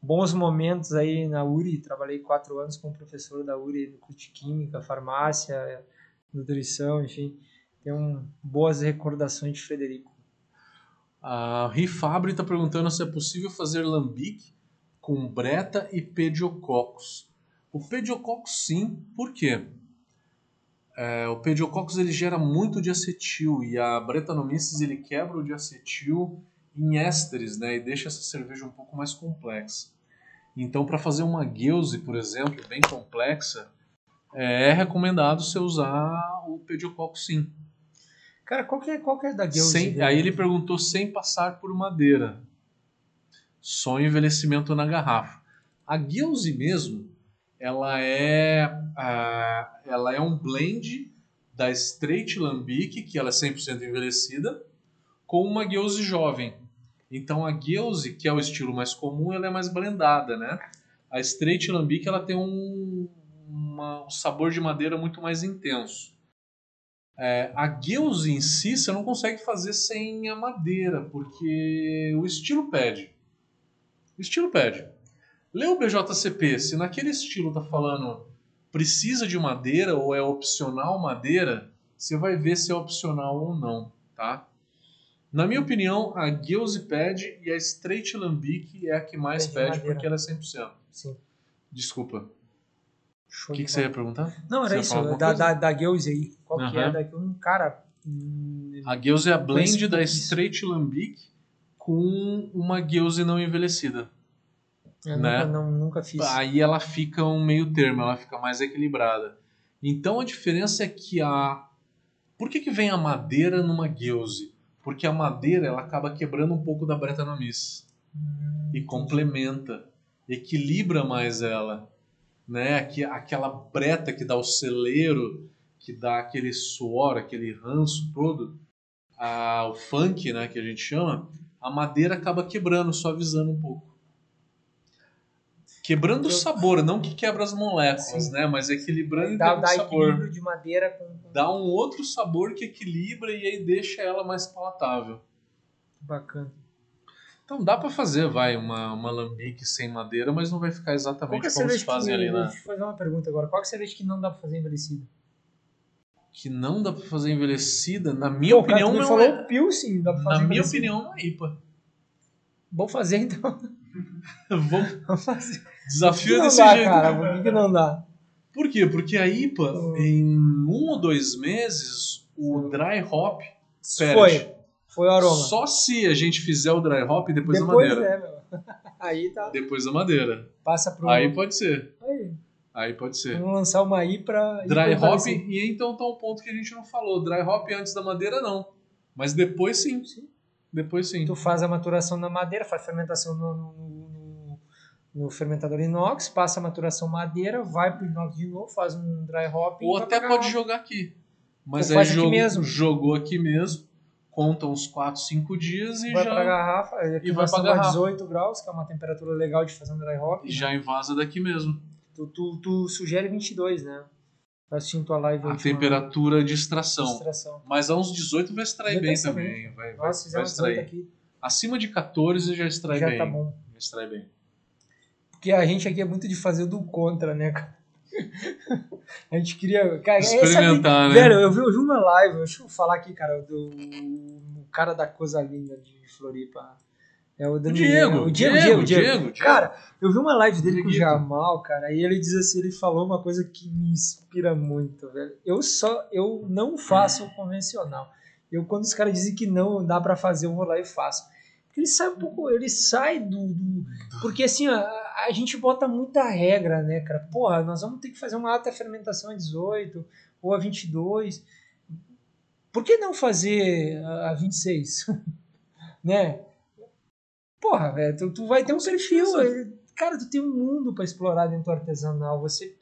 bons momentos aí na URI. Trabalhei quatro anos como professor da URI no curso de Química, Farmácia, Nutrição, enfim. Tenho boas recordações de Frederico. A Rifabri está perguntando se é possível fazer lambique com breta e pediococcus. O pediococcus sim, por quê? É, o pediococcus ele gera muito diacetil e a Brettanomyces ele quebra o diacetil em ésteres, né, e deixa essa cerveja um pouco mais complexa. Então, para fazer uma gueuse, por exemplo, bem complexa, é recomendado você usar o pediococcus sim. Cara, qual que é, qual que é da Guild? Sem- aí ele perguntou sem passar por madeira. Só envelhecimento na garrafa. A Guilze mesmo, ela é, ah, ela é um blend da Straight Lambic, que ela é 100% envelhecida, com uma Guilze jovem. Então a Guilze, que é o estilo mais comum, ela é mais blendada, né? A Straight Lambic, ela tem um, uma- um sabor de madeira muito mais intenso. É, a Guilze em si você não consegue fazer sem a madeira, porque o estilo pede. O estilo pede. Lê o BJCP, se naquele estilo tá falando precisa de madeira ou é opcional madeira, você vai ver se é opcional ou não, tá? Na minha opinião, a pede e a Straight Lambic é a que mais Pede pede madeira. porque ela é 100%. Sim. Desculpa. O que, que você ia perguntar? Não, era isso, da, da, da aí. Qual que é da um cara. hum, A Guilze é a blend da. Straight Lambic com uma Guilze não envelhecida. Eu né? nunca, não, nunca fiz. Aí ela fica um meio termo, ela fica mais equilibrada. Então a diferença é que a. Por que, que vem a madeira numa gueuse? Porque a madeira ela acaba quebrando um pouco da Brettanomyces Hum, e complementa, equilibra mais ela, né? Aquela breta que dá o celeiro, que dá aquele suor, aquele ranço todo, a, o funk, né, que a gente chama, a madeira acaba quebrando, suavizando um pouco. Quebrando o sabor, não que quebra as moléculas, Sim. né, mas equilibrando em Dá, dá sabor. equilíbrio de madeira com, com... Dá um outro sabor que equilibra e aí deixa ela mais palatável. Bacana. Então dá pra fazer, vai, uma, uma lambique sem madeira, mas não vai ficar exatamente é como se fazem que... ali na... Deixa eu fazer uma pergunta agora. Qual que é a cerveja que não dá pra fazer envelhecida? Que não dá pra fazer envelhecida, na minha Pô, cara, opinião, me não falou é. Pilsen, dá pra fazer Na minha opinião, uma IPA. Vamos fazer então. Vamos fazer. Desafio é desse dá, jeito. cara. Por que, que não dá? Por quê? Porque a IPA, Hum. em um ou dois meses, o dry hop perde. Foi. Foi o aroma. Só se a gente fizer o dry hop depois, Depois, da madeira. né, meu? Aí tá. Depois da madeira. Passa pro. Aí pode ser. Aí. Aí pode ser. Vamos lançar uma aí pra. Dry hop, envelhecer. e então tá um ponto que a gente não falou. Dry hop antes da madeira, não. Mas depois sim. Sim. Depois sim. Tu faz a maturação na madeira, faz fermentação no, no, no- fermentador inox, passa a maturação madeira, vai pro inox de novo, faz um dry hop. Ou vai até pode garrafa. jogar aqui. Mas Ou aí faz aqui mesmo. jogou aqui mesmo, conta uns 4, 5 dias e Vai já, pra garrafa, aqui e vai pra garrafa. 18 graus, que é uma temperatura legal de fazer um dry hop. e já invasa daqui mesmo. Tu, tu, tu sugere 22, né? Assistindo tua live A temperatura de extração. Extração. Mas a uns 18 vai extrair Já bem também. Vai, vai, Nós vai 18 extrair. aqui, Acima de 14 já extrai já bem. tá bom. Já extrai bem. Porque a gente aqui é muito de fazer do contra, né, cara? A gente queria. Cara, essa- Experimentar, né? Velho, eu vi, eu vi uma live, deixa eu falar aqui, cara, do o cara da coisa linda de Floripa. É o O Daniel. Diego, o Diego, Diego, Diego, Diego, Diego. Cara, eu vi uma live dele com o. Jamal, cara, e ele diz assim, ele falou uma coisa que me inspira muito, velho. Eu só, eu não faço o convencional. Eu, quando os caras dizem que não dá pra fazer, eu vou lá e faço. Ele sai um pouco, ele sai do. do- porque assim, a, a gente bota muita regra, né, cara? Porra, nós vamos ter que fazer uma alta fermentação a 18 ou a 22. Por que não fazer a a 26? né? Porra, velho, tu, tu vai ter um perfil. eh, Cara, tu tem um mundo pra explorar dentro do artesanal. Você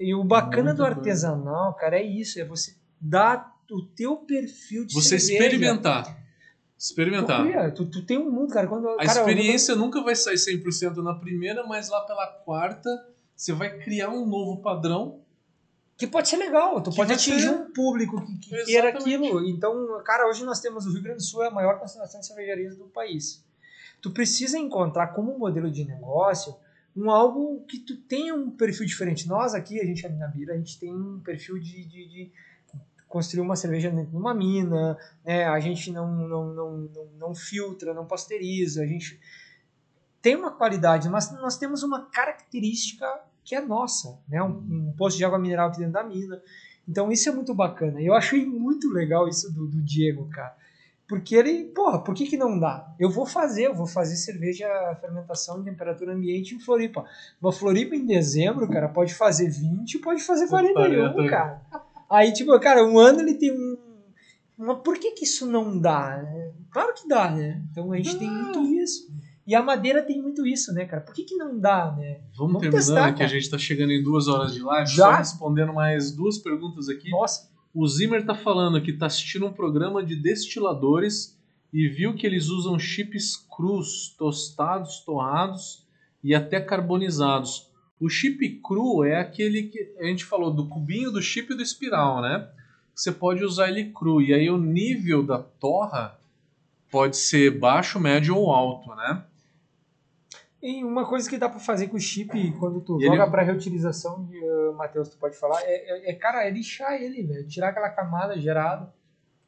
e o bacana Muita do artesanal, cara, é isso, é você dar o teu perfil de Você cerveja. experimentar. Experimentar. Procura, Tu, tu tem um mundo, cara. Quando, A cara, eu- experiência nunca vai sair 100% na primeira, mas lá pela quarta você vai criar um novo padrão. Que pode ser legal, tu pode atingir ser- um público que, que queira aquilo. Então, cara, hoje nós temos o Rio Grande do Sul é a maior concentração de cervejarias do país. Tu precisa encontrar como modelo de negócio um algo que tu tenha um perfil diferente. Nós aqui, a gente ali na Bira, a gente tem um perfil de, de, de construir uma cerveja numa mina, né? a gente não, não, não, não, não filtra, não pasteuriza, a gente tem uma qualidade, mas nós temos uma característica que é nossa, né? Um, um poço de água mineral aqui dentro da mina. Então isso é muito bacana. Eu achei muito legal isso do, do Diego, cara. Porque ele, porra, por que, que não dá? Eu vou fazer, eu vou fazer cerveja fermentação em temperatura ambiente em Floripa. Uma Floripa em dezembro, cara, pode fazer 20, pode fazer 41, 40. cara. Aí, tipo, cara, um ano ele tem um. Mas por que, que isso não dá? Claro que dá, né? Então a gente tem muito isso. E a madeira tem muito isso, né, cara? Por que, que não dá, né? Vamos, Vamos terminando, testar, que a gente está chegando em duas horas de live. Já? Só respondendo mais duas perguntas aqui. Nossa, O Zimmer tá falando que tá assistindo um programa de destiladores e viu que eles usam chips crus, tostados, torrados e até carbonizados. O chip cru é aquele que a gente falou do cubinho do chip e do espiral, né? Você pode usar ele cru e aí o nível da torra pode ser baixo, médio ou alto, né? E uma coisa que dá pra fazer com o chip quando tu E joga ele- pra reutilização, uh, Matheus, tu pode falar, é, é- é, cara, é lixar ele, velho. Tirar aquela camada gerada.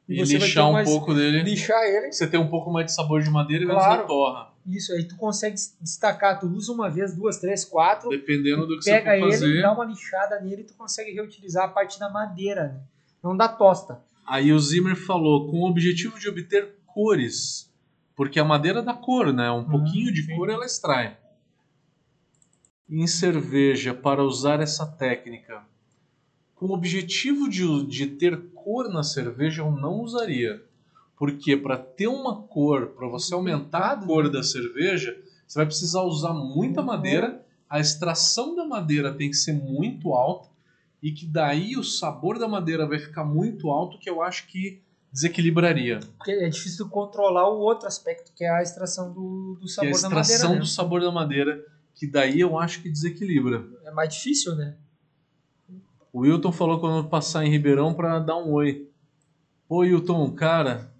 E você vai lixar um mais- pouco dele. Lixar ele. Você tem um pouco mais de sabor de madeira e menos Claro. da torra. Isso, aí tu consegue destacar. Tu usa uma vez, duas, três, quatro. Dependendo do que você pega for ele, fazer. dá uma lixada nele e tu consegue reutilizar a parte da madeira, né? Não da tosta. Aí o Zimmer falou, com o objetivo de obter cores, porque a madeira dá cor, né? Um pouquinho de sim. cor ela extrai. em cerveja para usar essa técnica com o objetivo de, de ter cor na cerveja, eu não usaria. Porque para ter uma cor, para você aumentar a cor da cerveja, você vai precisar usar muita madeira, a extração da madeira tem que ser muito alta, e que daí o sabor da madeira vai ficar muito alto, que eu acho que desequilibraria. Porque é difícil controlar o outro aspecto, que é a extração do, do sabor é a da madeira. extração né? do sabor da madeira, que daí eu acho que desequilibra. É mais difícil, né? O Wilton falou quando passar em Ribeirão para dar um oi. Pô, Wilton, cara,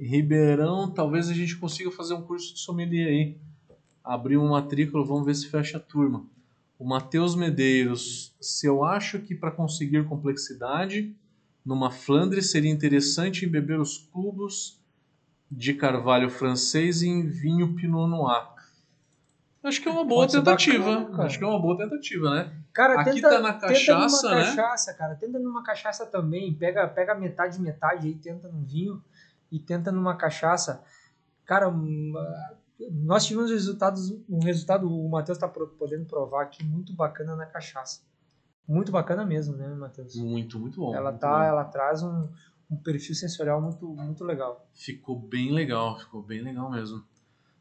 Ribeirão talvez a gente consiga fazer um curso de sommelier aí. Abrir uma matrícula, vamos ver se fecha a turma. O Matheus Medeiros, se eu acho que para conseguir complexidade, numa Flandre seria interessante beber os cubos de carvalho francês em vinho Pinot Noir. Acho que é uma boa tentativa. bacana. Acho que é uma boa tentativa, né? Cara, Aqui tenta, tá na cachaça, tenta numa né? cachaça, cara. Tenta numa cachaça também. Pega, pega metade, metade aí, tenta num vinho e tenta numa cachaça. Cara, hum, nós tivemos resultados, um resultado, o Matheus tá pro- podendo provar aqui, muito bacana na cachaça. Muito bacana mesmo, né, Matheus? Muito, muito bom. Ela muito tá, bom. ela traz um, um perfil sensorial muito, muito legal. Ficou bem legal, ficou bem legal mesmo.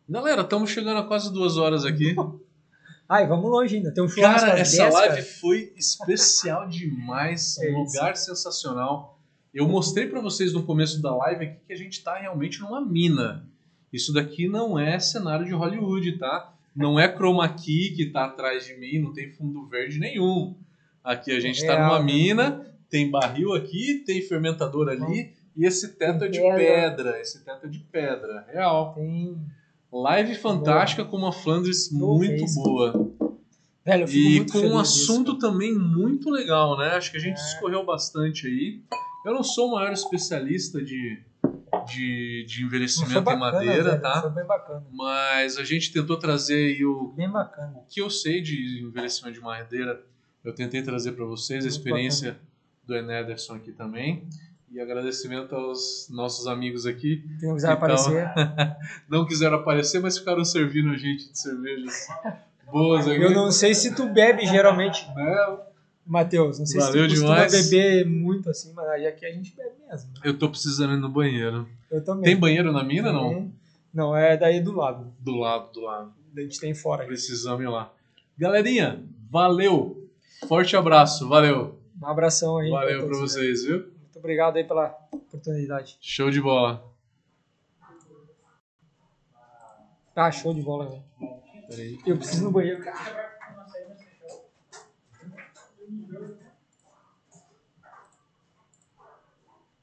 Galera, estamos chegando a quase duas horas aqui. Ai, vamos longe ainda. Tem um churrasco Cara, essa 10, live cara. foi especial demais, É um lugar sensacional. Eu mostrei para vocês no começo da live aqui que a gente tá realmente numa mina. Isso daqui não é cenário de Hollywood, tá? Não é chroma key que tá atrás de mim, não tem fundo verde nenhum. Aqui a gente tá Real, numa mina, tem barril aqui, tem fermentador ali e esse teto é de Pedra. Esse teto é de pedra, real. Live fantástica com uma Flandres muito boa. Velho, E com um disso, assunto cara. também muito legal, né? Acho que a gente É. discorreu bastante aí. Eu não sou o maior especialista de, de, de envelhecimento em bacana, madeira, velho, tá? Foi bem bacana. Mas a gente tentou trazer aí o, Bem bacana. o que eu sei de envelhecimento de madeira. Eu tentei trazer para vocês a Muito experiência do Enederson aqui também. E agradecimento aos nossos amigos aqui. Quem quiser Então, aparecer. Não quiseram aparecer, mas ficaram servindo a gente de cervejas boas aqui. Eu não sei se tu bebe geralmente, Né? Matheus. Não sei Valeu se tu costuma demais. beber muito assim, mas aí aqui a gente bebe mesmo. Eu tô precisando ir no banheiro. Eu também. Tem banheiro na mina, não? Não, é daí do lado. Do lado, do lado. A gente tem fora. Precisamos ir lá. Galerinha, valeu. Forte abraço, valeu. Um abração aí. Valeu pra pra todos. vocês, viu? Muito obrigado aí pela oportunidade. Show de bola. Ah, show de bola, velho. Peraí. Eu preciso no banheiro, cara.